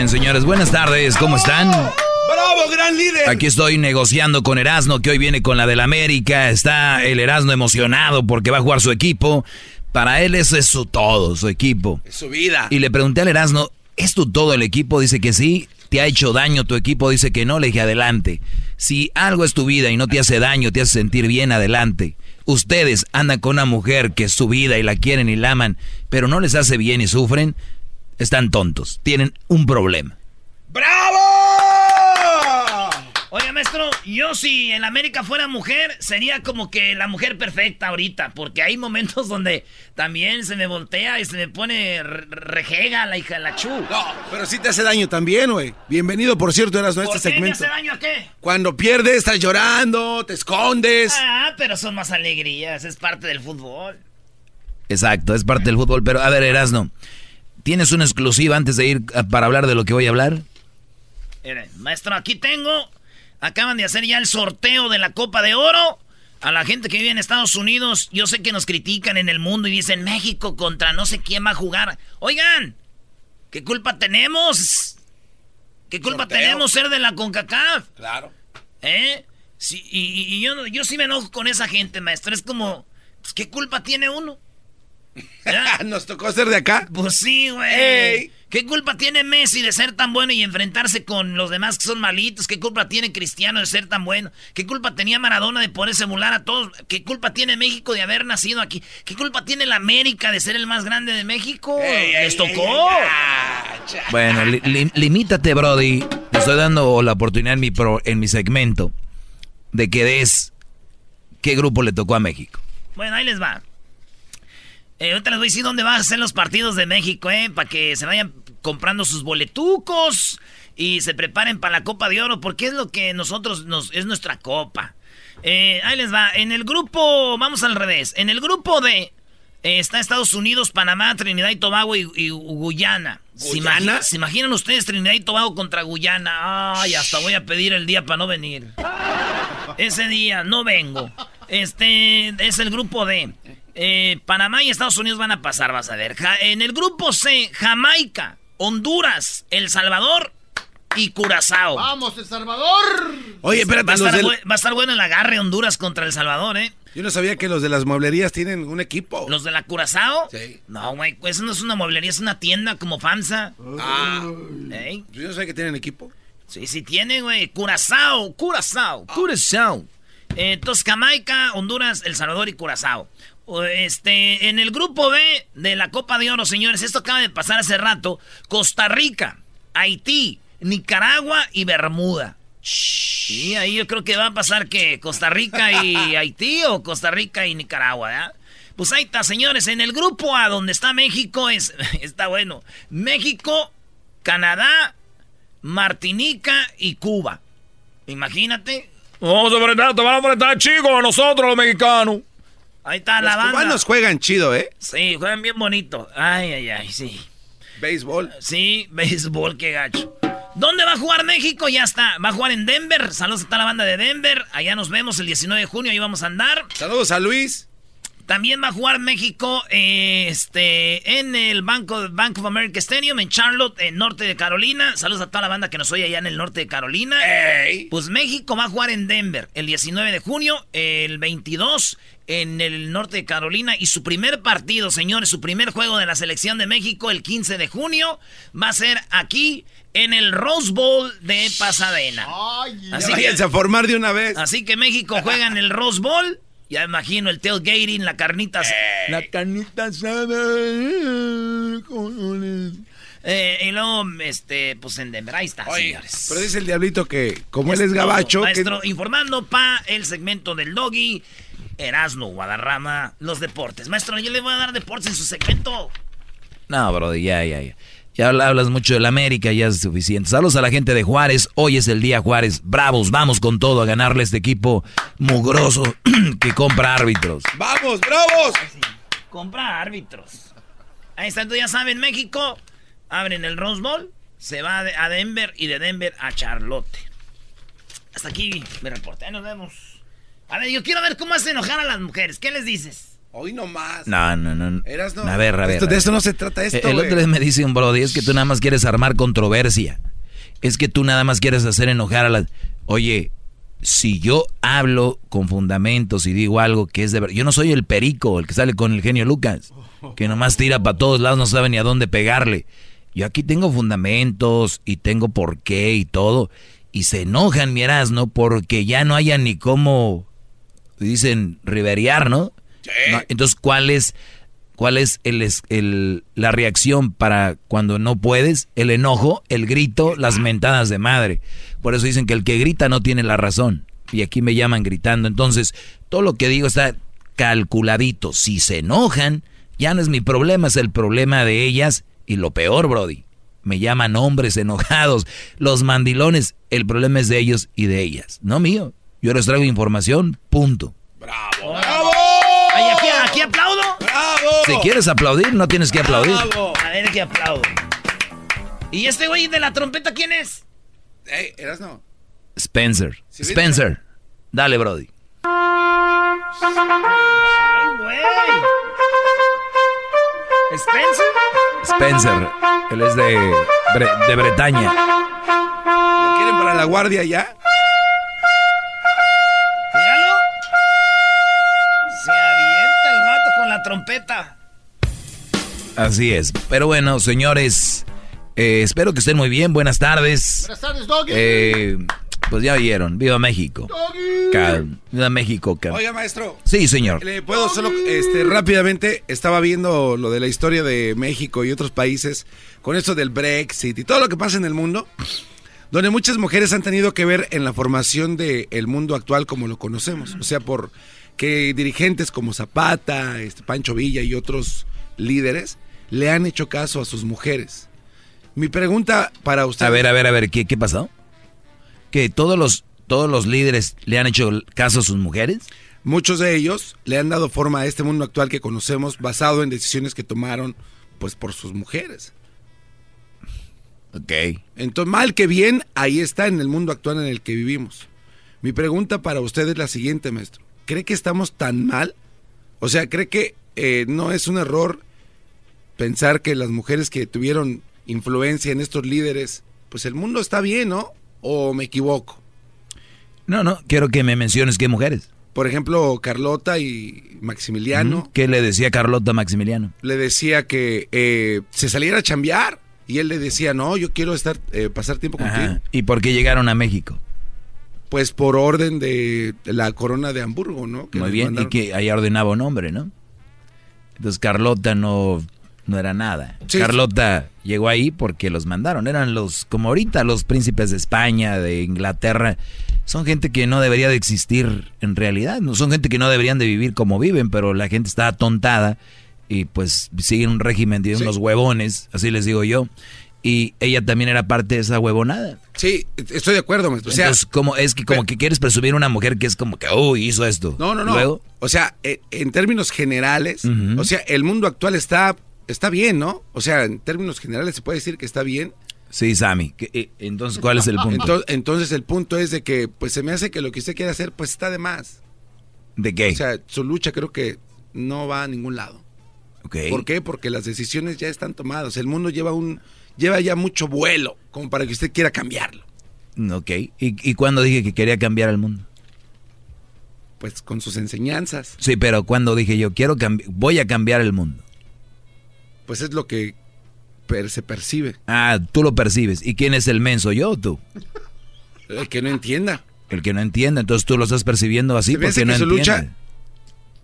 bien, señores, buenas tardes, ¿cómo están? ¡Bravo, gran gran líder. Aquí estoy negociando con Erasno, que hoy viene con la del América. Está el Erasno emocionado porque va a jugar su equipo. Para él eso es su todo, su equipo. Es su vida. Y le pregunté al Erasno, ¿es tu todo el equipo? Dice que sí. ¿Te ha hecho daño tu equipo? Dice que no. Le dije, adelante. Si algo es tu vida y no te hace daño, te hace sentir bien, adelante. Ustedes andan con una mujer que es su vida y la quieren y la aman, pero no les hace bien y sufren, están tontos. Tienen un problema. ¡Bravo! Oye, maestro, yo si en América fuera mujer, sería como que la mujer perfecta ahorita, porque hay momentos donde también se me voltea y se me pone rejega la hija de la chu. No, pero sí te hace daño también, güey. Bienvenido, por cierto, eras nuestro este segmento. ¿Me hace daño a qué? Cuando pierdes, estás llorando, te escondes. Ah, pero son más alegrías, es parte del fútbol. Exacto, es parte del fútbol, pero a ver, Erasno, ¿tienes una exclusiva antes de ir para hablar de lo que voy a hablar? Miren, maestro, aquí tengo Acaban de hacer ya el sorteo de la Copa de Oro. A la gente que vive en Estados Unidos, yo sé que nos critican en el mundo y dicen México contra no sé quién va a jugar. Oigan, ¿qué culpa tenemos? ¿Qué culpa tenemos ser de la CONCACAF? Claro. ¿Eh? Sí, y, yo, yo sí me enojo con esa gente, maestro. Es como, pues, ¿qué culpa tiene uno? [laughs] Nos tocó ser de acá. Pues sí, güey. ¿Qué culpa tiene Messi de ser tan bueno y enfrentarse con los demás que son malitos? ¿Qué culpa tiene Cristiano de ser tan bueno? ¿Qué culpa tenía Maradona de poder emular a todos? ¿Qué culpa tiene México de haber nacido aquí? ¿Qué culpa tiene la América de ser el más grande de México? ¡Les tocó! bueno, limítate, Brody. Te estoy dando la oportunidad en mi, en mi segmento de que des qué grupo le tocó a México. Bueno, ahí les va. Eh, ahorita les voy a decir dónde van a ser los partidos de México, ¿eh? Para que se vayan comprando sus boletucos y se preparen para la Copa de Oro, porque es lo que nosotros nos es nuestra copa. Eh, ahí les va. En el grupo, vamos al revés. En el grupo de eh, está Estados Unidos, Panamá, Trinidad y Tobago y, Guyana. ¿Se, ¿Se, imaginan ustedes Trinidad y Tobago contra Guyana? Ay, hasta voy a pedir el día para no venir. Ese día no vengo. Este es el grupo D. Eh, Panamá y Estados Unidos van a pasar, vas a ver. en el grupo C, Jamaica, Honduras, El Salvador y Curazao. ¡Vamos, El Salvador! Oye, espérate, va a, estar, bueno el agarre Honduras contra El Salvador, ¿eh? Yo no sabía que los de las mueblerías tienen un equipo. ¿Los de la Curazao? Sí. No, güey, eso no es una mueblería, es una tienda como FAMSA. Ah. Yo no sé que tienen equipo. Sí, sí tienen, güey. Curazao, Curazao, Curazao. Eh, entonces, Jamaica, Honduras, El Salvador y Curazao. Este, en el grupo B de la Copa de Oro, señores, esto acaba de pasar hace rato. Costa Rica, Haití, Nicaragua y Bermuda. Y ahí yo creo que va a pasar que Costa Rica y [laughs] Haití o Costa Rica y Nicaragua, Pues ahí está, señores. En el grupo A, donde está México, es, [laughs] está bueno. México, Canadá, Martinica y Cuba. Imagínate. Vamos a enfrentar, te van a enfrentar chicos a nosotros los mexicanos. Ahí está la banda. Los cubanos juegan chido, ¿eh? Sí, juegan bien bonito. Ay, ay, ay, sí. Béisbol. Sí, [laughs] béisbol, qué gacho. ¿Dónde va a jugar México? Ya está. Va a jugar en Denver. Saludos a toda la banda de Denver. Allá nos vemos el 19 de junio. Ahí vamos a andar. Saludos a Luis. También va a jugar México este, en el Bank of, Bank of America Stadium en Charlotte, en norte de Carolina. Saludos a toda la banda que nos oye allá en el norte de Carolina. Pues México va a jugar en Denver el 19 de junio, el 22 en el norte de Carolina y su primer partido, señores, su primer juego de la selección de México el 15 de junio va a ser aquí en el Rose Bowl de Pasadena. así que, a formar de una vez. Así que México juega en el Rose Bowl ya imagino el tailgating, la carnita. La carnita sabe. Eh, y luego, este, pues en Denver, ahí está, señores. Pero dice el diablito que, como él es gabacho. Maestro, informando pa el segmento del doggy, Erasmo, Guadarrama, los deportes. Maestro, yo le voy a dar deportes en su segmento. No, bro, ya, ya, ya. Ya hablas mucho del América, ya es suficiente. Saludos a la gente de Juárez. Hoy es el día Juárez. Bravos, vamos con todo a ganarle a este equipo mugroso [clears throat] que compra árbitros. ¡Vamos, bravos! Compra árbitros. Ahí está, ya saben, México. Abren el Rose Bowl, se va a Denver y de Denver a Charlotte. Hasta aquí mi reporte. Ahí nos vemos. A ver, yo quiero ver cómo hace enojar a las mujeres. ¿Qué les dices? Hoy no más. No, no, no. Eras no. A ver, a ver. de eso no se trata esto. El otro día me dice un brody, es que tú nada más quieres armar controversia. Es que tú nada más quieres hacer enojar a las. Oye, si yo hablo con fundamentos y digo algo que es de verdad, yo no soy el perico, el que sale con el genio Lucas, que nomás tira para todos lados, no sabe ni a dónde pegarle. Yo aquí tengo fundamentos y tengo por qué y todo. Y se enojan, mi Erasmo, porque ya no haya ni cómo, dicen, riveriar, ¿no? No, entonces, ¿cuál es, cuál es el, el, la reacción para cuando no puedes? El enojo, el grito, las mentadas de madre. Por eso dicen que el que grita no tiene la razón. Y aquí me llaman gritando. Entonces, todo lo que digo está calculadito. Si se enojan, ya no es mi problema, es el problema de ellas. Y lo peor, Brody, me llaman hombres enojados. Los mandilones, el problema es de ellos y de ellas, no mío. Yo les traigo información, punto. ¡Bravo! ¡Bravo! Ay, aquí, aquí, aplaudo. ¡Bravo! Si quieres aplaudir, no tienes que aplaudir. ¡Bravo! A ver, que aplaudo. ¿Y este güey de la trompeta quién es? Ey, eras no. Spencer. Spencer. Dale, Brody. Ay, güey. ¿Spencer? Spencer. Él es de, de Bretaña. ¿Lo quieren para la guardia ya? Trompeta. Así es. Pero bueno, señores, eh, espero que estén muy bien. Buenas tardes. Buenas tardes, Doggy. Eh, pues ya oyeron. Viva México. Viva México. Oiga, maestro. Sí, señor. ¿Le puedo solo, este, rápidamente, estaba viendo lo de la historia de México y otros países con esto del Brexit y todo lo que pasa en el mundo, donde muchas mujeres han tenido que ver en la formación del mundo actual como lo conocemos. O sea, por que dirigentes como Zapata, este, Pancho Villa y otros líderes le han hecho caso a sus mujeres. Mi pregunta para usted. A ver, a ver, a ver, ¿qué, qué pasó? ¿Que todos los, todos los líderes le han hecho caso a sus mujeres? Muchos de ellos le han dado forma a este mundo actual que conocemos basado en decisiones que tomaron pues por sus mujeres. Ok. Entonces, mal que bien, ahí está en el mundo actual en el que vivimos. Mi pregunta para usted es la siguiente, maestro. ¿Cree que estamos tan mal? O sea, ¿cree que eh, no es un error pensar que las mujeres que tuvieron influencia en estos líderes, pues el mundo está bien, ¿no? ¿O me equivoco? No, no, quiero que me menciones qué mujeres. Por ejemplo, Carlota y Maximiliano. ¿Qué le decía Carlota a Maximiliano? Le decía que eh, se saliera a chambear. Y él le decía, no, yo quiero estar, eh, pasar tiempo contigo. ¿Y por qué llegaron a México? Pues por orden de la corona de Hamburgo, ¿no? Que Muy bien, mandaron. y que ahí ordenaba un hombre, ¿no? Entonces Carlota no, no era nada. Sí. Carlota llegó ahí porque los mandaron. Eran los, como ahorita, los príncipes de España, de Inglaterra. Son gente que no debería de existir en realidad. No son gente que no deberían de vivir como viven, pero la gente está atontada y pues siguen un régimen de unos huevones, así les digo yo. Y ella también era parte de esa huevonada. Sí, estoy de acuerdo, maestro. O sea, Entonces, como es que como que quieres presumir una mujer que es como que, uy, hizo esto. No, no, no. Luego, O sea, eh, en términos generales, o sea, el mundo actual está, está bien, ¿no? O sea, en términos generales se puede decir que está bien. sí, Sammy. eh, entonces, ¿cuál es el punto? Entonces, entonces el punto es de que, pues se me hace que lo que usted quiere hacer, pues está de más. ¿De qué? O sea, su lucha creo que no va a ningún lado. ¿Por qué? Porque las decisiones ya están tomadas. El mundo lleva un, lleva ya mucho vuelo como para que usted quiera cambiarlo. Ok. ¿Y, y cuándo dije que quería cambiar el mundo? Pues con sus enseñanzas. Sí, pero cuando dije yo quiero voy a cambiar el mundo. Pues es lo que per- se percibe. Ah, tú lo percibes. ¿Y quién es el menso, yo o tú? El que no entienda. El que no entiende. Entonces tú lo estás percibiendo así porque no entiende. lucha-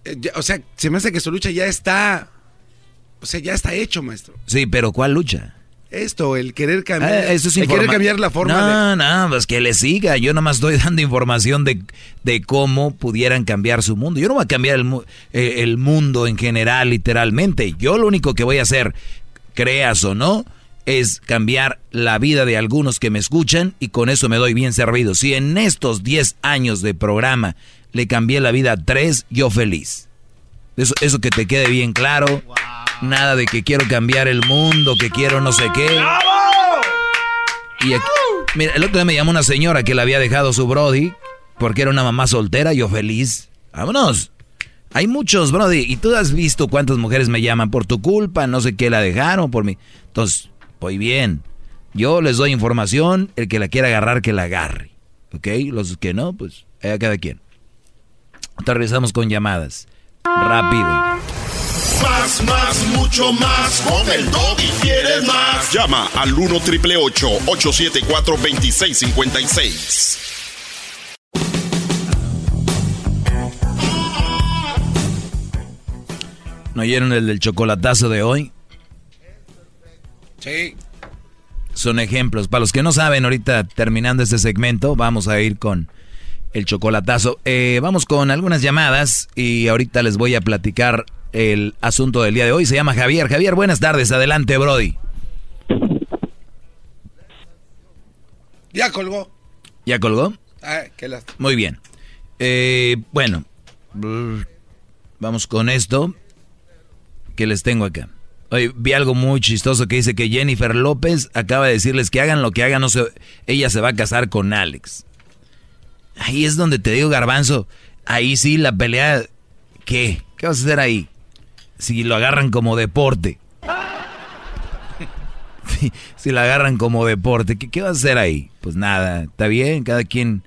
Eh, ya- o sea, se me hace que su lucha ya está. O sea, ya está hecho, maestro. Sí, pero ¿cuál lucha? Esto, el querer cambiar. Ah, eso es el querer cambiar la forma no, de. No, pues que le siga. Yo nomás estoy [laughs] dando información de, de cómo pudieran cambiar su mundo. Yo no voy a cambiar el, mu- eh, el mundo en general, literalmente. Yo lo único que voy a hacer, creas o no, es cambiar la vida de algunos que me escuchan y con eso me doy bien servido. Si en estos 10 años de programa le cambié la vida a tres, yo feliz. Eso, eso que te quede bien claro. Nada de que quiero cambiar el mundo, que quiero no sé qué. Y aquí- mira, el otro día me llamó una señora que le había dejado su Brody porque era una mamá soltera, yo feliz. Vámonos. Hay muchos, Brody, y tú has visto cuántas mujeres me llaman por tu culpa, no sé qué la dejaron por mí. Entonces, voy bien. Yo les doy información, el que la quiera agarrar, que la agarre. ¿Ok? Los que no, pues a cada quien. Te regresamos con llamadas. Rápido. Más, más, mucho más. Con el y quieres más. Llama al 1 triple 874 2656. ¿No oyeron el del chocolatazo de hoy? Sí. Son ejemplos. Para los que no saben, ahorita terminando este segmento, vamos a ir con el chocolatazo. Eh, vamos con algunas llamadas y ahorita les voy a platicar el asunto del día de hoy. Se llama Javier. Javier, buenas tardes. Adelante, Brody. Ya colgó. ¿Ya colgó? Ah, qué Muy bien. Eh, bueno, vamos con esto que les tengo acá. Hoy vi algo muy chistoso que dice que Jennifer López acaba de decirles que hagan lo que hagan, no se, ella se va a casar con Alex. Ahí es donde te digo, garbanzo, ahí sí la pelea, ¿qué? ¿Qué vas a hacer ahí? Si lo agarran como deporte. si la agarran como deporte, ¿qué, ¿qué a hacer ahí? Pues nada, está bien, cada quien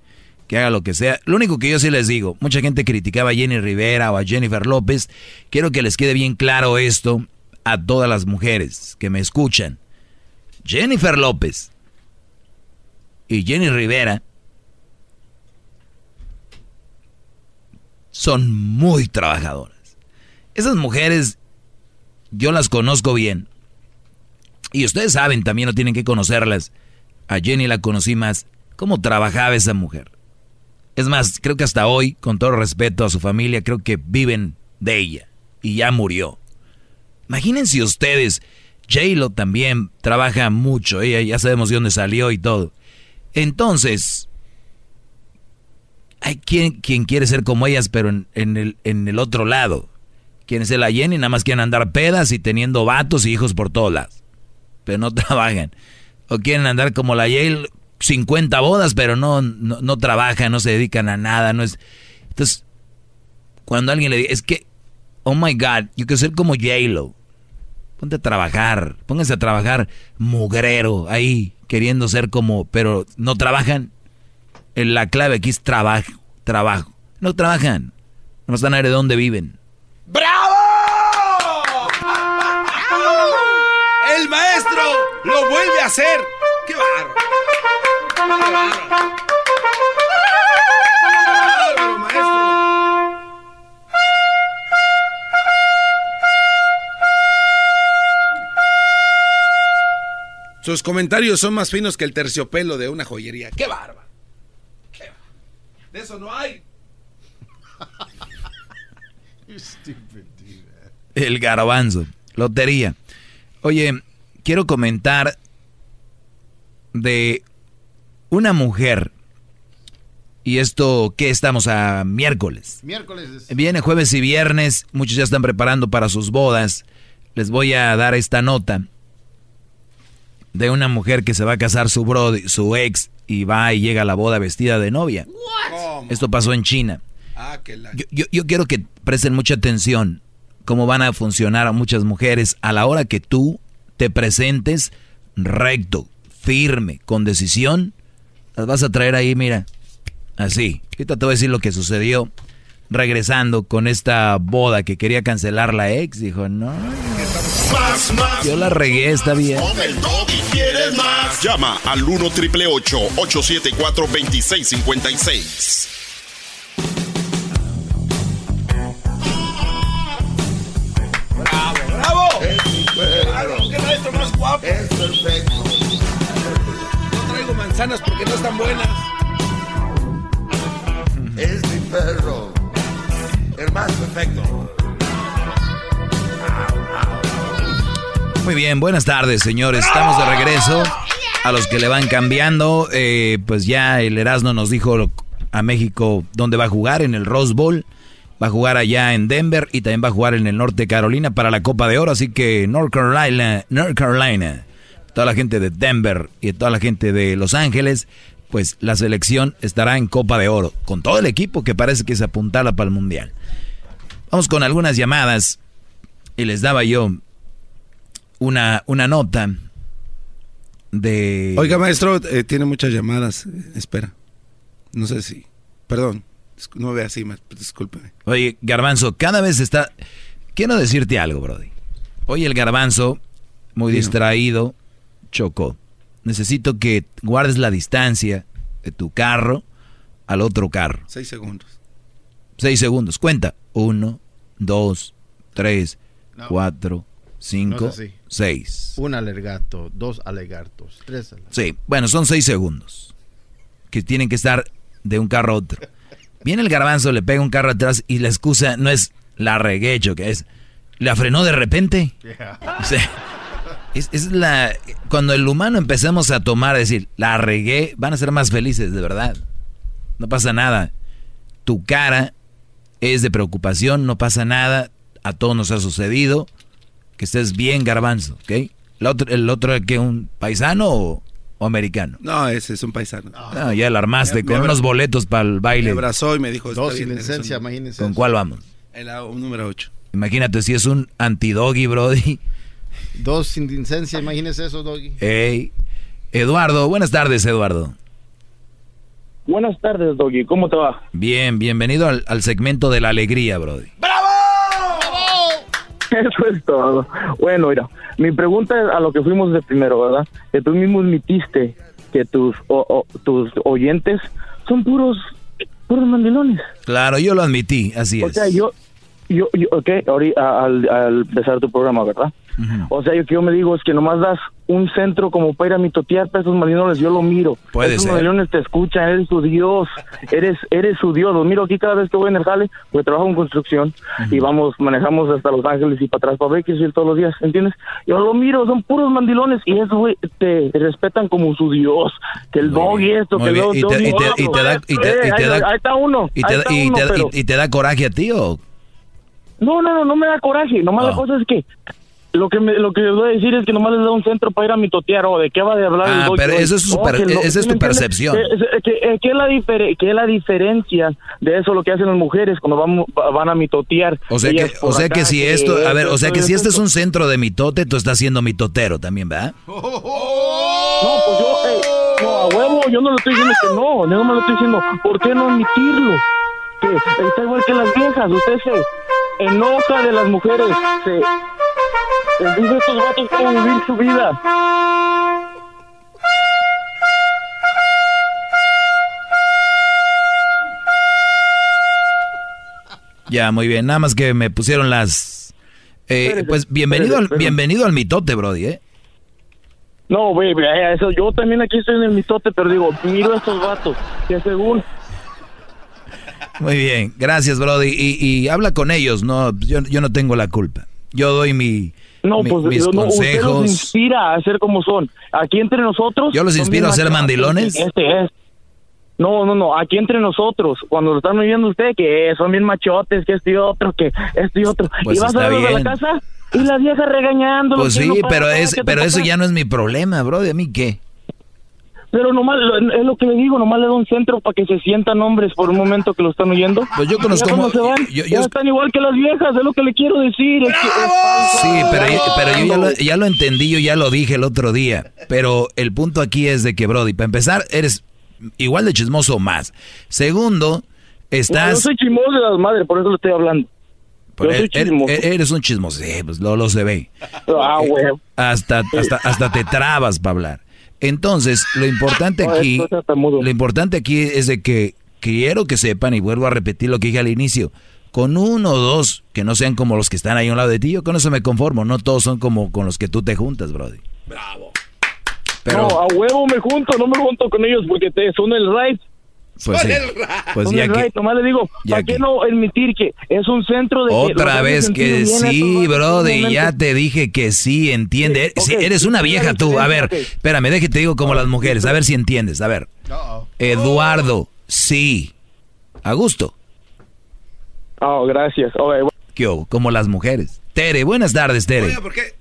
que haga lo que sea. Lo único que yo sí les digo, mucha gente criticaba a Jenny Rivera o a Jennifer López. Quiero que les quede bien claro esto a todas las mujeres que me escuchan. Jennifer López y Jenny Rivera son muy trabajadoras. Esas mujeres yo las conozco bien. Y ustedes saben, también no tienen que conocerlas. A Jenny la conocí más. ¿Cómo trabajaba esa mujer? Es más, creo que hasta hoy, con todo respeto a su familia, creo que viven de ella. Y ya murió. Imagínense ustedes, J-Lo también trabaja mucho, ella ya sabemos de dónde salió y todo. Entonces, hay quien, quien quiere ser como ellas, pero en, el, en el otro lado. Quieren ser la Jenny, nada más quieren andar pedas y teniendo vatos y hijos por todas lados. Pero no [laughs] trabajan. O quieren andar como la J-Lo, 50 bodas, pero no, no, trabajan, no se dedican a nada, no es... Entonces, cuando alguien le dice, es que, oh my God, yo quiero ser como J-Lo. Ponte a trabajar, pónganse a trabajar mugrero ahí, queriendo ser como, pero no trabajan. La clave aquí es trabajo, trabajo. No trabajan, no están a ver de dónde viven. Lo vuelve a hacer. ¡Qué barro! Sus comentarios son más finos que el terciopelo de una joyería. ¡Qué barba! ¡Qué barba! De eso no hay. [laughs] el garbanzo. Lotería. Oye, quiero comentar de una mujer. Y esto, ¿qué estamos a miércoles? Miércoles. Viene jueves y viernes, muchos ya están preparando para sus bodas. Les voy a dar esta nota de una mujer que se va a casar su su ex, y va y llega a la boda vestida de novia. Esto pasó en China. Ah, yo, yo quiero que presten mucha atención cómo van a funcionar a muchas mujeres a la hora que tú te presentes recto, firme, con decisión las vas a traer ahí, mira. Así. Ahorita te voy a decir lo que sucedió regresando con esta boda que quería cancelar la ex. Dijo, no. Yo la regué, está bien. quieres más. Llama al 1 triple 874 2656. Es perfecto manzanas porque no están buenas. Es mi perro. El más perfecto. Muy bien, buenas tardes, señores. Estamos de regreso. A los que le van cambiando, eh, pues ya el Erasmo nos dijo a México dónde va a jugar, en el Rose Bowl. Va a jugar allá en Denver y también va a jugar en el Norte Carolina para la Copa de Oro. Así que North Carolina, North Carolina toda la gente de Denver y toda la gente de Los Ángeles, pues la selección estará en Copa de Oro, con todo el equipo que parece que se apuntala para el Mundial. Vamos con algunas llamadas y les daba yo una, una nota de... Oiga, maestro, eh, tiene muchas llamadas, espera. No sé si. Perdón. No ve así, discúlpeme. Oye, Garbanzo, cada vez está. Quiero decirte algo, Brody. Oye, el Garbanzo, muy distraído, chocó. Necesito que guardes la distancia de tu carro al otro carro. Seis segundos. Seis segundos. Cuenta. Uno, dos, tres, cuatro, cinco, seis. Un alegato, dos alegatos, tres alegatos. Sí, bueno, son seis segundos. Que tienen que estar de un carro a otro. Viene el garbanzo, le pega un carro atrás y la excusa no es la reguecho, que es la frenó de repente. es, la. Cuando el humano empezamos a tomar, a decir, la regué, van a ser más felices, de verdad. No pasa nada. Tu cara es de preocupación, no pasa nada. A todos nos ha sucedido. Que estés bien, garbanzo, ¿ok? ¿El otro, el otro que un paisano o, americano? No, ese es un paisano. Ah, ya la armaste con unos boletos para el baile. Me abrazó y me dijo... Dos sin licencia, imagínense. ¿Con cuál vamos? El número 8. Imagínate si es un antidoggy, brody. Dos sin licencia, imagínese eso, doggy. Hey. Eduardo, buenas tardes, Eduardo. Buenas tardes, Doggy. ¿Cómo te va? Bien, bienvenido al, segmento de la alegría, Brody. ¡Bravo! [laughs] Eso es todo. Bueno, mira, mi pregunta es a lo que fuimos de primero, ¿verdad? Que tú mismo admitiste que tus, tus oyentes son puros, puros mandilones. Claro, yo lo admití, así es. O sea, yo, yo, yo ok, ahorita, al, al empezar tu programa, ¿verdad? O sea, yo que yo me digo es que nomás das un centro como para ir a mitotear para esos malinones, yo lo miro. Puede esos ser. te escuchan, eres su Dios, eres eres su Dios. Lo miro aquí cada vez que voy en el jale, porque trabajo en construcción y vamos, manejamos hasta Los Ángeles y para atrás para ir todos los días, ¿entiendes? Yo lo miro, son puros mandilones y eso, güey, te, respetan como su Dios. Que el dog y esto, que el y, te, y, te, da, y te, da, ahí está uno. Y te, da coraje a ti o no, no, no, no me da coraje. Nomás la ah. cosa es que lo que me, lo que les voy a decir es que nomás les da un centro para ir a mitotear o de qué va de hablar ah, pero eso es, super, esa es tu percepción. ¿Qué es la, que la diferencia de eso lo que hacen las mujeres cuando van, van a mitotear? O sea que, o sea que si esto, a ver, o sea que si este es un centro de mitote, tú estás siendo mitotero también, ¿verdad? [laughs] No, pues yo, eh, no, a huevo, yo no le estoy diciendo que no, no me lo estoy diciendo, ¿por qué no admitirlo? Que está igual que las viejas, usted se enoja de las mujeres, se Dice estos vatos cómo vivir su vida. Ya, muy bien. Nada más que me pusieron las... Eh, pues bienvenido, al, bienvenido al mitote, Brody, ¿eh? No, baby, eso, yo también aquí estoy en el mitote, pero digo, miro a estos vatos, que según... Muy bien, gracias, Brody. Y, y habla con ellos, no, yo, yo no tengo la culpa. Yo doy mi, no, pues mis no, consejos. Usted los inspira a ser como son. Aquí entre nosotros. ¿Yo los inspiro a ser mandilones? Este es. No, no, no. Aquí entre nosotros, cuando lo están viviendo usted, que son bien machotes, que este y otro, que este y otro. Pues y vas a ver a la casa y la vieja regañando. Pues sí, pero, es, pero eso ya no es mi problema, bro. ¿De mí qué? Pero nomás, es lo que le digo, nomás le da un centro para que se sientan hombres por un momento que lo están oyendo. Pues yo conozco... como se van, ya están igual que las viejas, es lo que le quiero decir. sí, pero, pero yo ya lo, ya lo, entendí, yo ya lo dije el otro día. Pero el punto aquí es de que, Brody, para empezar, eres igual de chismoso o más. Segundo, estás... yo soy chismoso de las madres, por eso le estoy hablando. Yo soy er, er, eres un chismoso, sí, pues lo, lo se ve. Ah, güey. Hasta, hasta, hasta te trabas para hablar. Entonces, lo importante aquí, lo importante aquí es de que quiero que sepan, y vuelvo a repetir lo que dije al inicio, con uno o dos que no sean como los que están ahí a un lado de ti, yo con eso me conformo, no todos son como con los que tú te juntas, Brody. Bravo. Pero, no, a huevo me junto, no me junto con ellos porque te son el right. Pues, sí. pues ya que, nomás le digo, ¿para qué no admitir que es un centro de... Otra vez que sí, brody, ya te dije que sí, entiende. eres una vieja tú. A ver, espérame, déjate te digo como las mujeres, a ver si entiendes. A ver, Eduardo, sí. A gusto. Oh, gracias. ¿Qué Como las mujeres. Tere, buenas tardes, Tere. ¿por qué?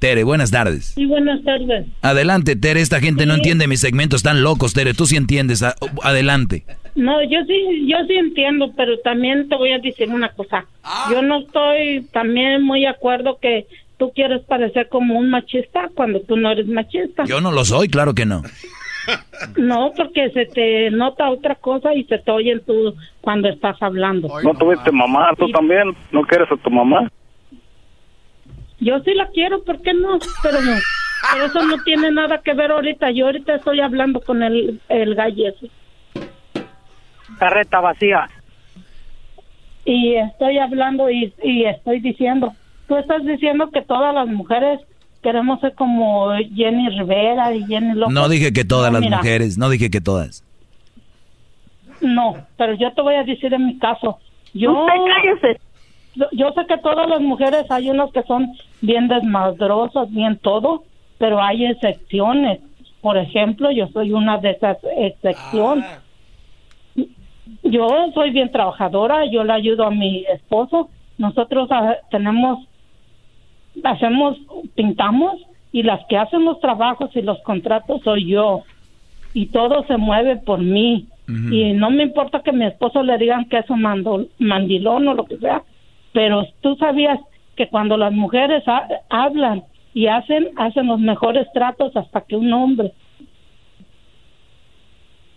Tere, buenas tardes. Sí, buenas tardes. Adelante, Tere, esta gente no entiende mis segmentos, están locos, Tere, tú sí entiendes, adelante. No, yo sí, yo sí entiendo, pero también te voy a decir una cosa. Yo no estoy también muy de acuerdo que tú quieres parecer como un machista cuando tú no eres machista. Yo no lo soy, claro que no. [laughs] No, porque se te nota otra cosa y se te oye tú cuando estás hablando. ¿No tuviste mamá? ¿Tú también? ¿No quieres a tu mamá? Yo sí la quiero, ¿por qué no? Pero, no, pero eso no tiene nada que ver ahorita. Yo ahorita estoy hablando con el, el gallo ese. Carreta vacía. Y estoy hablando y, y estoy diciendo, tú estás diciendo que todas las mujeres queremos ser como Jenny Rivera y Jenny López. No dije que todas No, las mira, mujeres, no dije que todas. No, pero yo te voy a decir en mi caso. Yo, Yo, yo sé que todas las mujeres hay unas que son bien desmadrosas, bien todo, pero hay excepciones. Por ejemplo, yo soy una de esas excepciones. Yo soy bien trabajadora, yo le ayudo a mi esposo. Nosotros ah, tenemos, hacemos, pintamos y las que hacen los trabajos y los contratos soy yo. Y todo se mueve por mí. Y no me importa que mi esposo le digan que es un mando- mandilón o lo que sea, pero tú sabías que cuando las mujeres ha- hablan y hacen, hacen los mejores tratos hasta que un hombre.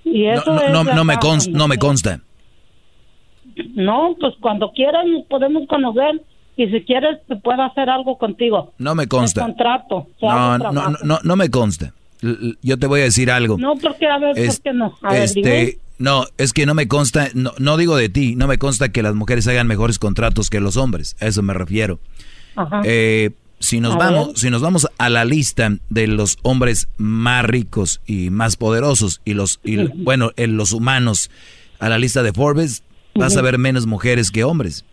Y No, eso no, es no, la no me consta, no me consta. No, pues cuando quieran nos podemos conocer y si quieres te puedo hacer algo contigo. No me consta. El contrato. No, no, no, no, no me consta. Yo te voy a decir algo. No, porque a ver, Es- ¿por qué no? A ver, este. No, es que no me consta, no, no digo de ti, no me consta que las mujeres hagan mejores contratos que los hombres, a eso me refiero. Ajá. Eh, si nos A vamos, ver. si nos vamos a la lista de los hombres más ricos y más poderosos y los, y, bueno, en los humanos a la lista de Forbes, vas a ver menos mujeres que hombres.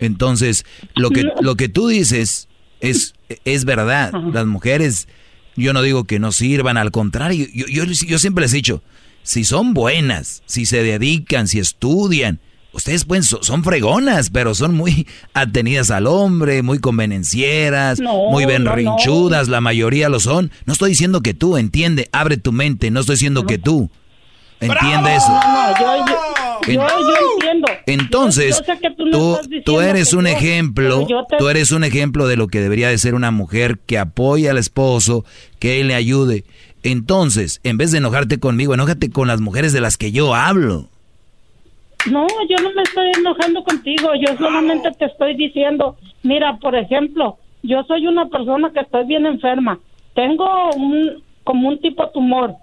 Entonces, lo que, lo que tú dices es, es verdad. Las mujeres, yo no digo que no sirvan, al contrario, yo, yo, yo siempre les he dicho, si son buenas, si se dedican, si estudian, ustedes pueden, so- son fregonas, pero son muy [laughs] atenidas al hombre, muy convenencieras, No, muy no, berrinchudas, la mayoría lo son. No estoy diciendo que tú, entiende, abre tu mente, no estoy diciendo que tú. Entiende eso. Yo, yo, yo, entiendo. Entonces, tú eres un ejemplo, te- tú eres un ejemplo de lo que debería de ser una mujer que apoya al esposo, que él le ayude. Entonces, en vez de enojarte conmigo, enójate con las mujeres de las que yo hablo. No, yo no me estoy enojando contigo, yo solamente te estoy diciendo, mira, por ejemplo, yo soy una persona que estoy bien enferma, tengo un, como un tipo tumor,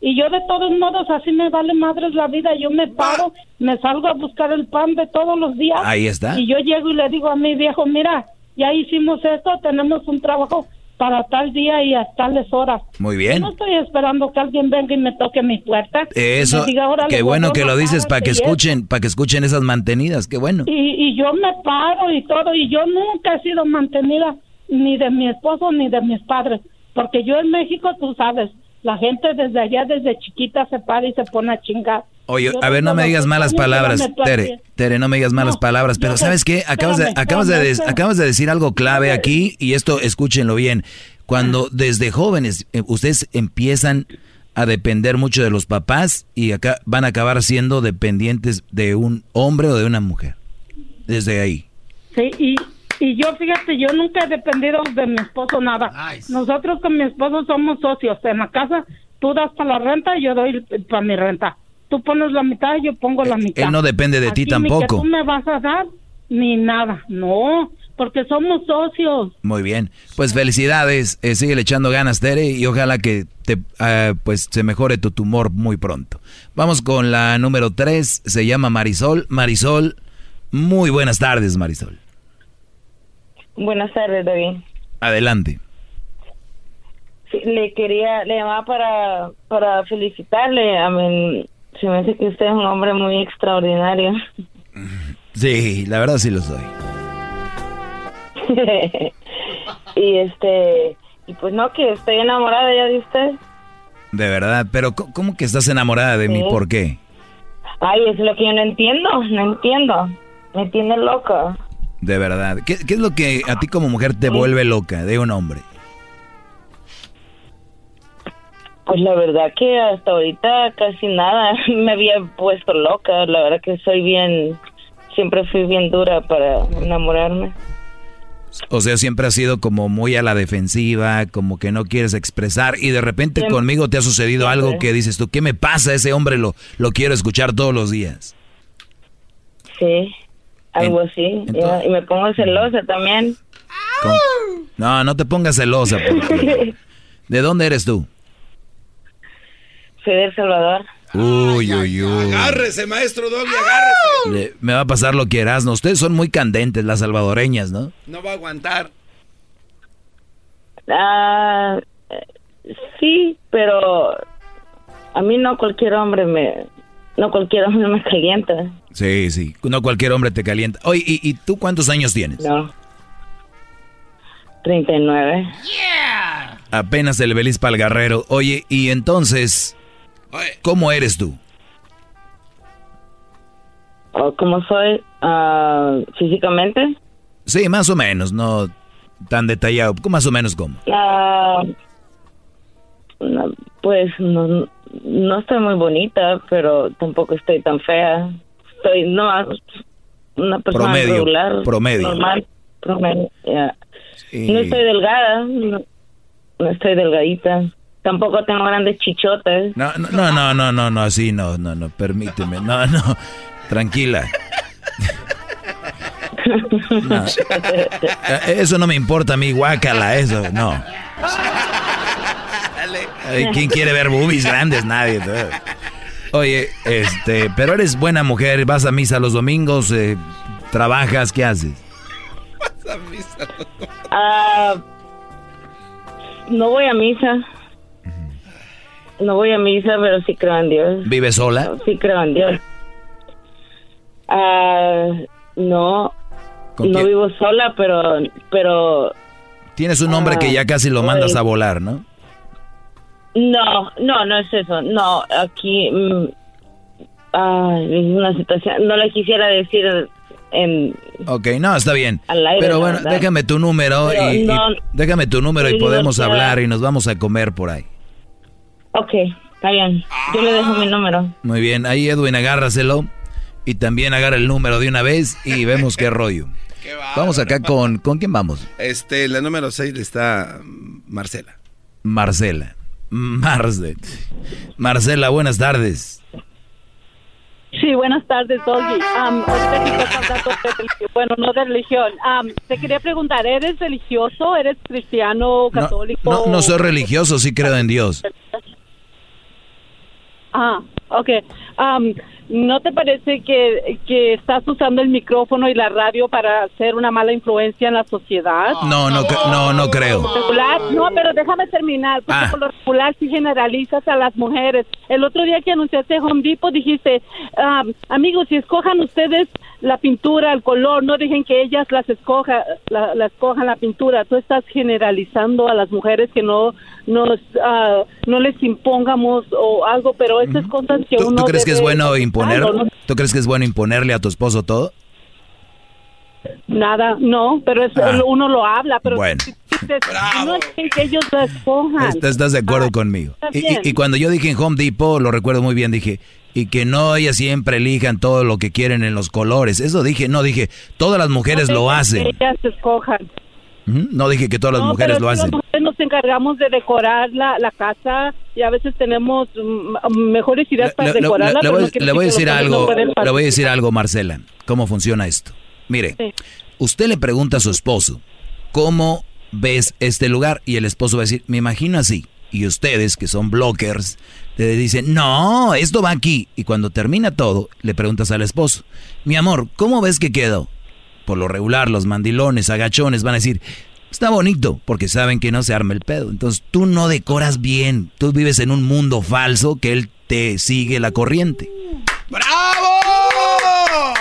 y yo de todos modos así me vale madres la vida, yo me paro, me salgo a buscar el pan de todos los días. Ahí está. Y yo llego y le digo a mi viejo, mira, ya hicimos esto, tenemos un trabajo para tal día y a tales horas. Muy Yo bien. no estoy esperando que alguien venga y me toque mi puerta. Eso, diga, "Órale, qué bueno gordo, que lo dices para que párate", y eso. escuchen, para que escuchen esas mantenidas, qué bueno. Y, y yo me paro y todo, y yo nunca he sido mantenida ni de mi esposo ni de mis padres, porque yo en México, tú sabes, la gente desde allá, desde chiquita, se para y se pone a chingar. Oye, a ver, no me digas malas palabras, Tere. Tere, no me digas malas palabras, pero ¿sabes qué? Acabas de, acabas de, espérame, des- espérame. acabas de decir algo clave aquí y esto escúchenlo bien. Cuando desde jóvenes eh, ustedes empiezan a depender mucho de los papás y acá van a acabar siendo dependientes de un hombre o de una mujer. Desde ahí. Sí, y, y yo, fíjate, yo nunca he dependido de mi esposo nada. Nosotros con mi esposo somos socios. En la casa, tú das para la renta y yo doy para mi renta. Tú pones la mitad yo pongo la mitad. él no depende de ti Aquí Ni tampoco. que tú me vas a dar ni nada. No, porque somos socios. Muy bien. Pues felicidades. Eh, sigue echando ganas, Tere, y ojalá que te, ah, pues se mejore tu tumor muy pronto. Vamos con la número 3. Se llama Marisol. Marisol, muy buenas tardes, Marisol. Buenas tardes, David. Adelante. Sí, le quería, le llamaba para, para felicitarle. A mí, se me hace que usted es un hombre muy extraordinario. Sí, la verdad sí lo soy. [laughs] y este, y pues no, que estoy enamorada ya de usted. De verdad. Pero ¿cómo- ¿cómo que estás enamorada de mí? Sí. ¿Por qué? Ay, es lo que yo no entiendo, no entiendo. Me tiene loca. De verdad. ¿Qué, qué es lo que a ti como mujer te vuelve loca de un hombre? Pues la verdad que hasta ahorita casi nada [laughs] me había puesto loca. La verdad que soy bien, siempre fui bien dura para enamorarme. O sea, siempre has sido como muy a la defensiva, como que no quieres expresar y de repente conmigo te ha sucedido algo que dices tú, ¿qué me pasa? Ese hombre lo, lo quiero escuchar todos los días. Sí, algo así. y me pongo celosa también. No, no te pongas celosa. [laughs] ¿De dónde eres tú? El Salvador. Uy, uy, uy. Agárrese, maestro Doggy, agárrese. me va a pasar lo que eras, ¿no? Ustedes son muy candentes, las salvadoreñas, ¿no? No va a aguantar. Ah, sí, pero a mí no cualquier hombre me... No cualquier hombre me calienta. Sí, sí, no cualquier hombre te calienta. Oye, ¿y, y tú cuántos años tienes? No. 39. Yeah. Apenas el belis para el guerrero. Oye, y entonces, ¿cómo eres tú? ¿Cómo soy uh, físicamente? Sí, más o menos, no tan detallado. Más o menos cómo. Uh, pues no, no estoy muy bonita, pero tampoco estoy tan fea. Estoy no una persona promedio, regular, promedio. normal, promedio. No estoy delgada, no, estoy delgadita. Tampoco tengo grandes chichotes. No, no, no, no, no, no, así no, no, no, permíteme. No, no, tranquila. Eso no me importa a mí, guácala, eso, no. ¿Quién quiere ver boobies grandes? Nadie. Oye, este, pero eres buena mujer, vas a misa los domingos, eh, trabajas, ¿qué haces? Vas a misa Ah, no voy a misa. No voy a misa, pero sí creo en Dios. ¿Vive sola? Sí creo en Dios. Ah, no. No vivo sola, pero, pero. Tienes un hombre que ya casi lo mandas a volar, ¿no? No, no, no es eso. No, aquí. Mm, es una situación. No le quisiera decir Ok, no, está bien. Pero bueno, déjame tu número y, déjame tu número y podemos hablar y nos vamos a comer por ahí. Ok, está bien. Yo le dejo mi número. Muy bien, ahí Edwin agárraselo y también agarra el número de una vez y [laughs] vemos qué rollo. vamos acá con ¿con quién vamos? Este, la número 6 está Marcela. Marcela. Marcela. Marcela, buenas tardes. Sí, buenas tardes, Doggy. bueno, no de religión. te quería preguntar, ¿eres religioso? ¿Eres cristiano, católico? No, no, soy religioso, sí creo en Dios. Ah, ok. ¿No te parece que, que, estás usando el micrófono y la radio para ser una mala influencia en la sociedad? No, no, no, no creo. No, pero déjame terminar, porque ah. por lo regular si generalizas a las mujeres. El otro día que anunciaste Home Depot dijiste, amigos, si escojan ustedes la pintura, el color, no dejen que ellas las escoja, la, escojan la pintura. Tú estás generalizando a las mujeres que no nos, uh, no les impongamos o algo, pero esas cosas que uno ¿Tú crees que es bueno imponer? ¿Tú crees que es bueno imponerle a tu esposo todo? Nada, no, pero ah. uno lo habla, pero bueno. no es que ellos lo escojan. ¿Estás, de acuerdo ah, conmigo? Y, y, cuando yo dije en Home Depot, lo recuerdo muy bien, dije, y que no ellas siempre elijan todo lo que quieren en los colores. Eso dije, no dije, todas las mujeres lo hacen. Que ellas escojan. No dije que todas las mujeres lo hacen. Nosotros nos encargamos de decorar la, la, casa y a veces tenemos mm, mejores ideas para decorarla. Le, voy, a decir algo, le voy a decir algo, Marcela. ¿Cómo funciona esto? Mire, usted le pregunta a su esposo, ¿cómo ves este lugar? Y el esposo va a decir, me imagino así. Y ustedes, que son blockers, le dicen, no, esto va aquí. Y cuando termina todo, le preguntas al esposo, mi amor, ¿cómo ves que quedó? Por lo regular los mandilones, agachones van a decir, está bonito, porque saben que no se arma el pedo. Entonces tú no decoras bien, tú vives en un mundo falso que él te sigue la corriente. ¡Bravo!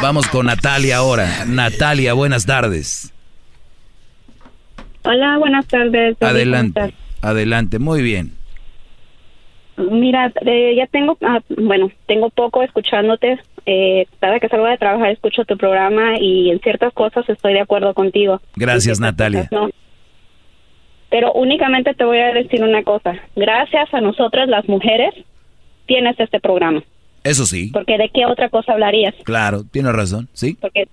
Vamos con Natalia ahora. Natalia, buenas tardes. Hola, buenas tardes. Adelante, adelante, muy bien. Mira, eh, ya tengo, ah, bueno, tengo poco escuchándote. Eh, cada que salgo de trabajar escucho tu programa y en ciertas cosas estoy de acuerdo contigo. Gracias, Natalia. Pero únicamente te voy a decir una cosa. Gracias a nosotras las mujeres tienes este programa. Eso sí. Porque de qué otra cosa hablarías. Claro, tienes razón, sí. Porque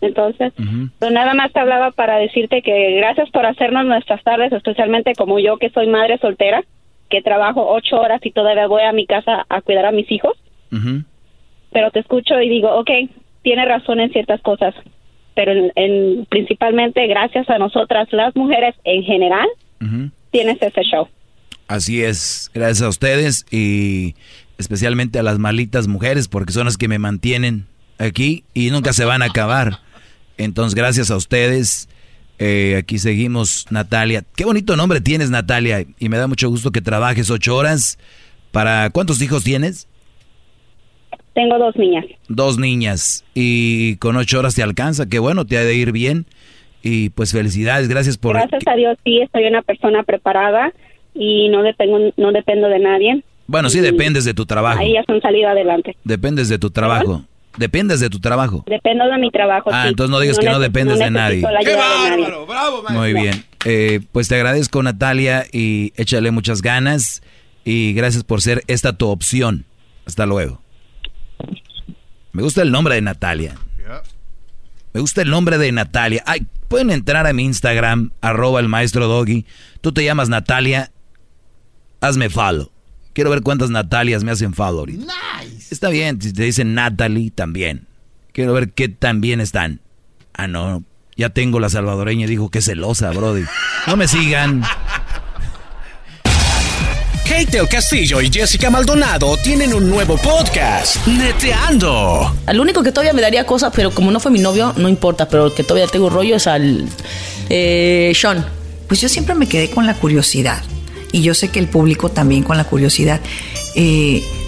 Entonces, pues nada más te hablaba para decirte que gracias por hacernos nuestras tardes, especialmente como yo que soy madre soltera, que trabajo ocho horas y todavía voy a mi casa a cuidar a mis hijos. Pero te escucho y digo, ok, tiene razón en ciertas cosas, pero en, principalmente gracias a nosotras las mujeres en general, tienes ese show. Así es, gracias a ustedes y especialmente a las malitas mujeres porque son las que me mantienen aquí y nunca se van a acabar. Entonces, gracias a ustedes. Eh, aquí seguimos, Natalia. Qué bonito nombre tienes, Natalia. Y me da mucho gusto que trabajes ocho horas. ¿Para cuántos hijos tienes? Tengo dos niñas. Dos niñas. Y con ocho horas te alcanza. Qué bueno, te ha de ir bien. Y pues felicidades, gracias por... Gracias a Dios, sí, soy una persona preparada y no dependo, no dependo de nadie. Bueno, sí, dependes de tu trabajo. Ahí ya son salido adelante. Dependes de tu trabajo. Dependes de tu trabajo. Dependo de mi trabajo. Ah, entonces no digas que no dependes de nadie. ¡Qué bárbaro! ¡Bravo, Muy bien. Eh, pues te agradezco, Natalia, y échale muchas ganas. Y gracias por ser esta tu opción. Hasta luego. Me gusta el nombre de Natalia. Me gusta el nombre de Natalia. Ay, pueden entrar a mi Instagram, arroba el maestro Doggy. Tú te llamas Natalia. Hazme follow. Quiero ver cuántas Natalias me hacen follow Nice. Está bien, si te dicen Natalie, también. Quiero ver qué tan bien están. Ah, no. Ya tengo la salvadoreña, dijo que celosa, brody. No me sigan. Kate el Castillo y Jessica Maldonado tienen un nuevo podcast, Neteando. Al único que todavía me daría cosas, pero como no fue mi novio, no importa, pero el que todavía tengo rollo es al eh, Sean. Pues yo siempre me quedé con la curiosidad y yo sé que el público también con la curiosidad. Eh,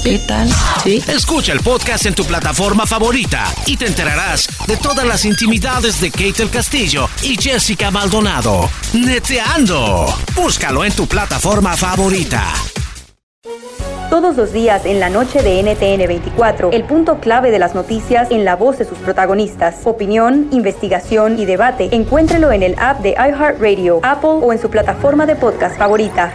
¿Qué tal? ¿Sí? Escucha el podcast en tu plataforma favorita y te enterarás de todas las intimidades de Kate el Castillo y Jessica Maldonado. Neteando. Búscalo en tu plataforma favorita. Todos los días en la noche de NTN 24, el punto clave de las noticias en la voz de sus protagonistas. Opinión, investigación y debate. Encuéntrelo en el app de iHeartRadio, Apple o en su plataforma de podcast favorita.